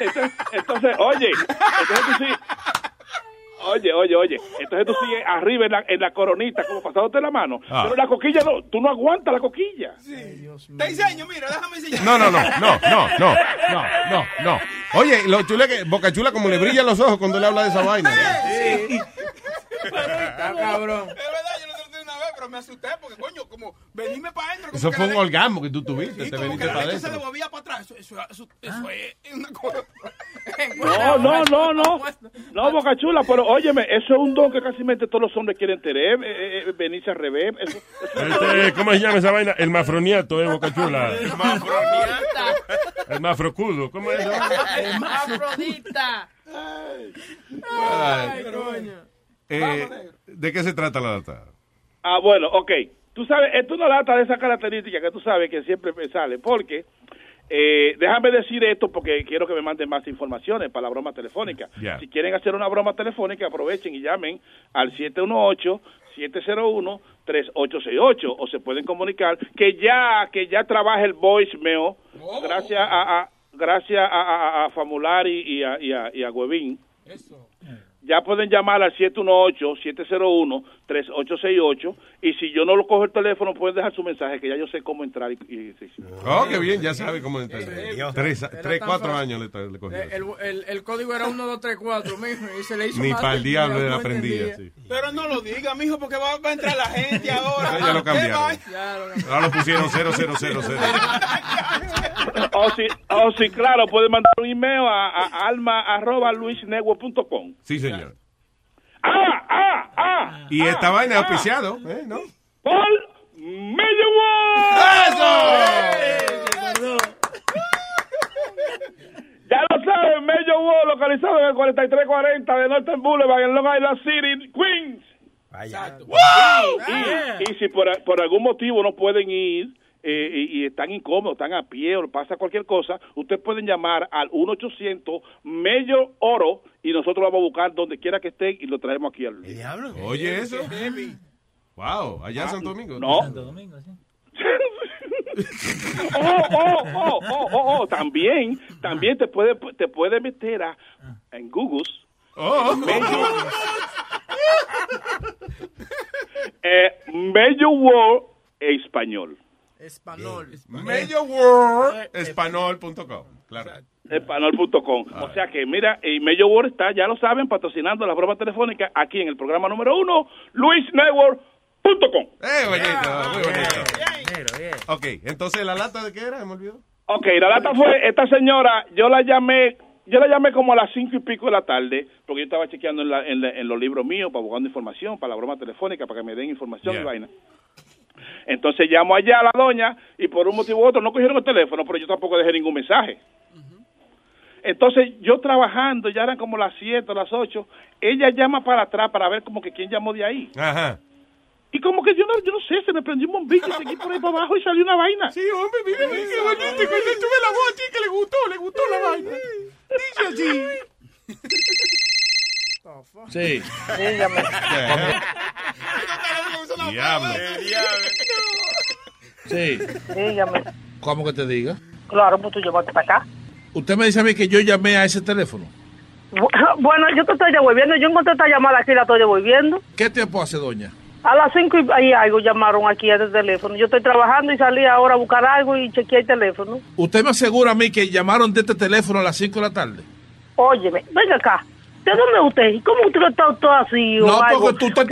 entonces, entonces, oye, entonces tú sigues, oye, oye, oye, entonces tú sigues arriba en la, en la coronita, como pasándote la mano. Ah. Pero la coquilla no, tú no aguantas la coquilla. Te enseño, mira, déjame enseñar. No, no, no, no, no, no, no, no, no. Oye, lo chula que Boca Chula como le brillan los ojos cuando le habla de esa vaina. Está cabrón. Es verdad, yo lo traté una vez, pero me asusté porque, coño, como venirme para adentro. Eso fue un le- orgasmo que tú tuviste, Sí, te veniste para leche se adentro. devolvía para atrás. Eso, eso, eso, eso es una cosa. <laughs> No, no, no, no. No, Boca Chula, pero óyeme, eso es un don que casi todos los hombres quieren tener, eh, eh, eh, venirse al revés. Eso, eso- Este, ¿Cómo se llama esa vaina? El mafroniato, ¿eh, Boca Chula? <laughs> El mafrocudo, ¿cómo es? Afrodita. Ay, coño. eh, ¿De qué se trata la data? Ah, bueno, ok. Tú sabes, esto es una lata de esa característica que tú sabes que siempre me sale, porque eh, déjame decir esto porque quiero que me manden más informaciones para la broma telefónica. Si quieren hacer una broma telefónica, aprovechen y llamen al 718-701-3868 o se pueden comunicar. Que ya que ya trabaja el voicemail. Gracias a, a- gracias a, a, a Famulari y a, y a, y a Huevín. Ya pueden llamar al 718-701-3868 y si yo no lo cojo el teléfono pueden dejar su mensaje que ya yo sé cómo entrar y, y- sí, sí. Oh, qué bien, ya sabe cómo entrar. Tres, Era tres, tan cuatro fácil. años le, le cogió. Eh, El, el, el código era 1, 2, 3, 4, mijo, y se le hizo Ni para el de- diablo ya le aprendía, sí. Pero no lo diga, mijo, porque va, va a entrar la gente ahora. Ya lo ¿Qué cambiaron. va? Ahora lo pusieron 0000. o si, o si claro pueden mandar un email a, a alma arroba luisnetwork.com Sí, señor. Ah ah ah Y esta vaina es auspiciado, ¿eh? ¿no? Paul Ya lo saben, Mello World, localizado en el 4340 de Northern Boulevard en Long Island City, Queens. Y, y si por, por algún motivo no pueden ir eh, y, y están incómodos, están a pie o pasa cualquier cosa, ustedes pueden llamar al 1-800 Mello Oro y nosotros vamos a buscar donde quiera que estén y lo traemos aquí al Oye, eso. Wow, allá en Santo Domingo. No. Santo Domingo, sí. <laughs> Oh, oh, oh, oh, oh, oh, también, también te puede, te puede meter a, en Google. <laughs> Eh, Major World Español. Español. Majorworldespanol.com. Claro. Español.com. O sea que, mira, y Major World está, ya lo saben, patrocinando la broma telefónica aquí en el programa número uno, luisnetwork.com. Eh, bonito, muy bonito. Ok, entonces la lata de qué era, me olvidó. Ok, la lata fue, esta señora, yo la llamé, yo la llamé como a las cinco y pico de la tarde, porque yo estaba chequeando en, la- en la- en los libros míos, para buscando información, para la broma telefónica, para que me den información y vaina. Entonces llamo allá a la doña y por un motivo u otro no cogieron el teléfono, pero yo tampoco dejé ningún mensaje. Entonces yo trabajando, ya eran como las 7 o las 8, ella llama para atrás para ver como que quién llamó de ahí. Ajá. Y como que yo no, yo no sé, se me prendió un bombillo, seguí por ahí para abajo y salió una vaina. Sí, hombre, mire, mire qué bonito. Cuando tuve la voz aquí que le gustó, le gustó la vaina. Dice así. Sí. <laughs> Diablo. Sí. Dígame. ¿Cómo que te diga? Claro, pues tú llamaste para acá. Usted me dice a mí que yo llamé a ese teléfono. Bu- <laughs> Bueno, yo te estoy devolviendo. Yo encontré esta llamada aquí y la estoy devolviendo. ¿Qué tiempo hace, doña? A las cinco y y algo llamaron aquí a este teléfono. Yo estoy trabajando y salí ahora a buscar algo y chequeé el teléfono. Usted me asegura a mí que llamaron de este teléfono a las 5 de la tarde. Óyeme, venga acá. ¿De dónde usted? ¿Y cómo usted está todo así? No, porque tú- usted,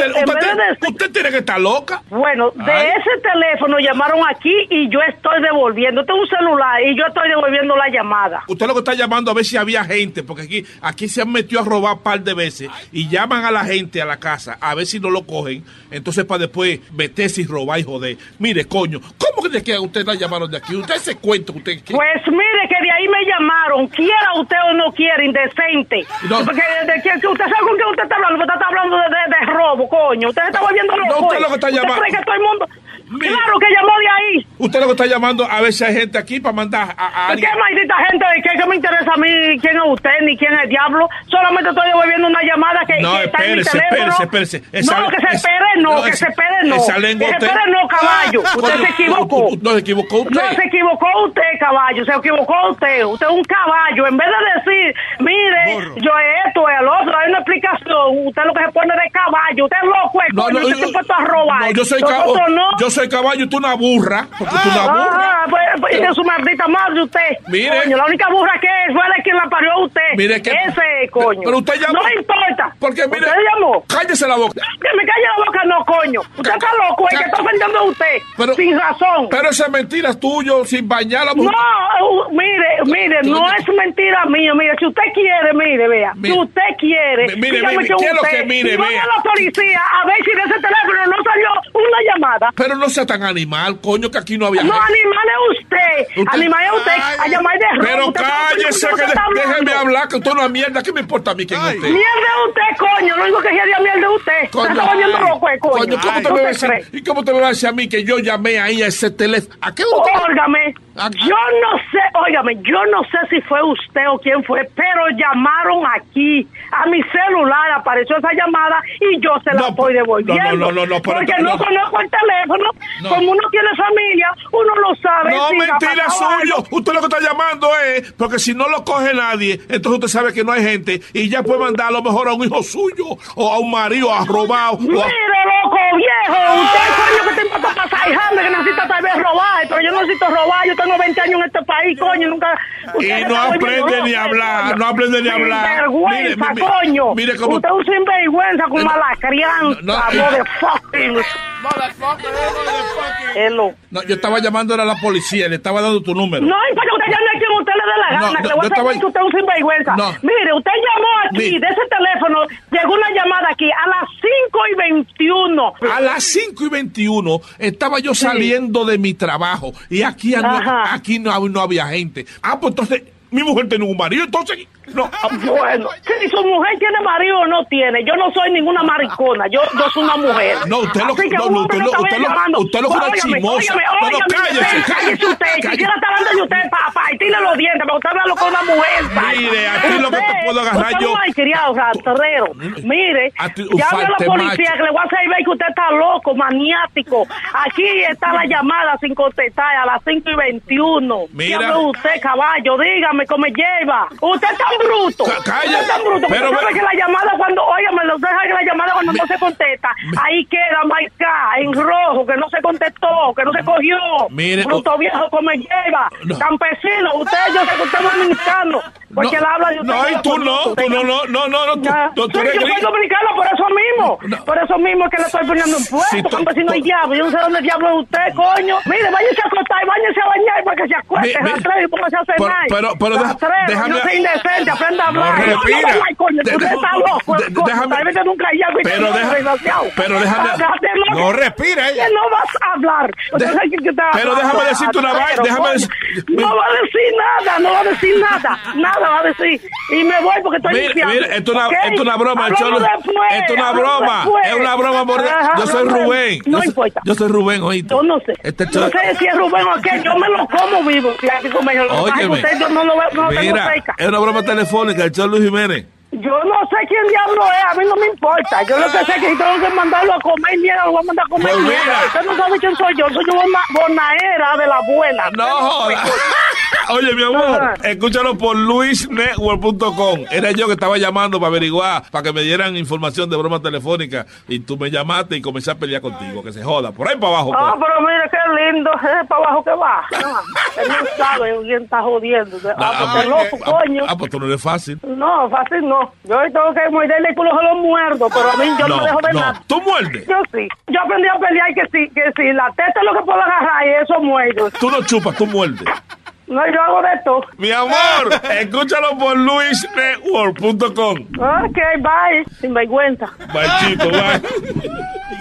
usted, tiene que estar loca. Bueno, de ese teléfono llamaron aquí y yo estoy devolviendo. Es un celular y yo estoy devolviendo la llamada. Usted lo que está llamando a ver si había gente, porque aquí, aquí se han metido a robar un par de veces y llaman a la gente a la casa a ver si no lo cogen. Entonces, para después meterse y robar y joder. Mire, coño, ¿cómo que de que usted la llamaron de aquí? Usted se cuenta, usted. que- Pues mire que de ahí me llamaron, quiera usted o no quiera, indecente. No. Porque de, de que, que usted sabe con qué usted está hablando, usted está hablando de, de- robo, coño. Usted está volviendo loco. No, usted lo que está ¿Usted llamando- cree que todo el mundo... Claro que llamó de ahí. Usted lo que está llamando a ver si hay gente aquí para mandar a, a ¿Qué alguien. maldita gente? ¿Qué, qué me interesa a mí quién es usted ni quién es el diablo? Solamente estoy devolviendo una llamada que, No, que está en mi espérese, teléfono. espérese, espérese. Esa- no, que se espere no, no, que esa- se espere no. esa lengua que se espere no, caballo. Ah, usted se equivocó. No se equivocó usted. No, se equivocó usted, caballo, se equivocó usted. Usted es un caballo. En vez de decir, mire, yo esto, el otro, hay una explicación. Usted lo que se pone de caballo. Usted es loco, eh, No, no, usted yo- puesto a robar. No, yo soy. Yo soy caballo tú una burra. Porque tú una burra. Ah, pues, pues, de su maldita madre usted. Mire. Coño, la única burra que es fue de quien la parió a usted. Mire que- Ese, coño. Pero usted llamó- No importa. Porque mire- ¿Usted llamó? Cállese la boca. Que me calle la boca, no, coño. Usted está loco, es que está ofendiendo a usted. Pero- sin razón. Pero esa mentira es tuyo, sin bañar a la mujer. No, uh, mire, mire, no es mentira mía, mire, si usted quiere, mire, vea, Mire. si usted quiere, Mi- mire, mire, con ¿qué es lo usted, que mire, vea? a la policía a ver si de ese teléfono no salió una llamada. Pero no sea tan animal, coño, que aquí no había No, animal es usted, Usted- animal es usted, a llamar de. Pero Usted cállese, que de- déjeme hablar, que usted no es mierda. ¿Qué me importa a mí quién es usted? Mierda es usted, coño, lo único que quería mierda es usted. Usted está volviendo loco, eh, coño. Coño, ¿cómo te ¿No me a decir? ¿Y cómo te me va a decir a mí que yo llamé ahí a ese teléfono? ¿A qué usted? Óigame, yo no sé, óigame, yo no sé si fue usted o quién fue, pero llamaron aquí. A mi celular apareció esa llamada y yo se la estoy devolviendo. no, no, no, pero- porque no. no conozco el teléfono. No. Como uno tiene familia, uno lo sabe. No, si mentira suyo. Usted lo que está llamando es porque si no lo coge nadie, entonces usted sabe que no hay gente y ya puede mandar a lo mejor a un hijo suyo o a un marido a robar. o a- Mire, loco, viejo, usted coño que te pasar hijando, que necesita tal vez robar, pero yo no necesito robar, yo tengo 20 años en este país, coño, nunca... Y no aprende ni a hablar, no aprende ni a hablar. Sinvergüenza, coño. mire cómo- Usted es un sinvergüenza con mala crianza, no, motherfucking. Hello. No, yo estaba llamando era a la policía, le estaba dando tu número. No importa, usted llame a quien usted le dé la No, gana, no, que le voy yo a estaba- que usted es un sinvergüenza. No. Mire, usted llamó aquí, Mi- de ese teléfono, llegó una llamada aquí a las 5 y 21. A las 5 y 21 estaba yo saliendo de mi trabajo y aquí, no, aquí no, no había gente. Ah, pues entonces mi mujer tenía un marido, entonces Bueno, si su mujer tiene marido o no tiene, yo no soy ninguna maricona, yo, yo soy una mujer. No, usted lo- Así que no, no, usted lo- no usted está lo- usted lo Óigame, chismosa. óigame, No, no, cállese, usted, cállese usted, cállese. quisiera estar hablando de usted para pa, tirarle los dientes, pero usted habla con una mujer. Mire, aquí lo que te Usted- puedo agarrar usted yo- es un malcriado, rastrero. Mire, A ti- llame a la policía que le voy a hacer ver que usted está loco, maniático. Aquí está la llamada sin contestar a las 5 y 21. Mira. ¿Qué habló usted, caballo? Dígame cómo me lleva. Usted es tan bruto. Ca- calla. Es tan bruto. Pero Pero sabe que la llamada cuando, óigame, lo deja que la llamada cuando no se contesta, <laughs> ahí queda marcada en rojo, que no se contestó, que no se cogió. Mire, bruto o- viejo, como me lleva. No. Campesino, usted, yo sé que usted es dominicano. Porque No, él habla de usted. no, y tú no, tú no, no, no, no, no, tú- tú- tú Sí, yo soy dominicano por eso mismo. Por eso mismo es que le estoy poniendo. Si tú- campesino y diablo. Yo no sé dónde diablo es usted, coño. Mire, váyase a acostar y váyase a bañar para que se acueste. Mi- mi- rastrero y póngase a Pero- cenar. pero- pero Rastrero, déjame- no sea indecente, aprenda a No, hablar. respira. De- coño, déjame- Pero te deja- desgraciado. pero déjame-. No, respira ella. No vas a hablar. Entonces, ¿qué- qué te pero déjame decirte una vaina, déjame No va a decir nada, no va a decir nada. Nada va a decir. Y me voy porque estoy Mira, limpiando. mira, esto es una, broma, Esto es una broma, es una broma. Yo soy Rubén. No importa. yo soy Rubén, oíste. Yo no sé. Este no sé si es Rubén o qué. Yo me lo como vivo. Óyeme. yo no lo veo, no Mira, es una broma telefónica, el Luis Jiménez. Yo no sé quién diablo es, a mí no me importa. Yo lo que sé es que si tengo que mandarlo a comer mierda, lo voy a mandar a comer Pues mierda. mira. Usted no sabe quién soy yo, soy yo bona, bonaera de la buena. No joda. <laughs> Oye, mi amor, escúchalo por luisnetwork.com. Era yo que estaba llamando para averiguar, para que me dieran información de broma telefónica. Y tú me llamaste y comencé a pelear contigo, que se joda. Por ahí para abajo. Ah, pues. pero mire qué lindo, es para abajo que va. No, <laughs> él no sabe quién está jodiendo. Ah, Ah, porque loco, ah, coño. Ah, pues tú no eres fácil. No, fácil no. Yo tengo que morderle el culo, se lo muerdo, pero a mí yo no, No, dejo de no. nada. ¿Tú muerdes? Yo sí. Yo aprendí a pelear que sí, que sí. La teta es lo que puedo agarrar y eso muerdo. Tú no chupas, tú muerdes. No, yo hago de esto. Mi amor, <laughs> escúchalo por luisnetwork.com. Ok, bye. Sin vergüenza. Bachito, bye. <laughs>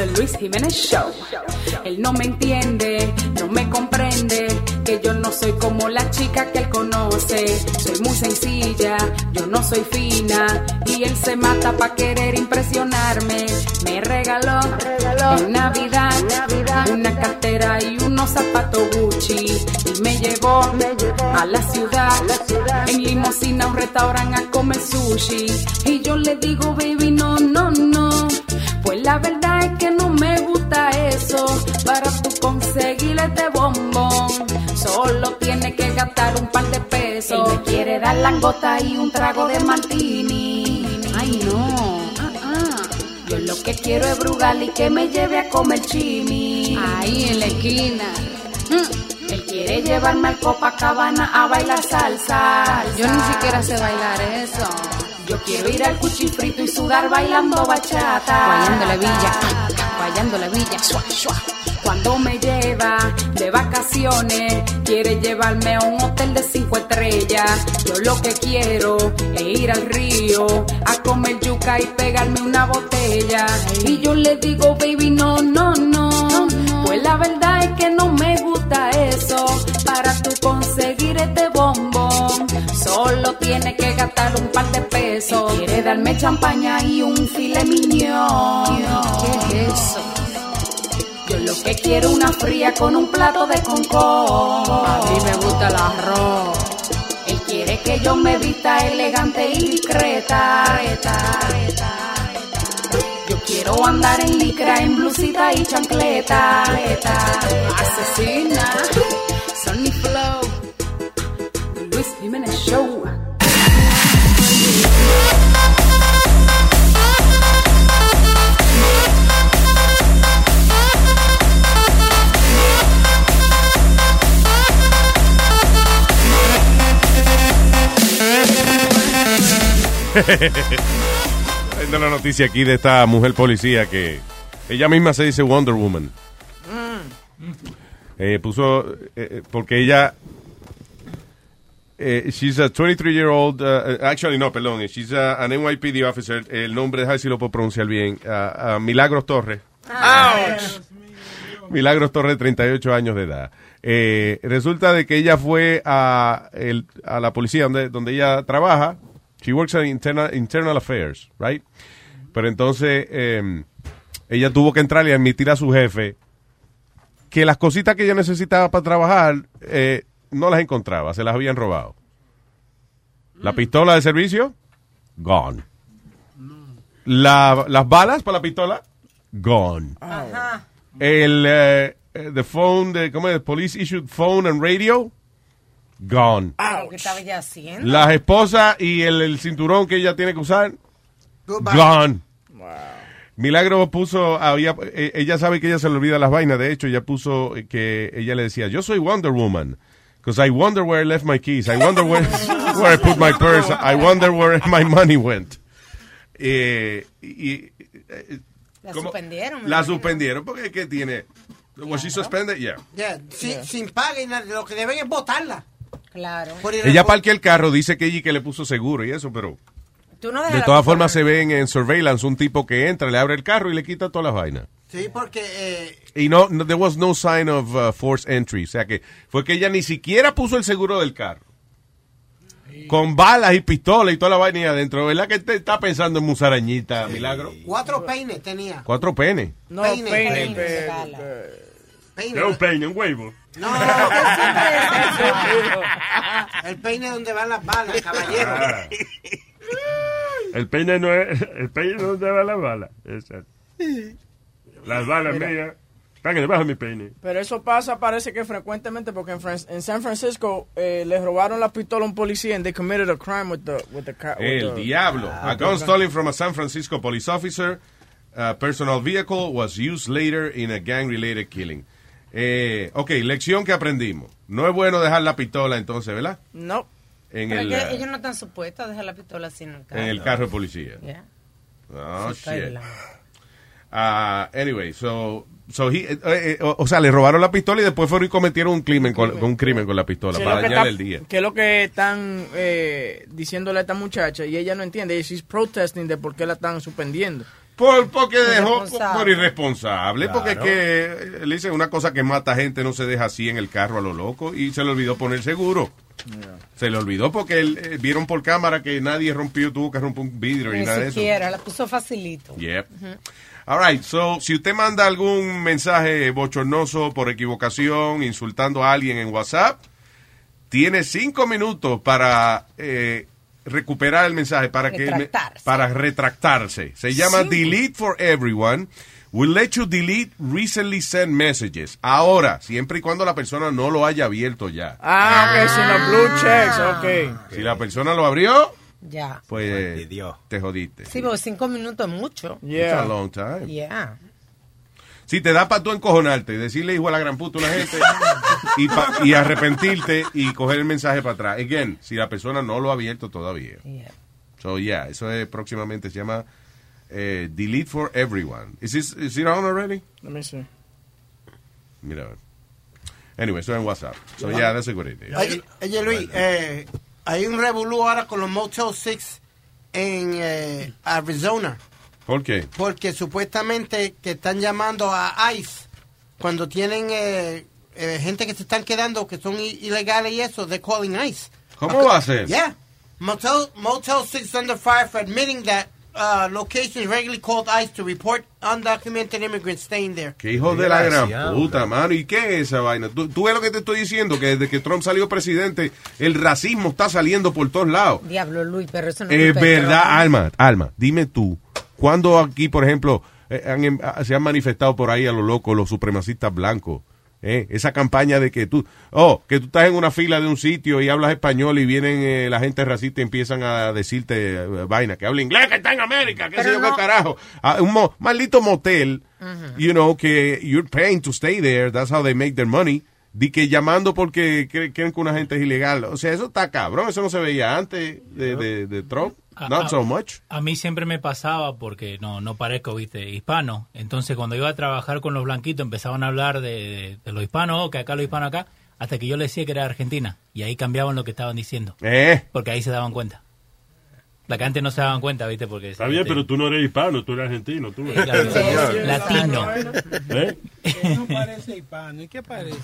The Luis Jiménez Show. Él no me entiende, no me comprende, que yo no soy como la chica que él conoce. Soy muy sencilla, yo no soy fina, y él se mata pa' querer impresionarme. Me regaló, en Navidad, una cartera y unos zapatos Gucci, y me llevó, a la ciudad, en limosina a un restaurante a comer sushi, y yo le digo, baby, no, no, no. Pues la verdad eso. Para tú conseguir este bombón, solo tienes que gastar un par de pesos. Él me quiere dar langota y un trago de martini. Ay, no. ah, ah. Yo lo que quiero es brugal y que me lleve a comer chimi. Ahí en la esquina. Mm. Él quiere llevarme al Copacabana a bailar salsa. Yo ni siquiera sé bailar eso. Yo quiero ir al cuchifrito y sudar bailando bachata. Guayando la villa, guayando la villa. Cuando me lleva de vacaciones, quiere llevarme a un hotel de cinco estrellas. Yo lo que quiero es ir al río a comer yuca y pegarme una botella. Y yo le digo, baby, no, no, no. Pues la verdad es que no me gusta eso. Para tú conseguir este bombón, solo tienes que gastar un par de Él quiere darme champaña y un filet mignon. ¿Qué es eso? Yo lo que quiero es una fría con un plato de concón. A mí me gusta el arroz. Él quiere que yo me vista elegante y discreta. Yo quiero andar en licra, en blusita y chancleta. Asesina, Sonny Flow, Luis Jiménez Show. Viendo la noticia aquí de esta mujer policía que ella misma se dice Wonder Woman. Eh, puso, eh, eh, porque ella, eh, she's a 23 year old, uh, actually no, perdón, she's a- an NYPD officer, el nombre, déjame ver si lo puedo pronunciar bien, uh, uh, Milagros Torres. Milagros Torres, 38 años de edad. Eh, resulta de que ella fue a, el- a la policía donde, donde ella trabaja. She works in internal, internal affairs, right? Pero entonces eh, ella tuvo que entrar y admitir a su jefe que las cositas que ella necesitaba para trabajar eh, no las encontraba, se las habían robado. La pistola de servicio, gone. La- las balas para la pistola, gone. Ajá. El eh, eh, the phone, de, ¿cómo es? Police issued phone and radio, gone. ¿Qué estaba ya haciendo? Las esposas y el, el cinturón que ella tiene que usar, gone. Milagro puso, había, eh, ella sabe que ella se le olvida las vainas, de hecho, ella puso que ella le decía, yo soy Wonder Woman, because I wonder where I left my keys, I wonder where, <laughs> where I put my purse, I wonder where my money went. Eh, y, eh, La ¿cómo? suspendieron. La imagino. suspendieron porque ¿qué tiene? Was she suspended? Yeah. Yeah, sin, sin paga y nada, lo que deben es botarla. Claro. Ella parquea el carro, dice que ella que le puso seguro y eso, pero Tú no dejas de todas formas se ven en surveillance un tipo que entra, le abre el carro y le quita todas las vainas. Sí, porque eh, Y no, no there was no sign of uh, forced entry, o sea que fue que ella ni siquiera puso el seguro del carro. Con balas y pistolas y toda la vaina adentro, ¿verdad que te está pensando en musarañita, Milagro? cuatro peines tenía. Cuatro penes. No, Peine, peine, peine, pe- de bala. Peine. Es un peine, un huevo. No, el peine donde van las balas, caballero. Ah. El peine no es. El peine no donde va la bala. Exacto. Las balas Mira. mías. Están debajo de mi peine. Pero eso pasa, parece que frecuentemente, porque en, Fran- en San Francisco eh, le robaron la pistola a un policía and they committed a crime with the, with the car. with El the- diablo. A gun stolen from a San Francisco police officer. A personal vehicle was used later in a gang-related killing. Eh, ok, lección que aprendimos. No es bueno dejar la pistola entonces, ¿verdad? No. En Pero el, eh, ellos no están supuestos a dejar la pistola así en el carro. en el carro de policía. Yeah. Oh, Sí, shit. Ah, anyway, so, so he- eh, eh, o, o sea, le robaron la pistola y después fueron y cometieron un crimen con, con un crimen con la pistola Sí, para está- el día. Que es lo que están eh, diciéndole a esta muchacha y ella no entiende. Y she's protesting de por qué la están suspendiendo. Por, porque dejó por, Irresponsable. por irresponsable, porque es que eh, le dicen una cosa que mata gente, no se deja así en el carro a lo loco y se le olvidó poner seguro. Se le olvidó porque él, eh, vieron por cámara que nadie rompió, tuvo que romper un vidrio y Ni nada de eso. siquiera, la puso facilito. Yep. Ujú. All right, so si usted manda algún mensaje bochornoso por equivocación, insultando a alguien en WhatsApp, tiene cinco minutos para eh, recuperar el mensaje, para que Retractarse. para retractarse. Se llama Sí. Delete for Everyone. Will let you delete recently sent messages. Ahora, siempre y cuando la persona no lo haya abierto ya. Ah, ok, sin los blue checks, ok. Si la persona lo abrió, Ya. pues te jodiste. Sí, porque cinco minutos es mucho. It's a long time. Yeah. Si te da para tú encojonarte y decirle hijo a la gran puta a una gente y, pa- y arrepentirte y coger el mensaje para atrás. Again, si la persona no lo ha abierto todavía. So, yeah, eso es próximamente, se llama eh, Delete for Everyone. Is, this, is it on already? Let me see. Mira, a ver. Anyway, eso es en WhatsApp. So, yeah, that's a good idea. Oye, oye, Luis, eh, hay un revolú ahora con los Motel 6 en eh, Arizona. ¿Por qué? Porque supuestamente que están llamando a ICE cuando tienen eh, eh, gente que se están quedando que son ilegales y eso, they're calling ICE. ¿Cómo va a ser? Yeah. Motel, Motel 6 under fire for admitting that uh, locations regularly called ICE to report undocumented immigrants staying there. Que hijo de la gran puta, mano. ¿Y qué es esa vaina? ¿Tú, tú ves lo que te estoy diciendo, que desde que Trump salió presidente, el racismo está saliendo por todos lados. Diablo, Luis, pero eso no Es de verdad. Alma, Alma, dime tú, ¿cuándo aquí, por ejemplo, eh, han em- ah, se han manifestado por ahí a lo loco los supremacistas blancos? eh? Esa campaña de que tú, oh, que tú estás en una fila de un sitio y hablas español y vienen eh, la gente racista y empiezan a decirte eh, vaina, que habla inglés, que está en América, que sé yo no- qué carajo. A un mo- maldito motel, you know, que you're paying to stay there, that's how they make their money. Di que llamando porque cre- creen que una gente es ilegal. O sea, eso está cabrón, eso no se veía antes de, de- de Trump. Not so much. A mí siempre me pasaba porque no no parezco, viste, hispano. Entonces cuando iba a trabajar con los blanquitos empezaban a hablar de, de, de los hispanos, oh, que acá los hispanos acá, hasta que yo les decía que era Argentina. Y ahí cambiaban lo que estaban diciendo. Eh. Porque ahí se daban cuenta. La que antes no se daban cuenta, viste, porque... Está bien, pero tú no eres hispano, tú eres argentino. Tú eres. Claro, latino. ¿Eh? No parece hispano. ¿Y qué parece?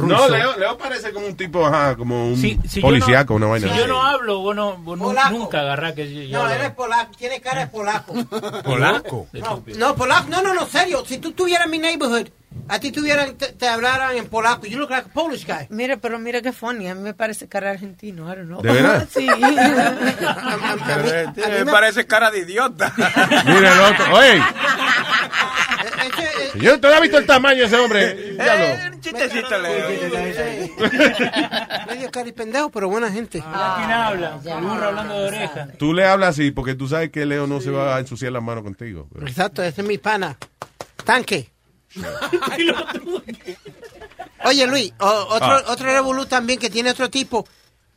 No, Leo, Leo parece como un tipo, ajá, como un Si- si policíaco, no- una vaina. Si yo no hablo, vos, no, vos nunca agarrás que yo, yo No, eres polaco, tiene cara de polaco. ¿Polaco? No, no, polaco, no, no, no, serio. Si tú estuvieras en mi neighborhood, a ti tuvieran, te, te hablaran en polaco. You look like a Polish guy. Mira, pero mira qué funny. A mí me parece cara argentino. I don't know. ¿De verdad? <laughs> Sí. Me parece cara de idiota. <laughs> Mira el otro. Oye, señor, ¿tú has visto el tamaño de ese hombre? Ya lo- Un chistecito, Leo. Medio <laughs> caripendejo, pero buena gente. ¿Quién habla? Burro hablando de oreja. Tú le hablas así porque tú sabes que Leo no se va a ensuciar las manos contigo. pero- Exacto, ese es mi pana. Tanque. Oye, Luis, o- otro, Ah. otro revolú también que tiene otro tipo.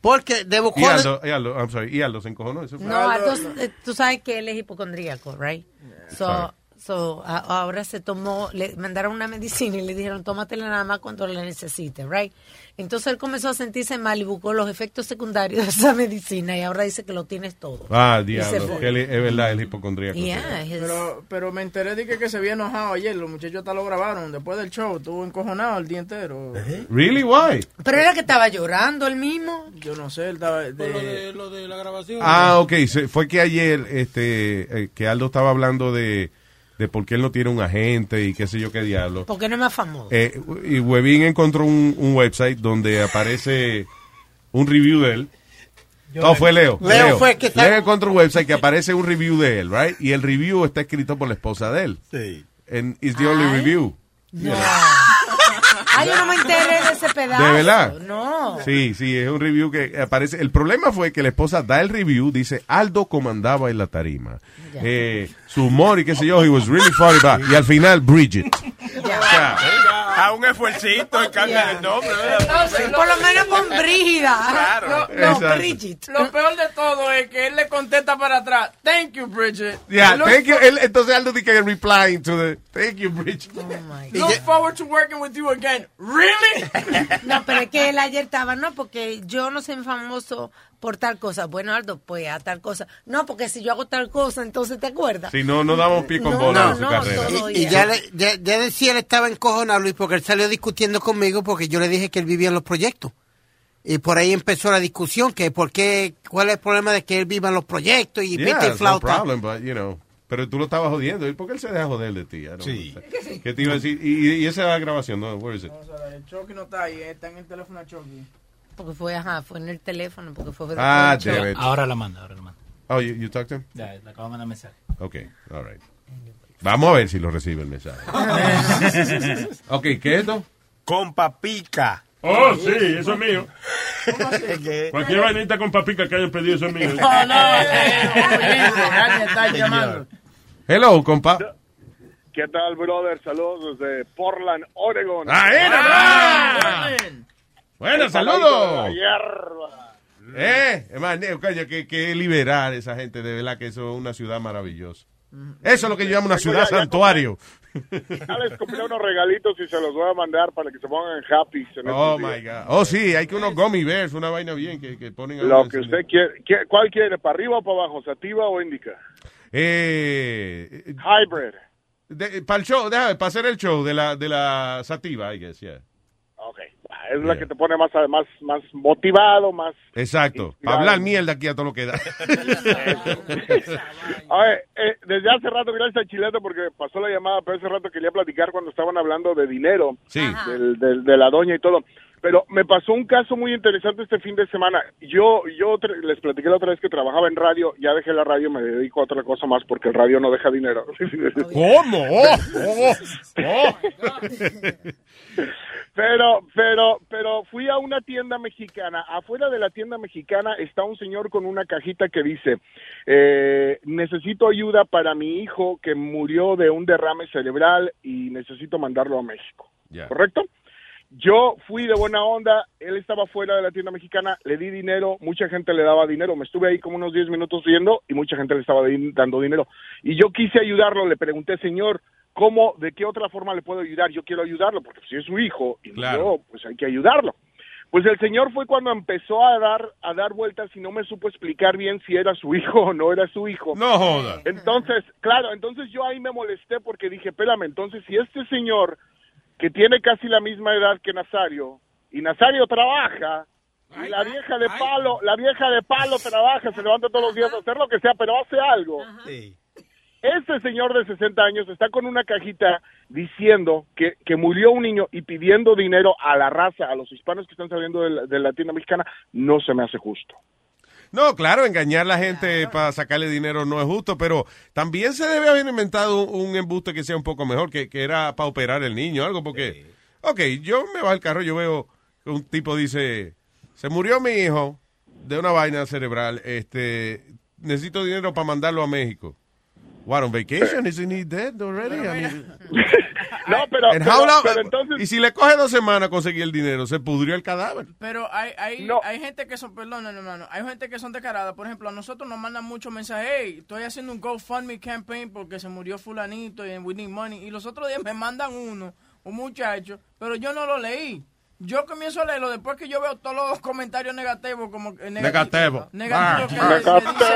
Porque de Y Aldo, y Aldo, I'm sorry, y Aldo se encojonó. Eso fue. No, Aldo, eh, tú sabes que él es hipocondríaco, right? So, sorry. So, a- ahora se tomó, le mandaron una medicina y le dijeron, tómatela nada más cuando la necesites, right? Entonces él comenzó a sentirse mal y buscó los efectos secundarios de esa <laughs> medicina y ahora dice que lo tienes todo. Ah, diablo. fue. que él es verdad, el hipocondríaco. Yeah, his- Pero, pero me enteré de que, que se había enojado ayer. Los muchachos hasta lo grabaron. Después del show, estuvo encojonado el día entero. Really? Why? Pero era que estaba llorando él mismo. Yo no sé, él estaba. de- Por lo de, lo de la grabación. Ah, ok. se- fue que ayer este, eh, que Aldo estaba hablando de, de por qué él no tiene un agente y qué sé yo qué diablo. Porque no es más famoso. Eh, y Webin encontró un, un website donde aparece un review de él. No, fue Leo. Leo fue que está- Leo encontró un website que aparece un review de él, right? Y el review está escrito por la esposa de él. Sí. And it's the only review. Ay, yo no me enteré de ese pedazo. ¿De verdad? No. Sí, sí, es un review que aparece. El problema fue que la esposa da el review, dice Aldo comandaba en la tarima. Eh, su humor y qué sé yo, he was really funny. blah. Y al final, Bridget. <laughs> A un esfuercito en cambio del nombre. ¿verdad? Por lo menos con Brígida. Claro. No, no, Exacto. Bridget. Lo peor de todo es que él le contesta para atrás. Thank you, Bridget. Yeah, Look thank you. Él- entonces Aldo dice que replying to the thank you, Bridget. Look forward to working with you again. Really? <laughs> No, pero es que él ayer estaba, no, porque yo no soy famoso por tal cosa. Bueno, Aldo, pues a tal cosa. No, porque si yo hago tal cosa, entonces te acuerdas. Si no, no damos pie con No, bola no, en su no, carrera. Y ya, le- ya, ya decía, él estaba encojonado, Luis, porque él salió discutiendo conmigo porque yo le dije que él vivía en los proyectos. Y por ahí empezó la discusión, que por qué, cuál es el problema de que él viva en los proyectos y Yeah, no flauta. problem, but, you know. Pero tú lo estabas jodiendo. ¿Y por qué él se deja joder de ti? Sí. ¿Qué te iba a decir? Y, y esa es la grabación, ¿no? Where is it? O sea, el Chucky no está ahí, está en el teléfono de Chucky. Porque fue, ajá, fue en el teléfono, porque fue Ah. Ahora la manda, ahora la manda. Oh, you, you talked to him? Ya, le acabo de mandar mensaje. Ok, all right. Vamos a ver si lo recibe el mensaje. <laughs> ok, ¿qué es esto? Con papica. Oh, sí, eso es mío. Cualquier vainita con papica que hayan pedido, eso es mío. No, no, alguien está llamando. Hello, compa. ¿Qué tal, brother? Saludos desde Portland, Oregon. ¡Ah, era, Bueno, saludos. Eh, hermano, coño, que, que liberar a esa gente, de verdad que eso es una ciudad maravillosa. Eso es lo que yo llamo una ciudad ya- santuario. Ya les compré unos regalitos y se los voy a mandar para que se pongan happy. en Oh my días. God. Oh, sí, hay que unos gummy bears, una vaina bien que, que ponen a Lo que usted quiere. ¿Qué- ¿Cuál quiere? ¿Para arriba o para abajo? ¿Sativa o indica? Eh, Hybrid. para el show, déjame, para hacer el show de la, de la sativa, I guess, yeah. Es la que te pone más, más, más motivado, más... Exacto. Para hablar mierda aquí a todo lo que da. <laughs> A ver, eh, desde hace rato, gracias a Chileto porque pasó la llamada, pero hace rato quería platicar cuando estaban hablando de dinero, Sí. del, del- de la doña y todo. Pero me pasó un caso muy interesante este fin de semana. Yo, yo les platiqué la otra vez que trabajaba en radio, ya dejé la radio, me dedico a otra cosa más porque el radio no deja dinero. <laughs> ¿Cómo? <laughs> Oh, oh, oh. Pero, pero, pero fui a una tienda mexicana. Afuera de la tienda mexicana está un señor con una cajita que dice, eh, necesito ayuda para mi hijo que murió de un derrame cerebral y necesito mandarlo a México. ¿Correcto? Yo fui de buena onda, él estaba fuera de la tienda mexicana, le di dinero, mucha gente le daba dinero, me estuve ahí como unos 10 minutos viendo y mucha gente le estaba dando dinero. Y yo quise ayudarlo, le pregunté, señor, ¿cómo, de qué otra forma le puedo ayudar? Yo quiero ayudarlo, porque si es su hijo, y yo, pues hay que ayudarlo. Pues el señor fue cuando empezó a dar a dar vueltas y no me supo explicar bien si era su <laughs> hijo o no era su hijo. No joda. Entonces, claro, entonces yo ahí me molesté porque dije, espérame, entonces si este señor que tiene casi la misma edad que Nazario y Nazario trabaja y la vieja de palo, la vieja de palo trabaja, se levanta todos los días a hacer lo que sea, pero hace algo. Este señor de 60 años está con una cajita diciendo que, que murió un niño y pidiendo dinero a la raza, a los hispanos que están saliendo de la, de la tienda mexicana, no se me hace justo. No, claro, engañar a la gente para sacarle dinero no es justo, pero también se debe haber inventado un, un embuste que sea un poco mejor, que, que era para operar el niño, algo, porque, ok, yo me bajo al carro, yo veo que un tipo dice, se murió mi hijo de una vaina cerebral, este, necesito dinero para mandarlo a México. What, on vacation? Isn't he dead already? I mean- <laughs> No, pero, And pero- how long- pero entonces... Y si le coge dos semanas conseguir el dinero, se pudrió el cadáver. Pero hay, hay, hay gente que son, perdón, hermano, hay gente que son descaradas. Por ejemplo, a nosotros nos mandan muchos mensajes, hey, estoy haciendo un GoFundMe campaign porque se murió fulanito y we need money. Y los otros días me mandan uno, un muchacho, pero yo no lo leí. Yo comienzo a leerlo después que yo veo todos los comentarios negativos como eh, Negativo. negativos que, que dice,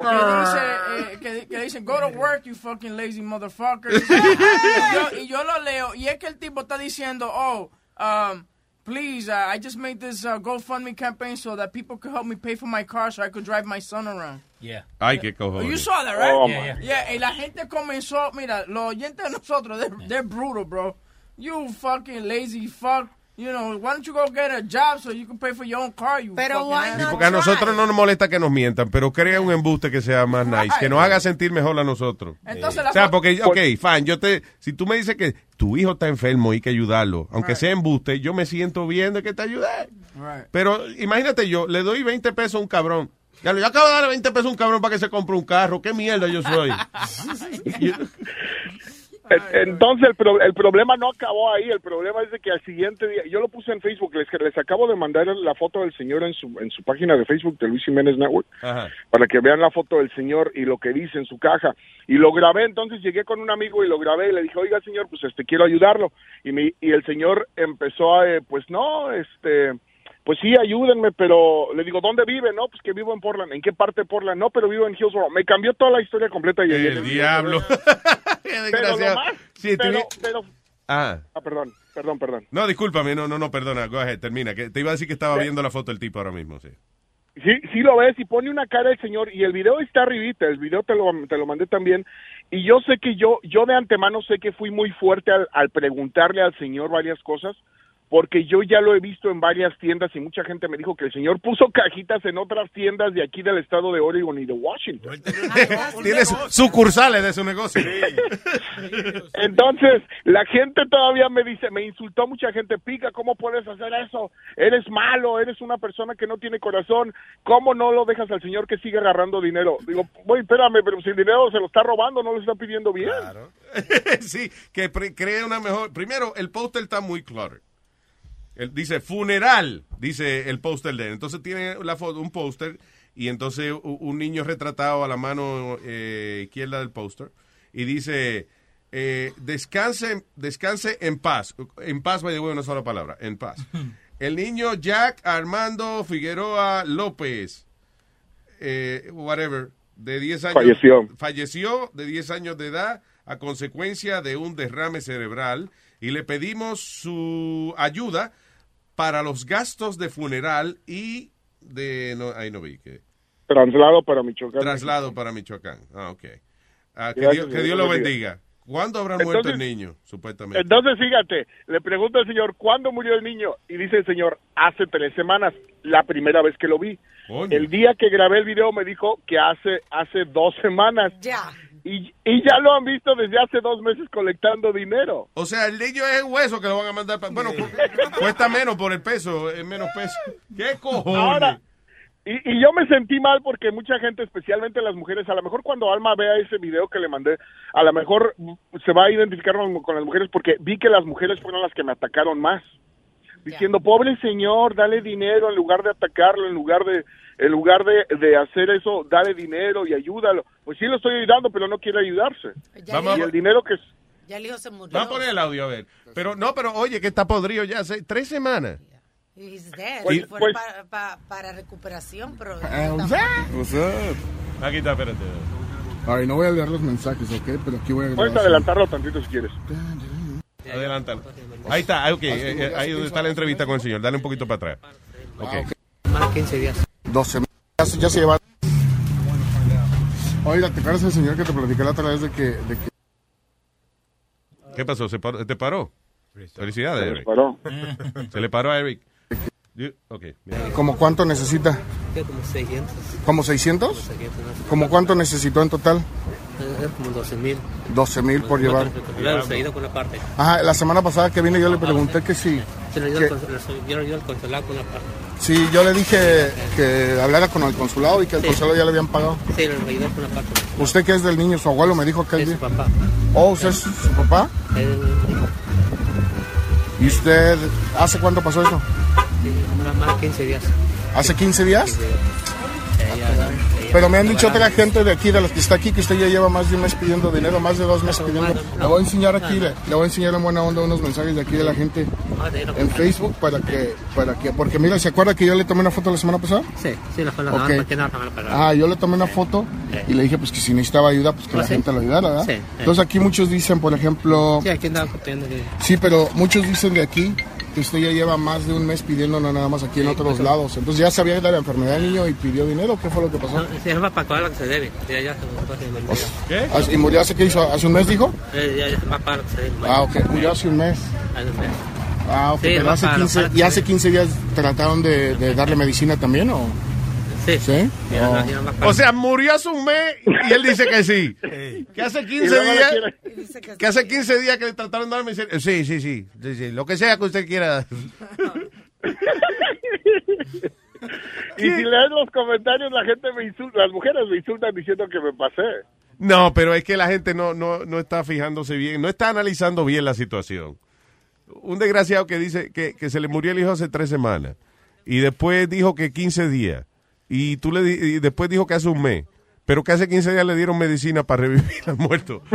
que, dice, eh, que, que dicen go to work you fucking lazy motherfucker <laughs> y, yo, y yo lo leo y es que el tipo está diciendo oh um, please uh, I just made this uh, GoFundMe campaign so that people could help me pay for my car so I could drive my son around Yeah. Ay, qué cojones. You saw that, right? Oh, yeah, my. yeah. y la gente comenzó, mira, los oyentes de nosotros, they're, they're brutal, bro. You fucking lazy fuck. You know, why don't you go get a job so you can pay for your own car, you Pero why. Sí, porque a nosotros no nos molesta que nos mientan, pero crea un embuste que sea más nice, que nos haga sentir mejor a nosotros. Entonces la O sea, porque, ok, fine, yo te, si tú me dices que tu hijo está enfermo y hay que ayudarlo, aunque sea embuste, yo me siento bien de que te ayude. Right. Pero imagínate yo, le doy 20 pesos a un cabrón. Ya, yo acabo de darle 20 pesos a un cabrón para que se compre un carro. ¿Qué mierda yo soy? <laughs> En- Entonces el, pro- el problema no acabó ahí, el problema es de que al siguiente día, yo lo puse en Facebook, les, les acabo de mandar la foto del señor en su, en su página de Facebook de Luis Jiménez Network, para que vean la foto del señor y lo que dice en su caja. Y lo grabé, entonces llegué con un amigo y lo grabé y le dije, oiga señor, pues este quiero ayudarlo. Y, mi, y el señor empezó a, eh, pues no, este, pues sí, ayúdenme, pero le digo, ¿dónde vive? No, pues que vivo en Portland. ¿En qué parte de Portland? No, pero vivo en Hillsborough. Me cambió toda la historia completa. Y El diablo. <laughs> Pero lo desgraciado. más, Sí, pero, tenía- pero, Ah. ah, perdón, perdón, perdón. No, discúlpame, no, no, no, perdona, go ahead, termina. Que te iba a decir que estaba viendo la foto del tipo ahora mismo, sí. Sí, sí lo ves y pone una cara el señor y el video está arribita, el video te lo, te lo mandé también y yo sé que yo, yo de antemano sé que fui muy fuerte al, al preguntarle al señor varias cosas porque yo ya lo he visto en varias tiendas y mucha gente me dijo que el señor puso cajitas en otras tiendas de aquí del estado de Oregon y de Washington. Tiene su- sucursales de su negocio. <laughs> Entonces, la gente todavía me dice, me insultó mucha gente, pica, ¿cómo puedes hacer eso? Eres malo, eres una persona que no tiene corazón, ¿cómo no lo dejas al señor que sigue agarrando dinero? Digo, güey, espérame, pero si el dinero se lo está robando, no lo está pidiendo bien. <laughs> sí, que pre- cree una mejor. Primero, el póster está muy claro. Él dice funeral, dice el póster de él. Entonces tiene la foto, un póster y entonces un niño retratado a la mano eh, izquierda del póster y dice eh, descanse, descanse en paz. En paz, the way, una sola palabra, en paz. <laughs> El niño Jack Armando Figueroa López, eh, whatever, de 10 años. Falleció. Falleció de 10 años de edad a consecuencia de un derrame cerebral y le pedimos su ayuda para los gastos de funeral y de... No, ahí no vi que... Traslado para Michoacán. Traslado para Michoacán. Ah, ok. Ah, que, Dios, que Dios lo bendiga. ¿Cuándo habrá muerto el Entonces- niño, supuestamente? Entonces, fíjate, le pregunto al señor, ¿cuándo murió el niño? Y dice el señor, hace tres semanas, la primera vez que lo vi. El día que grabé el video me dijo que hace, hace dos semanas. Ya. Y, y ya lo han visto desde hace dos meses colectando dinero. O sea, el niño es hueso que lo van a mandar. pa- Bueno, cu- cuesta menos por el peso, es menos peso. ¿Qué cojones? Ahora, y, y yo me sentí mal porque mucha gente, especialmente las mujeres, a lo mejor cuando Alma vea ese video que le mandé, a lo mejor se va a identificar con las mujeres porque vi que las mujeres fueron las que me atacaron más. Diciendo, pobre señor, dale dinero en lugar de atacarlo, en lugar de en lugar de, de hacer eso, dale dinero y ayúdalo. Pues sí lo estoy ayudando, pero no quiere ayudarse. Vamos y el dinero que... Ya el hijo se murió. Vamos a poner el audio, a ver. Pero no, pero oye, que está podrido ya hace tres semanas. He's dead. Pues- Si fuera pues- para, para- para recuperación, pero... Está what's up? Aquí está, espérate. Ay, no voy a leer los mensajes, ¿ok? Pero aquí voy a Puedes adelantarlo tantito si quieres. Adelántalo. Ahí está, ah, ok. eh, eh, ahí donde está la entrevista con el señor. Dale un poquito para atrás. Ok. Más 15 días. 12 ya, se- ya se lleva. Oiga, ¿te acuerdas del señor que te platicé la otra vez de que, de que ¿Qué pasó? ¿Se paró- ¿Te paró? Felicidades, Se me Eric. paró. <laughs> Se le paró a Eric. You- Ok. mira. ¿Como cuánto necesita? Como 600. ¿Como 600? 600, ¿no? ¿Como cuánto necesitó en total? Como 12 mil. 12 mil por llevar. Con la parte. Ajá, la semana pasada que vine yo le pregunté que si, Se le dio el consulado con la parte. si yo le dije que hablara con el consulado y que el Sí. consulado ya le habían pagado. Sí, le ayudó con la parte. ¿Usted que es del niño? Su abuelo me dijo que Es su papá. Oh, ¿usted es su papá? ¿Y usted hace cuánto pasó eso? sí, más, más 15 días. ¿Hace 15 días? 15 días. Pero me han dicho otra gente de aquí, de los que está aquí, que usted ya lleva más de un mes pidiendo dinero, más de dos meses pidiendo. Le voy a enseñar aquí, le, le voy a enseñar en buena onda unos mensajes de aquí de la gente en Facebook para que, para que, porque mira, ¿se acuerda que yo le tomé una foto la semana pasada? Sí, sí, la semana pasada. Ah, yo le tomé una foto y le dije pues que si necesitaba ayuda, pues que Ah, la gente lo ayudara, ¿verdad? Sí. Entonces aquí muchos dicen, por ejemplo, Sí, aquí sí, pero muchos dicen de aquí que usted ya lleva más de un mes pidiendo, nada más aquí en otros lados. Entonces ya sabía de la enfermedad del niño y pidió dinero, ¿qué fue lo que pasó? Sí, va para pagar lo que se debe. Ya, ya, se me olvidó. ¿Y murió hace qué hizo? ¿Hace un mes dijo? Eh, Ya, ya va se debe. Ah, ok, murió hace un mes. Ahí lo sé. Ah, ok, Sí, pero hace para- 15, para- ¿y hace 15 días trataron de, de darle medicina también o...? Oh. para- O sea, murió hace un mes y él dice que sí. <laughs> Que hace 15 Y luego le días. Que hace 15 días que le trataron de dar medicina. Sí, sí, sí, sí, sí. Lo que sea que usted quiera. <laughs> Y si lees los comentarios, la gente me insulta, las mujeres me insultan diciendo que me pasé. No, pero es que la gente no, no, no está fijándose bien, no está analizando bien la situación. Un desgraciado que dice que, que se le murió el hijo hace tres semanas y después dijo que 15 días y tú le di- y después dijo que hace un mes, pero que hace 15 días le dieron medicina para revivir al muerto. <laughs>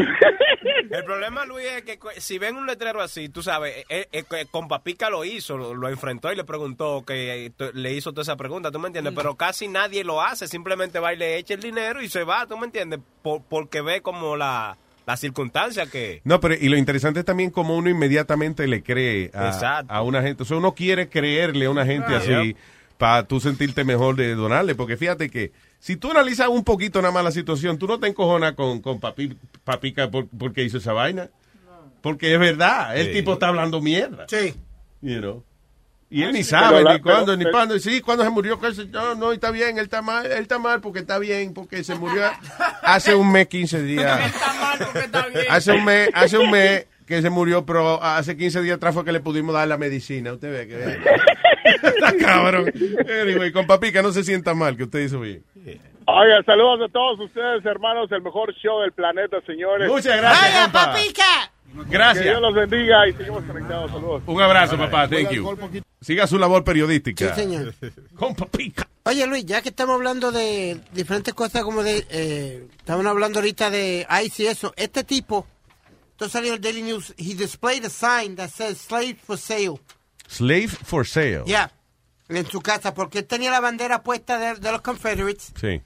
El problema, Luis, es que si ven un letrero así, tú sabes, eh, eh, que con Papica lo hizo, lo, lo enfrentó y le preguntó, que eh, le hizo toda esa pregunta, ¿tú me entiendes? Pero casi nadie lo hace, simplemente va y le echa el dinero y se va, ¿tú me entiendes? Por- porque ve como la, la circunstancia que... No, pero y lo interesante es también como uno inmediatamente le cree a, a una gente. O sea, uno quiere creerle a una gente Ah, así. Para tú sentirte mejor de donarle. Porque fíjate que si tú analizas un poquito nada más la situación, tú no te encojonas con, con papi, Papica por- porque hizo esa vaina. Porque es verdad, el Sí. tipo está hablando mierda. Sí. You know. Y él ni Pero sabe la- ni cuándo, pero- ni cuándo. Sí, cuando se murió, no, no, está bien, él está mal, él está mal porque está bien, porque se murió hace un mes, 15 <laughs> días. Hace un mes, hace un mes que se murió, pero hace 15 días atrás fue que le pudimos dar la medicina. Usted ve que está cabrón. Anyway, con papica no se sienta mal, que usted hizo bien. Oiga, saludos a todos ustedes, hermanos, el mejor show del planeta, señores. Muchas gracias, ¡Vaya, compa. papica! Gracias. Que Dios los bendiga y seguimos conectados. Saludos. Un abrazo, papá. Thank you. Siga su labor periodística. Sí, señor. Con papica. Oye, Luis, ya que estamos hablando de diferentes cosas como de... Eh, estamos hablando ahorita de ICE y eso. Este tipo, esto salió el Daily News, he displayed a sign that says slave for sale. Slave for sale. Ya, en su casa, porque él tenía la bandera puesta de, de los Confederates Sí.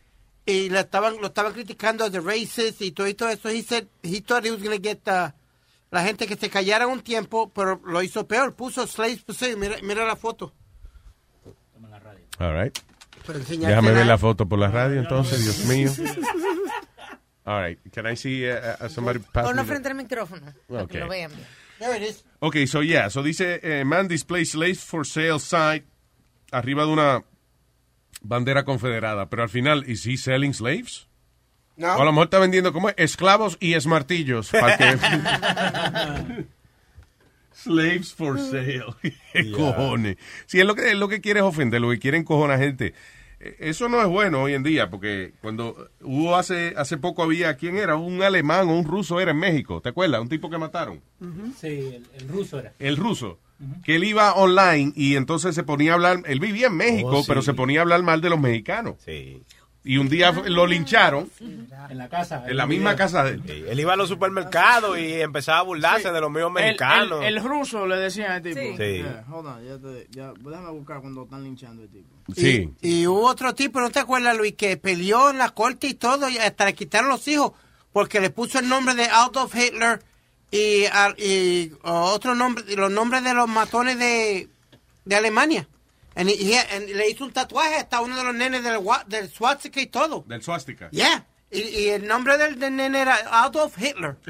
y le estaban, lo estaban criticando de racist y todo, y todo eso. He said, he thought he was going to get uh, la gente que se callara un tiempo, pero lo hizo peor. Puso slaves for sale. Mira, mira la foto. All right. Para enseñarte Déjame ver la- la foto por la radio entonces, Dios mío. <laughs> All right. Can I see uh, uh, somebody pass Ponlo me the- frente al micrófono. Para que Okay. lo vean bien. There it is. Ok, so yeah, so dice eh, man displays slaves for sale sign arriba de una bandera confederada, pero al final, ¿is he selling slaves? No. O a lo mejor está vendiendo como esclavos y esmartillos. que- <laughs> slaves for sale. <laughs> ¿Qué cojones? Si es lo que, es lo que quiere es ofender, lo que quiere encojonar a gente. Eh, eso no es bueno hoy en día, porque cuando hubo hace hace poco había, ¿quién era? Un alemán o un ruso era en México, ¿te acuerdas? Un tipo que mataron. Sí, el, el ruso era. El ruso. Que él iba online y entonces se ponía a hablar, él vivía en México, Oh, sí. pero se ponía a hablar mal de los mexicanos. Sí. Y un día lo lincharon En la casa. en la misma casa de él. Sí, Él iba a los supermercados y empezaba a burlarse de los El, mexicanos. el- el ruso le decían al tipo. Sí. Yeah, hold on, ya te- ya- déjame buscar cuando están linchando al tipo. Sí. Y hubo otro tipo, ¿no te acuerdas, Luis? Que peleó en la corte y todo, y hasta le quitaron los hijos, porque le puso el nombre de Adolf Hitler y, a- y otro nombre, y los nombres de los matones de, de Alemania. And he- and le hizo un tatuaje hasta uno de los nenes del, del swastika y todo. Del swastika. Yeah. Y, y el nombre del, del nene era Adolf Hitler. <laughs>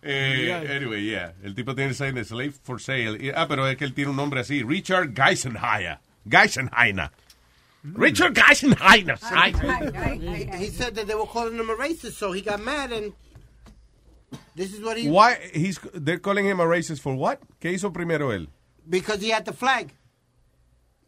Eh, anyway, yeah. El tipo tiene sign de slave for sale. Y- ah, pero es que él tiene un nombre así. Richard Geisenheimer. Geisenheimer. Richard Geisenheimer. he said that they were calling him a racist, so he got mad and this is what he... Why he's they're calling him a racist for what? ¿Qué hizo primero él? Because he had the flag.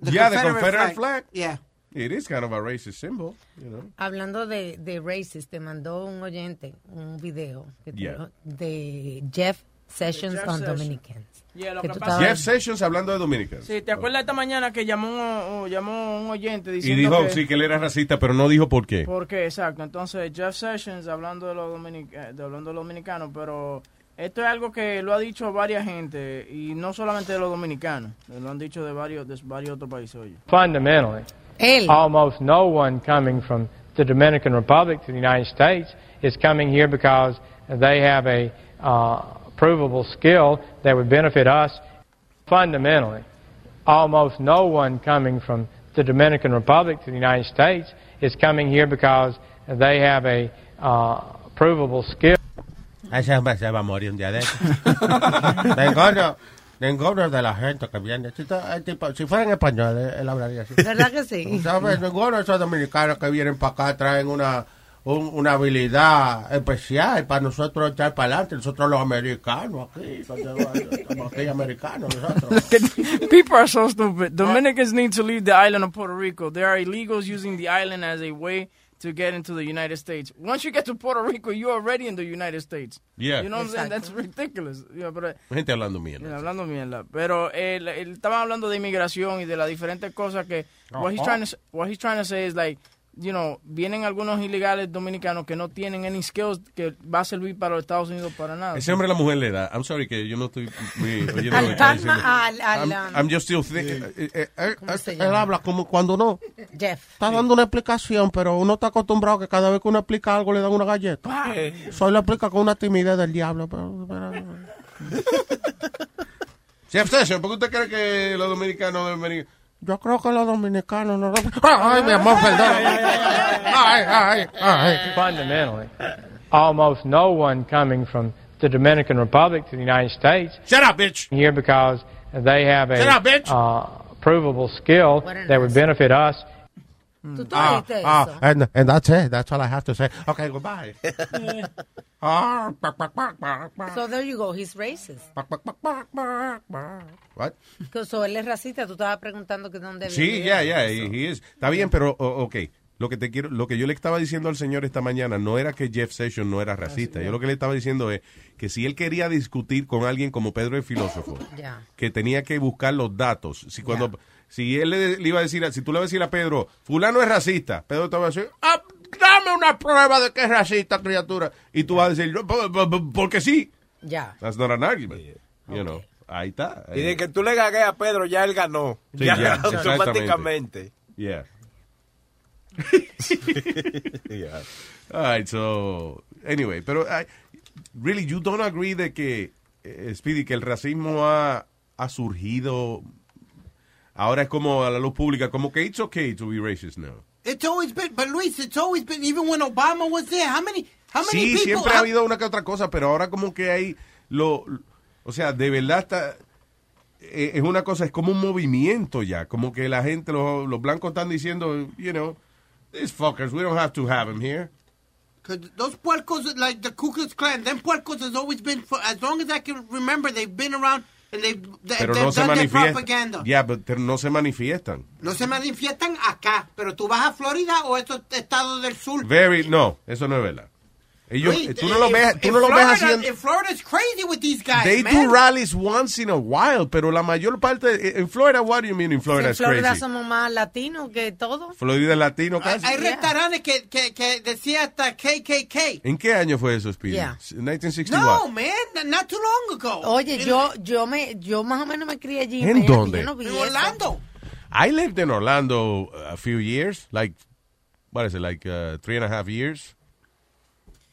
yeah, the Confederate flag. Yeah. It is kind of a racist symbol, you know. Hablando de, de racist, te mandó un oyente un video que te- Yeah. de Jeff Sessions Jeff on Sessions. Dominicans. Yeah, lo Que que Jeff Sessions hablando de Dominicans. Sí, ¿te acuerdas esta mañana que llamó, un- llamó un oyente Y diciendo dijo, que... sí, que él era racista, pero no dijo por qué. ¿Por qué? Exacto. Entonces, Jeff Sessions, hablando de los, dominic- eh, de, hablando de los dominicanos, pero esto es algo que lo ha dicho varias gente, y no solamente de los dominicanos, lo han dicho de varios, de varios otros países, oye. Fundamentally, Él. almost no one coming from the Dominican Republic to the United States is coming here because they have a uh, provable skill that would benefit us. Fundamentally, almost no one coming from the Dominican Republic to the United States is coming here because they have a uh, provable skill. Ese hombre se va a morir un día de estos. ninguno, ninguno de la gente que viene. Si, to- el tipo- si fuera en español, él, él hablaría así. ¿Verdad que sí? ¿Sabes? Ninguno de esos dominicanos que vienen para acá traen una, un- una habilidad especial para nosotros echar para adelante. Nosotros los americanos aquí, somos aquí americanos nosotros. <laughs> People are so stupid. Dominicans need to leave the island of Puerto Rico. There are illegals using the island as a way to get into the United States. Once you get to Puerto Rico, you're already in the United States. Yeah. You know what I'm saying? That's ridiculous. Yeah, but, uh, Gente hablando mierda. Yeah, hablando mierda. Pero él, él estaba hablando de inmigración y de las diferentes cosas que what he's Ajá. trying to what he's trying to say is like you know, vienen algunos ilegales dominicanos que no tienen any skills que va a servir para los Estados Unidos para nada. Ese hombre a la mujer le da. I'm sorry que yo no estoy muy <laughs> oyendo Al al, al, I'm, um, I'm just still thinking. eh, eh, eh, ¿Cómo se Él habla como cuando no. Jeff. Está dando una explicación, pero uno está acostumbrado que cada vez que uno explica algo le dan una galleta. Soy lo explica con una timidez del diablo. Pero, <laughs> Sessions, ¿por qué usted cree que los dominicanos deben venir? Yo creo que los dominicanos no. Ay, mi amor, perdón. Ay, ay, ay. Fundamentally, almost no one coming from the Dominican Republic to the United States. Shut up, bitch. Here because they have a Shut up, bitch. Uh, provable skill that would benefit us. ¿Tú, tú Ah, oíste ah, eso? and, and that's it. That's all I have to say. Okay, goodbye. <laughs> Ah. So there you go, he's racist. What? So él es racista, tú estabas preguntando que dónde Sí, vive. ya, ya, he- he is. Está bien, pero, ok. Lo que te quiero, lo que yo le estaba diciendo al señor esta mañana no era que Jeff Sessions no era racista. Yo lo que le estaba diciendo es que si él quería discutir con alguien como Pedro el filósofo, Ya. que tenía que buscar los datos. Si cuando, si él le, le iba a decir, a- si tú le vas a decir a Pedro, fulano es racista, Pedro te va a decir, Ah, dame una prueba de que es racista, criatura. y tú vas a decir, "No, po- po- po- porque sí. Ya. That's not an argument. You know, ahí está. Y de que tú le gagues a Pedro, ya él ganó. Sí, ya, ya, automáticamente. Yeah. <laughs> All right, so anyway, pero I- really you don't agree de que eh, Speedy que el racismo ha, ha surgido ahora es como a la luz pública, como que it's okay to be racist now. It's always been, but Luis, it's always been, even when Obama was there, how many, how many Sí, people? siempre ha habido una que otra cosa, pero ahora como que hay lo, o sea, de verdad está eh, es una cosa, es como un movimiento ya, como que la gente, los, los blancos están diciendo, you know, these fuckers, we don't have to have them here. Those puercos, like the Ku Klux Klan, them puercos has always been, for as long as I can remember, they've been around they, they, Pero no se manifiestan. pero no se manifiestan. No se manifiestan acá, pero tú vas a Florida o estos estados del sur. Very, no, eso no es verdad. Ellos, Luis, tú no lo in- ves, tú in no lo ves Florida- haciendo. in Florida's crazy with these guys, They man. do rallies once in a while, pero la mayor parte en Florida, what do you mean in Florida En Florida crazy? somos más latinos que todo. Florida es latino casi. Hay restaurantes que, que, que decía hasta KKK. ¿En qué año fue eso, Speedy? Yeah. 1961. No, man, not too long ago. Oye, yo, yo me, yo más o menos me crié allí. ¿En dónde? No En eso. Orlando. I lived in Orlando a few years, like, what is it, like uh, three and a half years.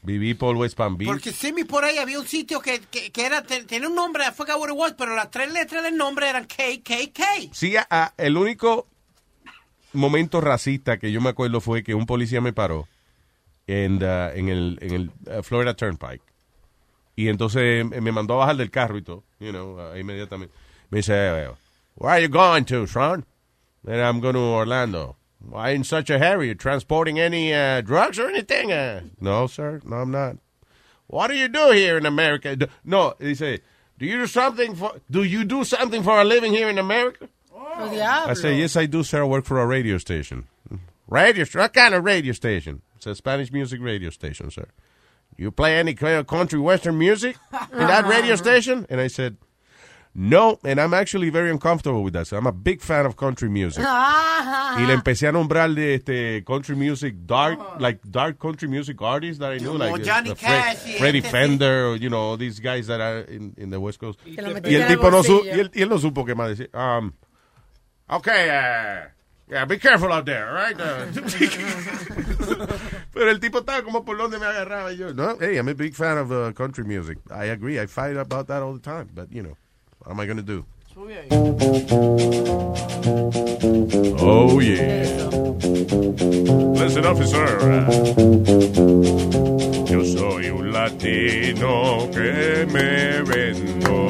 Viví por West Palm Beach. Porque sí, por ahí había un sitio que, que, que era, te- tenía un nombre, I forgot what it was, pero las tres letras del nombre eran KKK. Sí, a- a- el único momento racista que yo me acuerdo fue que un policía me paró en, uh, en el, en el uh, Florida Turnpike. Y entonces me mandó a bajar del carro y todo, you know, uh, inmediatamente. Me dice, where are you going to, son? And I'm going to Orlando. Why in such a hurry? You transporting any uh, drugs or anything? Uh, no, sir. No, I'm not. What do you do here in America? Do- No, dice, do you do something for, do you do something for a living here in America? Oh, diablo. I say, yes, I do, sir. I work for a radio station. Radio? What kind of radio station? It's a Spanish music radio station, sir. You play any country western music in that <laughs> radio station? And I said, no, and I'm actually very uncomfortable with that. So I'm a big fan of country music. Y le <laughs> empecé a nombrar de este country music, dark, like dark country music artists that I knew, like Johnny Cash y Freddie este, Fender, or, you know, these guys that are in, in the West Coast. Te lo Y metiste el tipo no, su y él, y él no supo qué más decir. Um, okay, uh, yeah, be careful out there, all right? Uh, <laughs> Pero el tipo estaba como por donde me agarraba y yo. No, hey, I'm a big fan of uh, country music. I agree. I fight about that all the time. But, you know, what am I going to do? Oh, yeah. Listen, officer. Yo soy un latino que me vendo.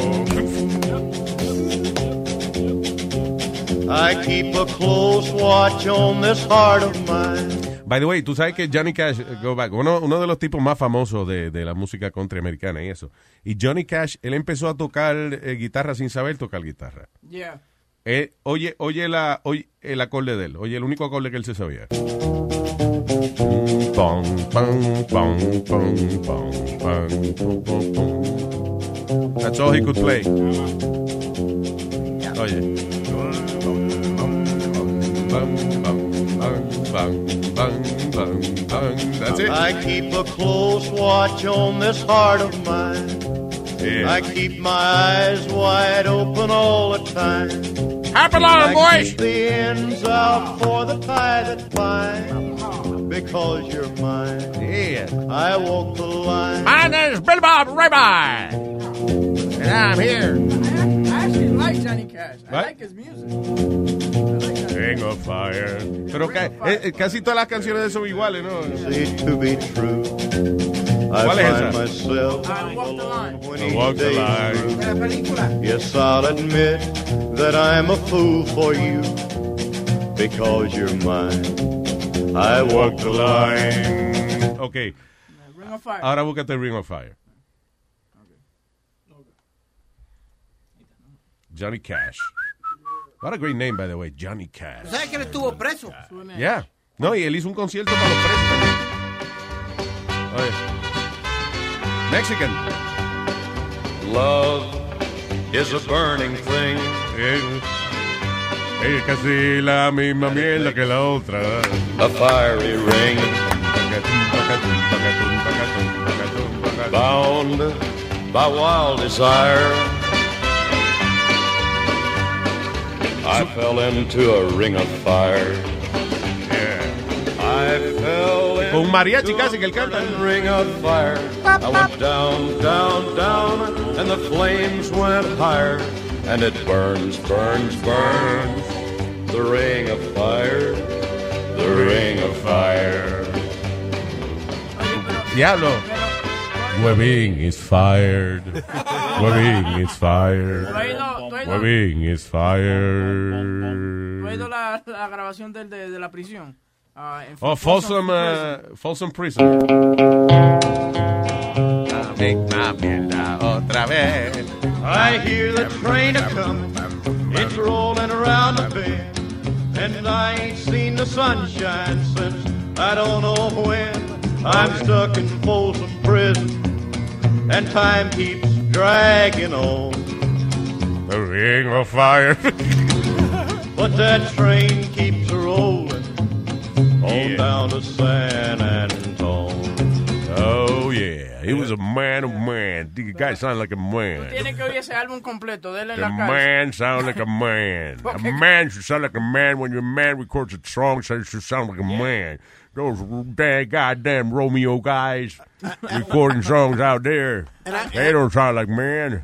I keep a close watch on this heart of mine. By the way, tú sabes que Johnny Cash, eh, go back, uno, uno, de los tipos más famosos de, de, la música country americana y eso. Y Johnny Cash, él empezó a tocar eh, guitarra sin saber tocar guitarra. Yeah. Eh, oye, oye, la, oye el acorde de él, oye el único acorde que él se sabía. That's all he could play. Oye. That's it. I keep a close watch on this heart of mine. Yeah. I keep my eyes wide open all the time. Happy long, I boys. keep the ends out for the tie that binds. Because you're mine. Yeah. I walk the line. My name is Bill Bob Rabbi. And I'm here. I actually like Johnny Cash. I like his music. Ring of Fire. Pero ca- eh, eh, casi todas las canciones de son iguales, ¿no? To be true. I ¿Cuál es esa? myself I walk the line. when I walk the line. through. La película. Yes, I'll admit that I'm a fool for you because you're mine. I walk the line. Ok, Ring of Fire. ahora búscate Ring of Fire. Johnny Cash. What a great name, by the way, Johnny Cash. ¿Sabes que él estuvo preso? Yeah. No, y él hizo un concierto para los presos también. Oye. Mexican. Love is a burning thing. Es casi la misma mierda que la otra. A fiery ring bound by wild desire. I fell into a ring of fire. I fell into Con un mariachi casi que él a canta. ring of fire. I went down, down, down, and the flames went higher. And it burns, burns, burns. The ring of fire. The ring of fire. Diablo. Webin is fired. <laughs> Webin is fired. ¿Tú has ido- tú has is tú fired. has ido la, la grabación del, de, de la prisión? Ah, en Oh, Folsom Folsom, uh, Folsom Prison. La misma mierda otra vez. I hear the train a comin', it's rolling around the bend, and I ain't seen the sunshine since I don't know when. I'm stuck in Folsom Prison, and time keeps dragging on. The ring of fire. <laughs> But that train keeps rolling on down to San Antone. Oh, yeah. He was a man of man. The guy sounded like a man. Tiene que oír ese álbum completo, dele en The la cara. man sound like a man. <laughs> A man should sound like a man when your man records a song, so it should sound like a man. Those damn goddamn Romeo guys recording songs out there, they don't sound like man.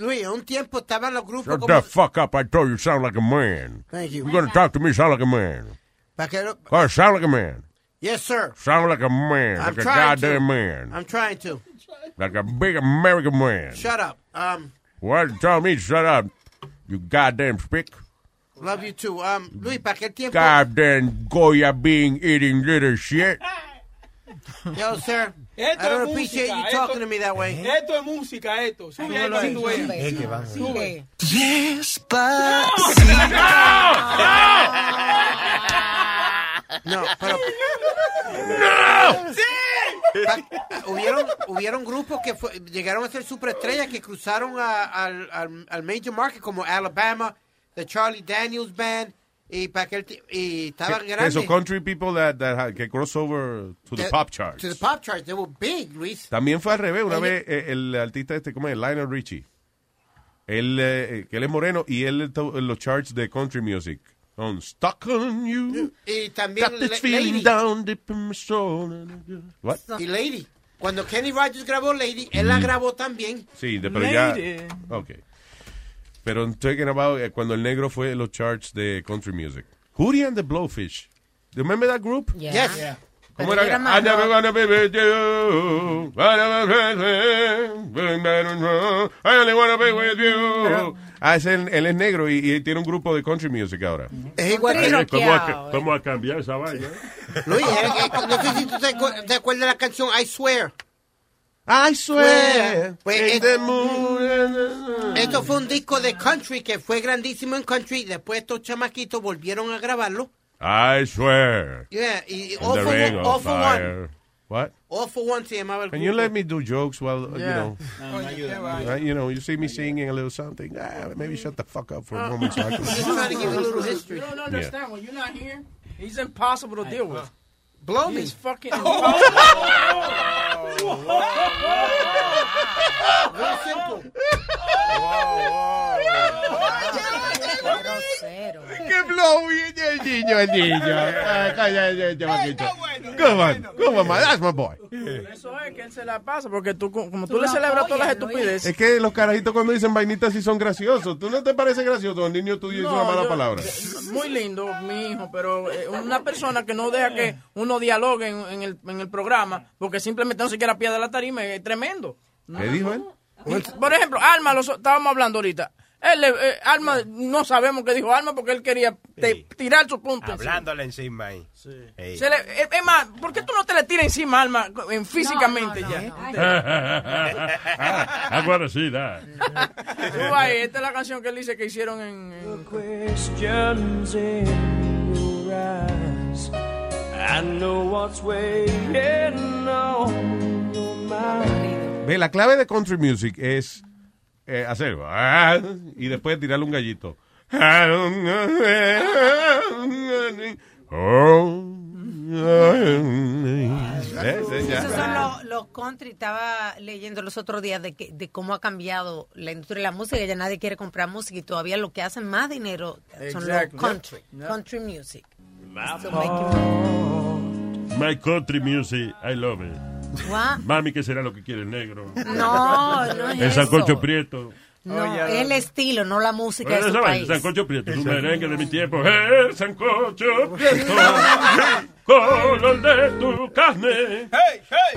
Luis, un tiempo estaban los grupos Shut como... the fuck up, I told you, sound like a man. Thank you. You're gonna talk to me, sound like a man. Pa' que lo- Oh, sound like a man. Yes, sir. Sound like a man, I'm like a goddamn to. man. I'm trying to. Like a big American man. Shut up. Um, What? Tell me, shut up, you goddamn spick. love you too. Um, Luis, para aquel tiempo... Goddamn Goya being eating little shit. Yo, sir. Esto I don't es appreciate música, you esto- talking to me that way. Esto es música, esto. Sube ahí para que tú veas. Sube. No, pero... ¡No! Pa- hubieron, hubieron grupos que fue- llegaron a ser superestrellas que cruzaron a- al, al, al major market como Alabama, the Charlie Daniels Band, y, pa' aquel y estaban grandes. Esos country people that, that ha- que crossover to the That- pop charts. To the pop charts. They were big, Luis. También fue al revés. Una vez eh, el artista este, ¿cómo es? Lionel Richie. Él, eh, que él es moreno y él los charts de country music. On Stuck on You. Y también Got this Lady. down deep in my soul. What? Y Lady. Cuando Kenny Rogers grabó Lady, él la grabó también. Sí, de- pero ya. Lady. Pero estoy talking about cuando el negro fue en los charts de country music. Hootie and the Blowfish. Do you remember that group? Yeah. Yes. Yeah. ¿Cómo era? I never wanna be with you. I never- I only wanna be with you. Ah, es él, él es negro y, y tiene un grupo de country music ahora. Es igual que ¿Cómo, ca- ¿Cómo ha cambiado esa vaina? Luis, no sé si tú te acuerdas de la canción I Swear. I swear. Pues, es- esto fue un disco de country que fue grandísimo en country. Después estos chamaquitos volvieron a grabarlo. I swear. Yeah, y, All, the for ring one, of All for One. fire. What? All for One se llamaba el Can you let me do jokes while, you Yeah. know, Oye, qué va. uh, you know, you see me singing a little something. Ah, maybe shut the fuck up for a moment so I can. <laughs> Just trying to give you a little <laughs> history. You don't understand. When you're not here, he's impossible to deal with. Blow me. He's fucking <laughs> Real ¡Qué blow el niño, el niño! Cállate, chamaquito. Come on, come on, man, that's my boy. Eso es que él se la pasa, porque tú, como tú, le celebras todas las estupideces. Es que los carajitos cuando dicen vainitas sí son graciosos. ¿Tú no te parece gracioso? El niño tuyo dice No, una mala yo- palabra. Muy lindo, mi hijo, pero eh, una persona que no deja que uno dialogue en, en el, en el programa, porque simplemente no se quiera pie de la tarima, es tremendo. ¿Qué dijo él? Por ejemplo, Alma, lo so- estábamos hablando ahorita. Él, eh, Alma, no sabemos qué dijo Alma porque él quería te- tirar su punto. encima. Hablándole encima ahí. Ey. Se le- eh, es más, ¿por qué tú no te le tiras encima a Alma en, físicamente ya? I wanna see that. Esta es la canción que él dice que hicieron en... en- questions in your eyes. I know what's waiting on your mind. Ve, la clave de country music es eh, hacer y después tirarle un gallito. Esos son los, los country. Estaba leyendo los otros días de, que, de cómo ha cambiado la industria de la música. Ya nadie quiere comprar música y todavía lo que hacen más dinero son Exactly. los country. Yep. Country music. So My country music, I love it. What? Mami, ¿qué será lo que quiere el negro? No, no es El sancocho prieto. No, es el estilo, no la música de Bueno, su esa vaina, país. sancocho prieto, un merengue de mi tiempo. El sancocho prieto, <laughs> color de tu carne,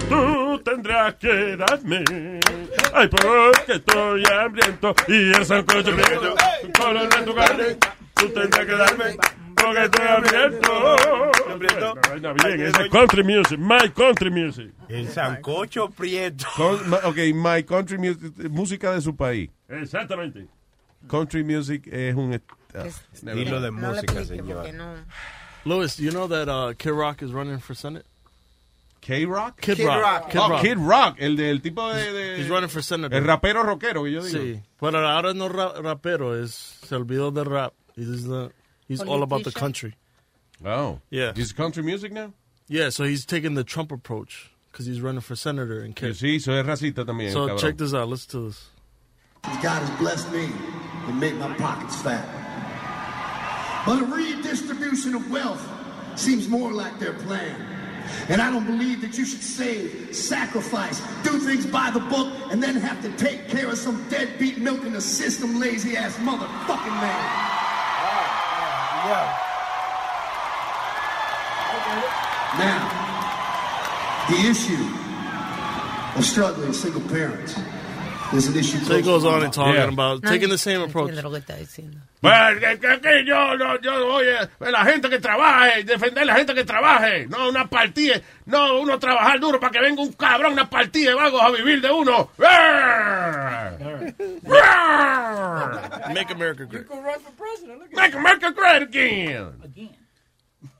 tú tendrás que darme. Ay, porque estoy hambriento. Y el sancocho prieto, color de tu carne, tú tendrás que darme. Porque estoy abierto. Vaina bien, ese es country music, my country music. El sancocho prieto. Con- ok, my country music, música de su país. Exactamente. Country music es un... ah, Estilo de música, señor. Louis, you know that uh, Kid Rock is running for Senate? K-Rock? Kid, Rock. Kid oh, Rock. Kid Rock, el del tipo de... de- He's running for senator. El rapero rockero que yo digo. Sí, pero ahora no ra- rapero, es, se olvidó del rap. He's, the, he's all about the country. Oh. Yeah. He's country music now? Yeah, so he's taking the Trump approach because he's running for senator in Que sí, eso es racista también, So cabrón. check this out. Listen to this. God has blessed me and made my pockets fat. But a redistribution of wealth seems more like their plan. And I don't believe that you should save, sacrifice, do things by the book, and then have to take care of some deadbeat milk in the system lazy ass motherfucking man. Now, the issue of struggling single parents. So he goes on and talking Yeah. about No, taking the same approach. lo que está diciendo. Que, que- que yo, no, yo, oye, la gente que trabaje, defender la gente que trabaje, no una partida, no uno trabajar duro para que venga un cabrón, una partida de vagos a vivir de uno. Make America great. Make America great again.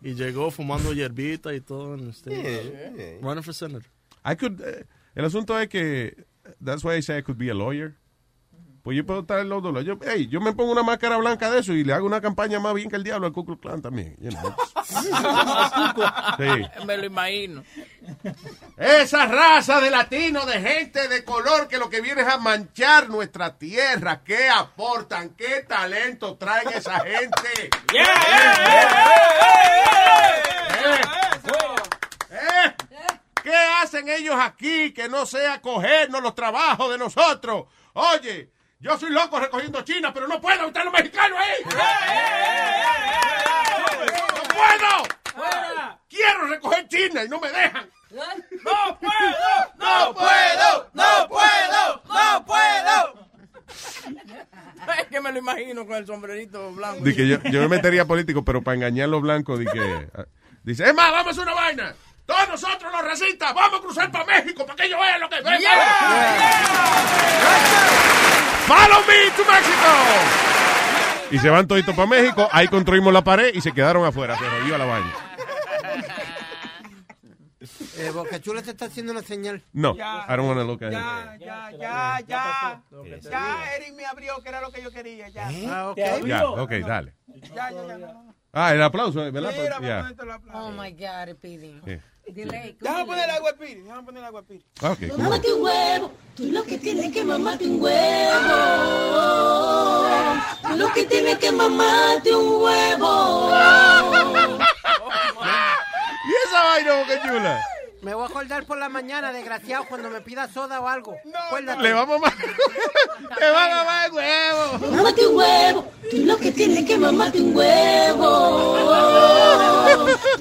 Y llegó fumando hierbita y todo. En este, Running for senator. I could, eh, el asunto es que, that's why I say I could be a lawyer. Pues yo puedo estar en los dos lados. Yo, hey, yo me pongo una máscara blanca de eso y le hago una campaña más bien que el diablo al Ku Klux Klan también. you know. Sí. Me lo imagino. Esa raza de latino, de gente de color que lo que viene es a manchar nuestra tierra. ¿Qué aportan? ¿Qué talento traen esa gente? ¿Eh? ¿Qué hacen ellos aquí que no sea cogernos los trabajos de nosotros? Oye, yo soy loco recogiendo China, pero no puedo estar los mexicanos ahí. ¡No puedo! Quiero recoger China y no me dejan. ¡No puedo! ¡No puedo! ¡No puedo! ¡No puedo! Es que me lo imagino con el sombrerito blanco. Di que yo, yo me metería político, pero para engañar a los blancos, di que, ah, dice, Es más, vamos a una vaina. Todos nosotros los racistas vamos a cruzar para México para que ellos vean lo que ven. Follow me to Mexico. y se van toditos para México, ahí construimos la pared y se quedaron afuera, se jodió la vaina. Eh, Boca Chula te está haciendo una señal. No, I don't want to look at it. Ya, ya, ya, ya. Ya, Eric me abrió, que era lo que yo quería. Ya. Ah, ok. Ya, ok, dale. Ya, ya, ya. Ah, el aplauso, ¿verdad? Mira, a meter el aplauso. Oh my God, Pidi. Dile, Déjame poner agua de piri, déjame poner agua de piri. Ok, cool. Mamate un huevo, tú lo que tienes que mamarte un huevo. Tú lo que tienes que mamarte un huevo. <laughs> ¿Y esa vaina, Boca Chula? Me voy a acordar por la mañana, desgraciado, cuando me pida soda o algo. Acuérdate. Le vamos a <laughs> Le va a mamar el huevo. Mamate un huevo, tú lo que tienes que mamarte un huevo.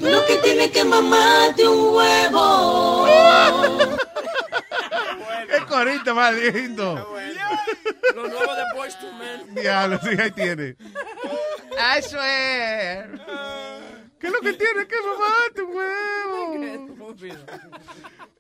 Tú lo que tienes que mamarte un huevo. ¡Qué corito más lindo! Los nuevos de Boys to Men. Diablo, sí, ahí tiene. <laughs> Eso es. ¿Qué es lo que tiene que mamarte un huevo? <laughs>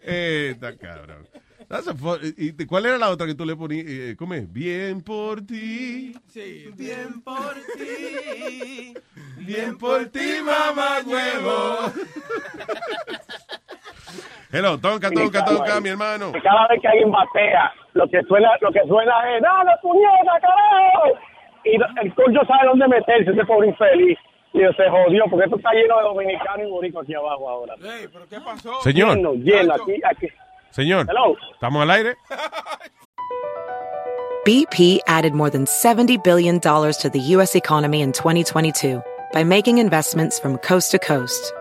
Eh, está cabrón. That's a fun- ¿Y cuál era la otra que tú le ponías? Eh, ¿Cómo es? Bien por ti. Sí, bien por ti. Bien por ti, mamá huevo. <laughs> Hello, toca, toca, toca, mi hermano. Cada vez que alguien batea, lo que suena, lo que suena es ¡Dale, puñeta, carajo! Y el coño sabe dónde meterse, ese pobre infeliz. Y se jodió, porque esto está lleno de dominicanos y boricos aquí abajo ahora. Ey, ¿pero qué pasó? Señor. Lleno, lleno, aquí, aquí. Señor, Hello. ¿estamos al aire? BP added more than $70 billion to the U.S. economy in 2022 by making investments from coast to coast.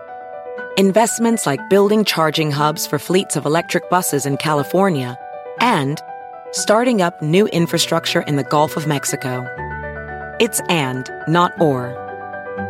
Investments like building charging hubs for fleets of electric buses in California and starting up new infrastructure in the Gulf of Mexico. It's and, not or.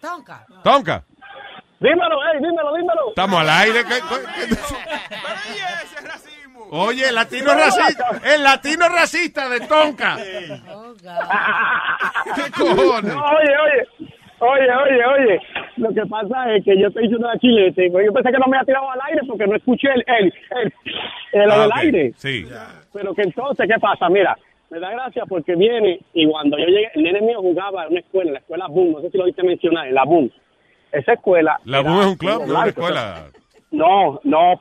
Tonka. Tonka, Dímelo, ey, dímelo, dímelo. estamos al aire. ¿qué- qué- Oye, el latino racista, el latino racista de Tonka. ¿Qué cojones? No, oye, oye. Oye, oye, oye. Lo que pasa es que yo estoy diciendo la chilete. Yo pensé que no me había tirado al aire porque no escuché el, el, el, el- Ah, aire. Sí. Pero que entonces, ¿qué pasa? Mira, me da gracia porque viene y cuando yo llegué, el nene mío jugaba en una escuela, en la escuela Boom, no sé si lo viste mencionar, en la Boom. Esa escuela. La BUM es un club, no una escuela. No, no.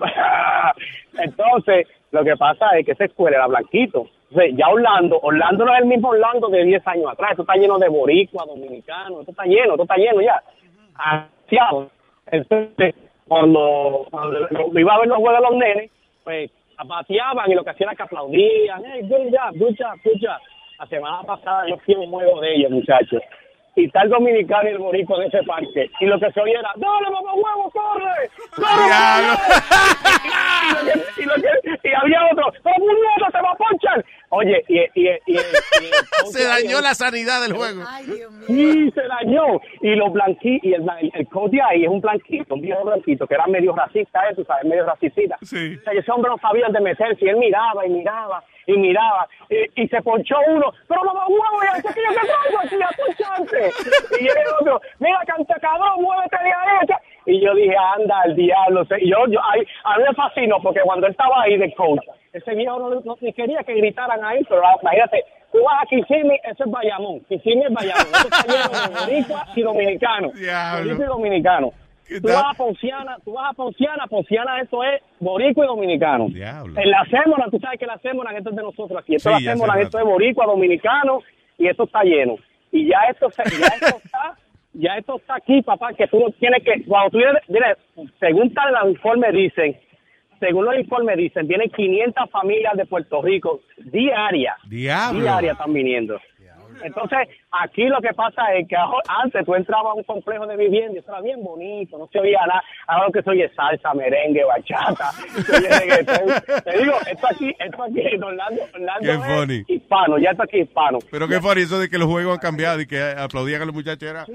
<laughs> Entonces, lo que pasa es que esa escuela era blanquito. Entonces, ya Orlando, Orlando no es el mismo Orlando de 10 años atrás. Esto está lleno de boricua, dominicanos. Esto está lleno, esto está lleno ya. Asiado. Entonces, cuando, cuando iba a ver los juegos de los nenes, pues pateaban y lo que hacían era que aplaudían. Hey, good job, good job, good job. La semana pasada yo fui un juego de ellos, muchachos. Y está el dominicano y el boricua de ese parque. Y lo que se oía era, ¡Dale, mamá huevo, corre! ¡Corre, mamá huevo!" y, lo que- y lo que- y había otro, ¡Pero puñeta, te va a ponchar! Oye, y, y, y, y- y- <laughs> Se dañó la sanidad del juego. Sí, se dañó. Y los blanquitos, y el, el, el coach de ahí es un blanquito, un viejo blanquito, que era medio racista, eso, ¿sabes? Medio racista. Sí. O sea, ese hombre no sabía dónde meterse, y él miraba y miraba y miraba, y, y se ponchó uno, pero mamá huevo, ya sé que yo te traigo aquí a poncharte. Y el otro, mira, canta cabrón, muévete de ahí. ya. Y yo dije, anda al diablo. Y yo, yo, ahí, a mí me fascinó, porque cuando él estaba ahí de coach, ese viejo no, no- ni quería que gritaran ahí, pero ah, imagínate, tú vas a Kissimmee, eso es Bayamón, Kissimmee es Bayamón, eso está lleno de <laughs> y dominicano, boricua y dominicano. Tú vas a Ponciana, tú vas a Ponciana, Ponciana eso es boricua y dominicano. En la Sémora, tú sabes que la Sémora, esto es de nosotros aquí, esto Sí, la Sémora, sé, esto es boricua, dominicano, y esto está lleno. Y ya esto, se- ya esto está, ya esto está aquí, papá, que tú no tienes que, cuando tú vienes, según tal los informes dicen, según los informes dicen, vienen 500 familias de Puerto Rico diarias. Diablo. Diarias están viniendo. Entonces, aquí lo que pasa es que antes tú entrabas a un complejo de vivienda y eso era bien bonito, no se oía nada. Ahora lo que se oye es salsa, merengue, bachata. <laughs> Te digo, esto aquí, esto aquí, en Orlando, Orlando Qué es funny. hispano, ya está aquí hispano. Pero qué funny eso de que los juegos han cambiado y que aplaudían a los muchachos era.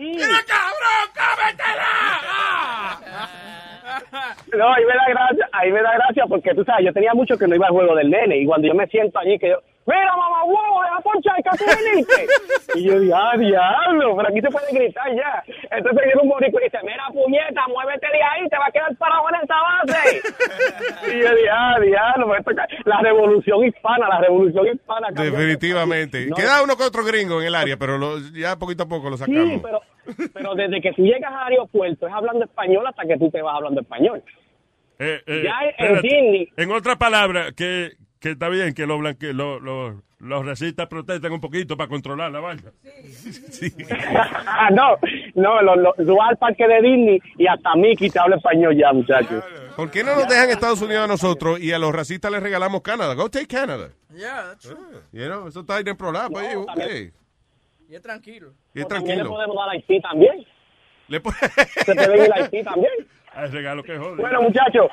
No, ahí me da gracia, ahí me da gracia porque tú sabes, yo tenía mucho que no iba al juego del nene y cuando yo me siento allí que yo, mira mamá huevo, deja ponchar que tú viniste. y yo digo, ah, diablo, pero aquí se puede gritar ya. Entonces viene un boricua y dice, mira puñeta, muévete de ahí, te va a quedar parado en esta base. y yo digo, ah, diablo, pues esto la revolución hispana, la revolución hispana. Definitivamente. No, Queda uno que otro gringo en el área, pero lo- ya poquito a poco lo sacamos. Sí, pero, pero desde que tú llegas al aeropuerto es hablando español hasta que tú te vas hablando español. Eh, eh, Ya en espérate. Disney- En otra palabra, que, que está bien que los blanque, los, los, los racistas protesten un poquito para controlar la vaina. Ah, no, no, lo, lo, tú vas al parque de Disney y hasta Mickey te habla español ya, muchachos. ¿Por qué no nos dejan Estados Unidos a nosotros y a los racistas les regalamos Canadá? Go take Canada. Yeah, that's true. You know, eso está ahí en programa. No, Y es tranquilo. Y es También le tranquilo. podemos dar a Haití también. Le Se te ve el Haití también. <laughs> Hay regalo que jode. Bueno, muchachos.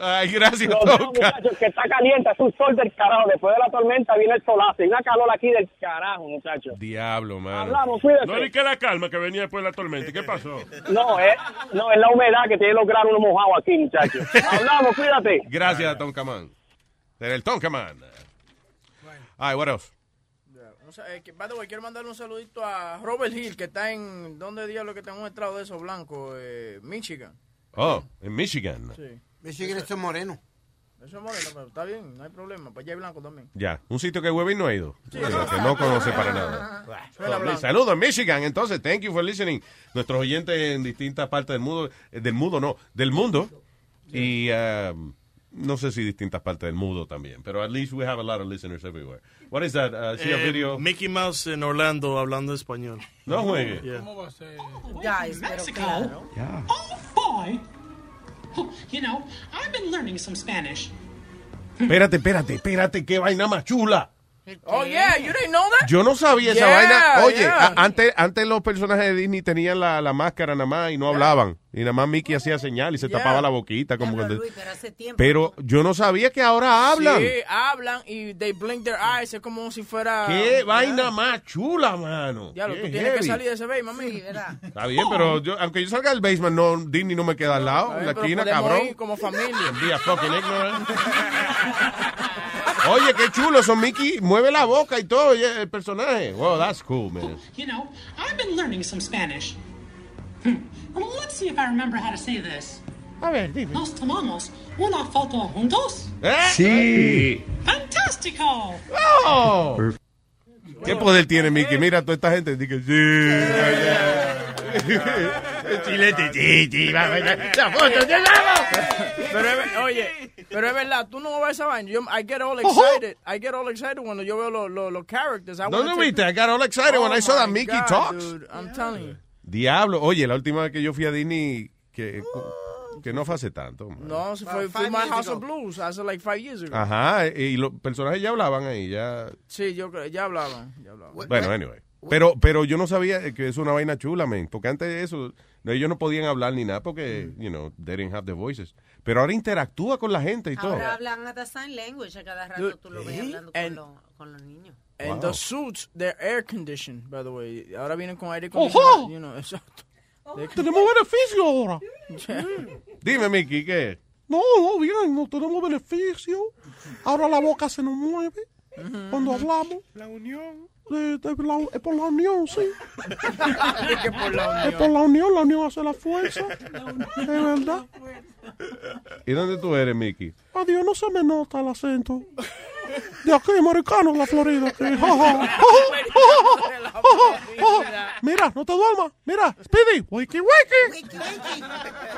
Ay, gracias, Los muchachos, que está caliente, es un sol del carajo. Después de la tormenta viene el solazo. Y una calor aquí del carajo, muchachos. Diablo, mano. Hablamos, cuídate. No ni que la calma que venía después de la tormenta. ¿Y qué pasó? <laughs> No, es, no, es la humedad que tiene los granos mojados aquí, muchachos. <laughs> Hablamos, cuídate. Gracias, Tonkaman. El Tonkaman. Ay, what else? O sea, eh, que, by the way, quiero mandarle un saludito a Robert Hill, que está en, ¿dónde diablo que está en un estrado de esos blancos? Eh, Michigan. Oh, en Michigan. Sí. Michigan es moreno. Eso es moreno, pero está bien, no hay problema. Pues ya hay blanco también. Ya, un sitio que Webin no ha ido. Sí, que no conoce para nada. Blanco. Saludos en Michigan. Entonces, thank you for listening. Nuestros oyentes en distintas partes del mundo, eh, del mundo no, del mundo. Y um, no sé si distintas partes del mundo también, pero at least we have a lot of listeners everywhere. What is that? Uh, see a Eh, video? Mickey Mouse en Orlando hablando español. No juegue. Yeah. Guys, pero claro. Oh, boy. <laughs> You know, I've been learning some Spanish. Espérate, espérate, espérate, qué vaina más chula. Oh, yeah, you didn't know that? Yo no sabía esa Yeah, vaina. Oye, yeah. antes, antes los personajes de Disney tenían la, la máscara nada más y no hablaban. Y nada más Mickey hacía señal y se Yeah. tapaba la boquita. como cuando- pero hace tiempo. Pero yo no sabía que ahora hablan. Sí, hablan y they blink their eyes, es como si fuera... Qué vaina más chula, mano. Ya, lo tú tienes que salir de ese bay, mami. Está bien, pero yo, aunque yo salga del basement, no, Disney no me queda al lado, en la Pero esquina, cabrón. ir como familia. Be a fucking ignorant. <laughs> Oye, qué chulo, son Mickey, mueve la boca y todo, el personaje. Wow, that's cool, man. You know, I've been learning some Spanish. Hmm. Well, let's see if I remember how to say this. A ver, dime. Nos tomamos una foto juntos. ¿Eh? Sí. Fantástico. Oh. ¿Qué poder tiene Mickey? Mira, toda esta gente dice sí. <laughs> Chilete, sí, sí. La foto, Pero oye, pero es verdad, tú no ves esa vaina. Yo, I get all excited. I get all excited cuando yo veo los los- los characters. I take- viste, I got all excited when Oh I saw that Mickey God, talks. dude, I'm telling you. Diablo, oye, la última vez que yo fui a Disney, que, que no fue hace tanto. man. No, se fue, fue My House ago. of Blues hace like five years ago. Ajá, y los personajes ya hablaban ahí, ya. Sí, yo creo, ya hablaban, ya hablaban. Bueno, anyway. Pero, pero yo no sabía que es una vaina chula, man. Porque antes de eso, no, ellos no podían hablar ni nada porque, you know, they didn't have the voices. Pero ahora interactúa con la gente y todo. Ahora hablan hasta sign language, a cada rato Dude, tú lo ves ¿eh? hablando con, And- los- con los niños. And Wow. the suits, they're air conditioned, by the way. Ahora vienen con aire Ojo. acondicionado, you know, <laughs> exacto. Tenemos beneficio ahora. <laughs> Dime, Mickey, ¿qué? No, no, bien, no tenemos beneficio. Ahora la boca se nos mueve cuando hablamos. La unión. De- de la- es por la unión, sí. <laughs> que por la Es por la unión, la unión hace la fuerza. Es verdad. ¿Y dónde tú eres, Mickey? Adiós, no se me nota el acento. <laughs> De aquí, americano, la Florida. aquí. Mira, no te duermas. Mira, Speedy. Wakey, wakey.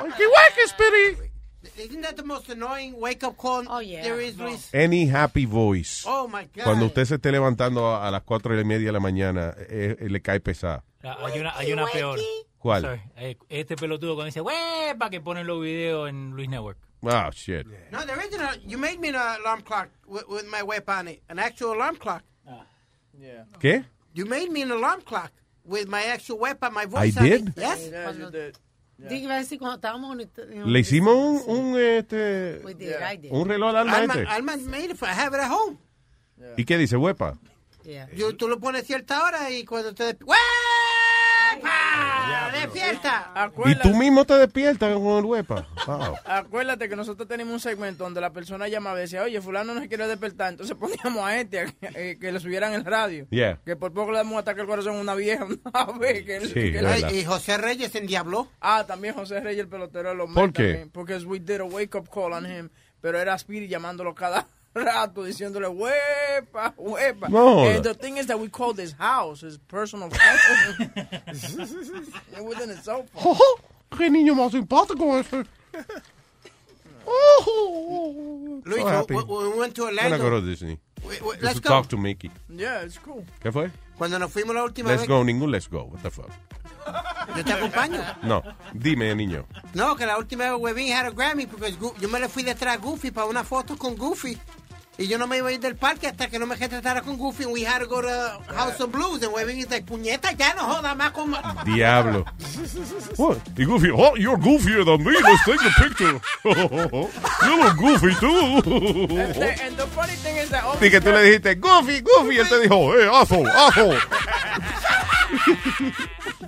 Wakey, wakey, Speedy. Isn't that the most annoying wake up call there is, Luis? Any happy voice. Oh my God. Cuando usted se esté levantando a, a las cuatro y media de la mañana, eh, eh, le cae pesado. Ah, Hay una, hay una peor. ¿Cuál? Sorry. Eh, Este pelotudo cuando dice, ¡huepa! que ponen los videos en Luis Network. Oh, shit. No, the original, you made me an alarm clock with, with my whip on it. An actual alarm clock. Yeah. ¿Qué? You made me an alarm clock with my actual whip on my I voice on did? it. Yes. Yeah, you did. Decir cuando estábamos en en- Le hicimos un, un, este, We did, I did. un reloj alarma Alma, este. Alma made it for, I have it at home. ¿Y qué dice, huepa? Yo, tú lo pones cierta hora y cuando te despiertas. ¡Despierta! Y tú mismo te despiertas con el huepa. Wow. Acuérdate que nosotros tenemos un segmento donde la persona llamaba y decía, oye, fulano no se quiere despertar. Entonces poníamos a este a que, eh, que le subieran el radio. Yeah. Que por poco le damos un ataque al corazón a una vieja <laughs> una vez. Que, Sí, que es le- verdad. Y José Reyes en Diablo. Ah, también José Reyes, el pelotero de los ¿Por qué? también, Porque we did a wake up call on him. Pero era Speedy llamándolo cada rato, diciéndole, huepa, huepa. No. And the thing is that we called his house, his personal phone. <laughs> It wasn't his cell phone. ¡Oh, ¡Qué niño más simpático ese! Oh, Luis, So happy. we, we went to When I go to Orlando. Disney. We- we- let's to go. talk to Mickey. Yeah, it's cool. ¿Qué fue? Cuando nos fuimos la última Let's vez. go, ningún let's go. What the fuck? Yo te acompaño. No, dime, niño. No, que la última vez Webin had a Grammy porque Gu- yo me le fui detrás a Goofy para una foto con Goofy. Y yo no me iba a ir del parque hasta que no me retratara con Goofy. And we had to go to House of Blues. And Webin is like, puñeta, ya no joda más con... <laughs> Diablo. What? Y Goofy, oh, you're goofier than me. Let's take a picture. <laughs> you look goofy too. And the, and the funny thing is that all Y que tú le dijiste, Goofy, Goofy, y él te dijo, hey, asshole, asshole.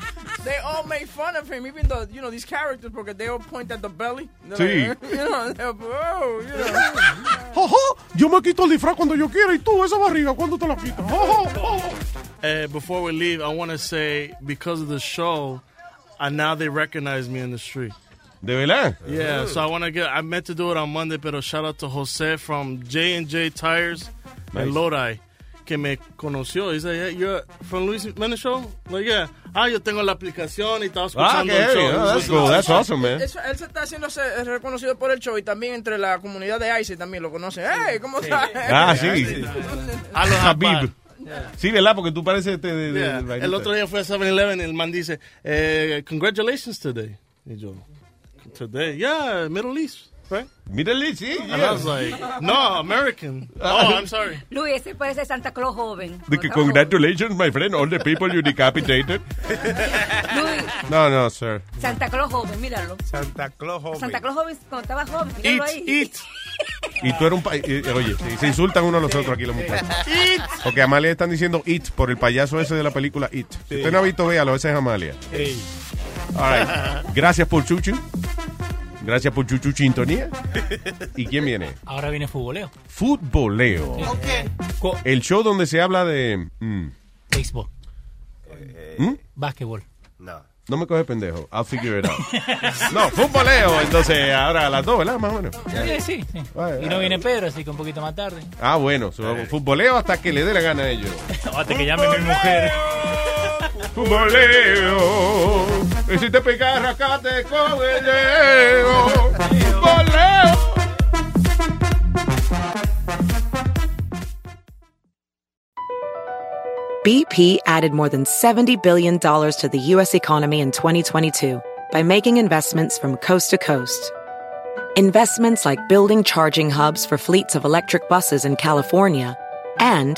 <laughs> they all make fun of him, even though, you know, these characters, because they all point at the belly. Sí. like, <laughs> you know, they're, oh, you know. <laughs> Ajá, yo me quito el disfraz cuando yo quiera y tú esa barriga cuando te la quitas. Ajá, ajá. Uh, before we leave, I want to say because of the show, and now they recognize me in the street. ¿De verdad? Yeah, so I want to get. I meant to do it on Monday, but shout out to Jose from J and J Tires Nice. and Lodi. Que me conoció. Dice, hey, you're from Luis Jiménez Show? Like, yeah. Ah, yo tengo la aplicación y estaba escuchando qué el show. Oh, that's cool. That's awesome, man. Eso- él se está haciendo reconocido por el show y también entre la comunidad de ICE también lo conocen. ¡Hey! ¿Cómo estás? Ah, sí. A los Habib. Sí, ¿verdad? Porque tú pareces este de, de- Yeah. de. El otro día fue a 7-Eleven y el man dice, eh, congratulations today. Y yo, today, yeah, Middle East, right? Middle East, sí. And I was like, no, American. Oh, I'm <laughs> sorry. Luis, ese parece Santa Claus joven. Que congratulations, my friend, all the people you decapitated. <laughs> Luis, No, no, sir. Santa Claus joven, míralo. Santa Claus joven. Santa Claus joven cuando estaba joven, míralo ahí. Y tú eres un... oye, sí, se insultan uno a los otros aquí los muchachos. Porque a Amalia están diciendo It por el payaso ese de la película It. Si usted no ha visto, véalo, ese es Amalia. All right. Gracias por Chuchu. Gracias por Chuchu Chintonía. <laughs> ¿Y quién viene? Ahora viene futboleo. Futboleo. El show donde se habla de... mm, Béisbol. ¿Mm? Básquetbol. No. No me coge pendejo. I'll figure it out. No, futboleo. Entonces, ahora a las dos, ¿verdad? Más o menos. Sí, sí, sí. Y no viene Pedro, así que un poquito más tarde. Ah, bueno. so, futboleo hasta que le dé la gana a ellos. <laughs> Hasta que llame mi mujer. Y si te. BP added more than $70 billion to the U.S. economy in 2022 by making investments from coast to coast. Investments like building charging hubs for fleets of electric buses in California and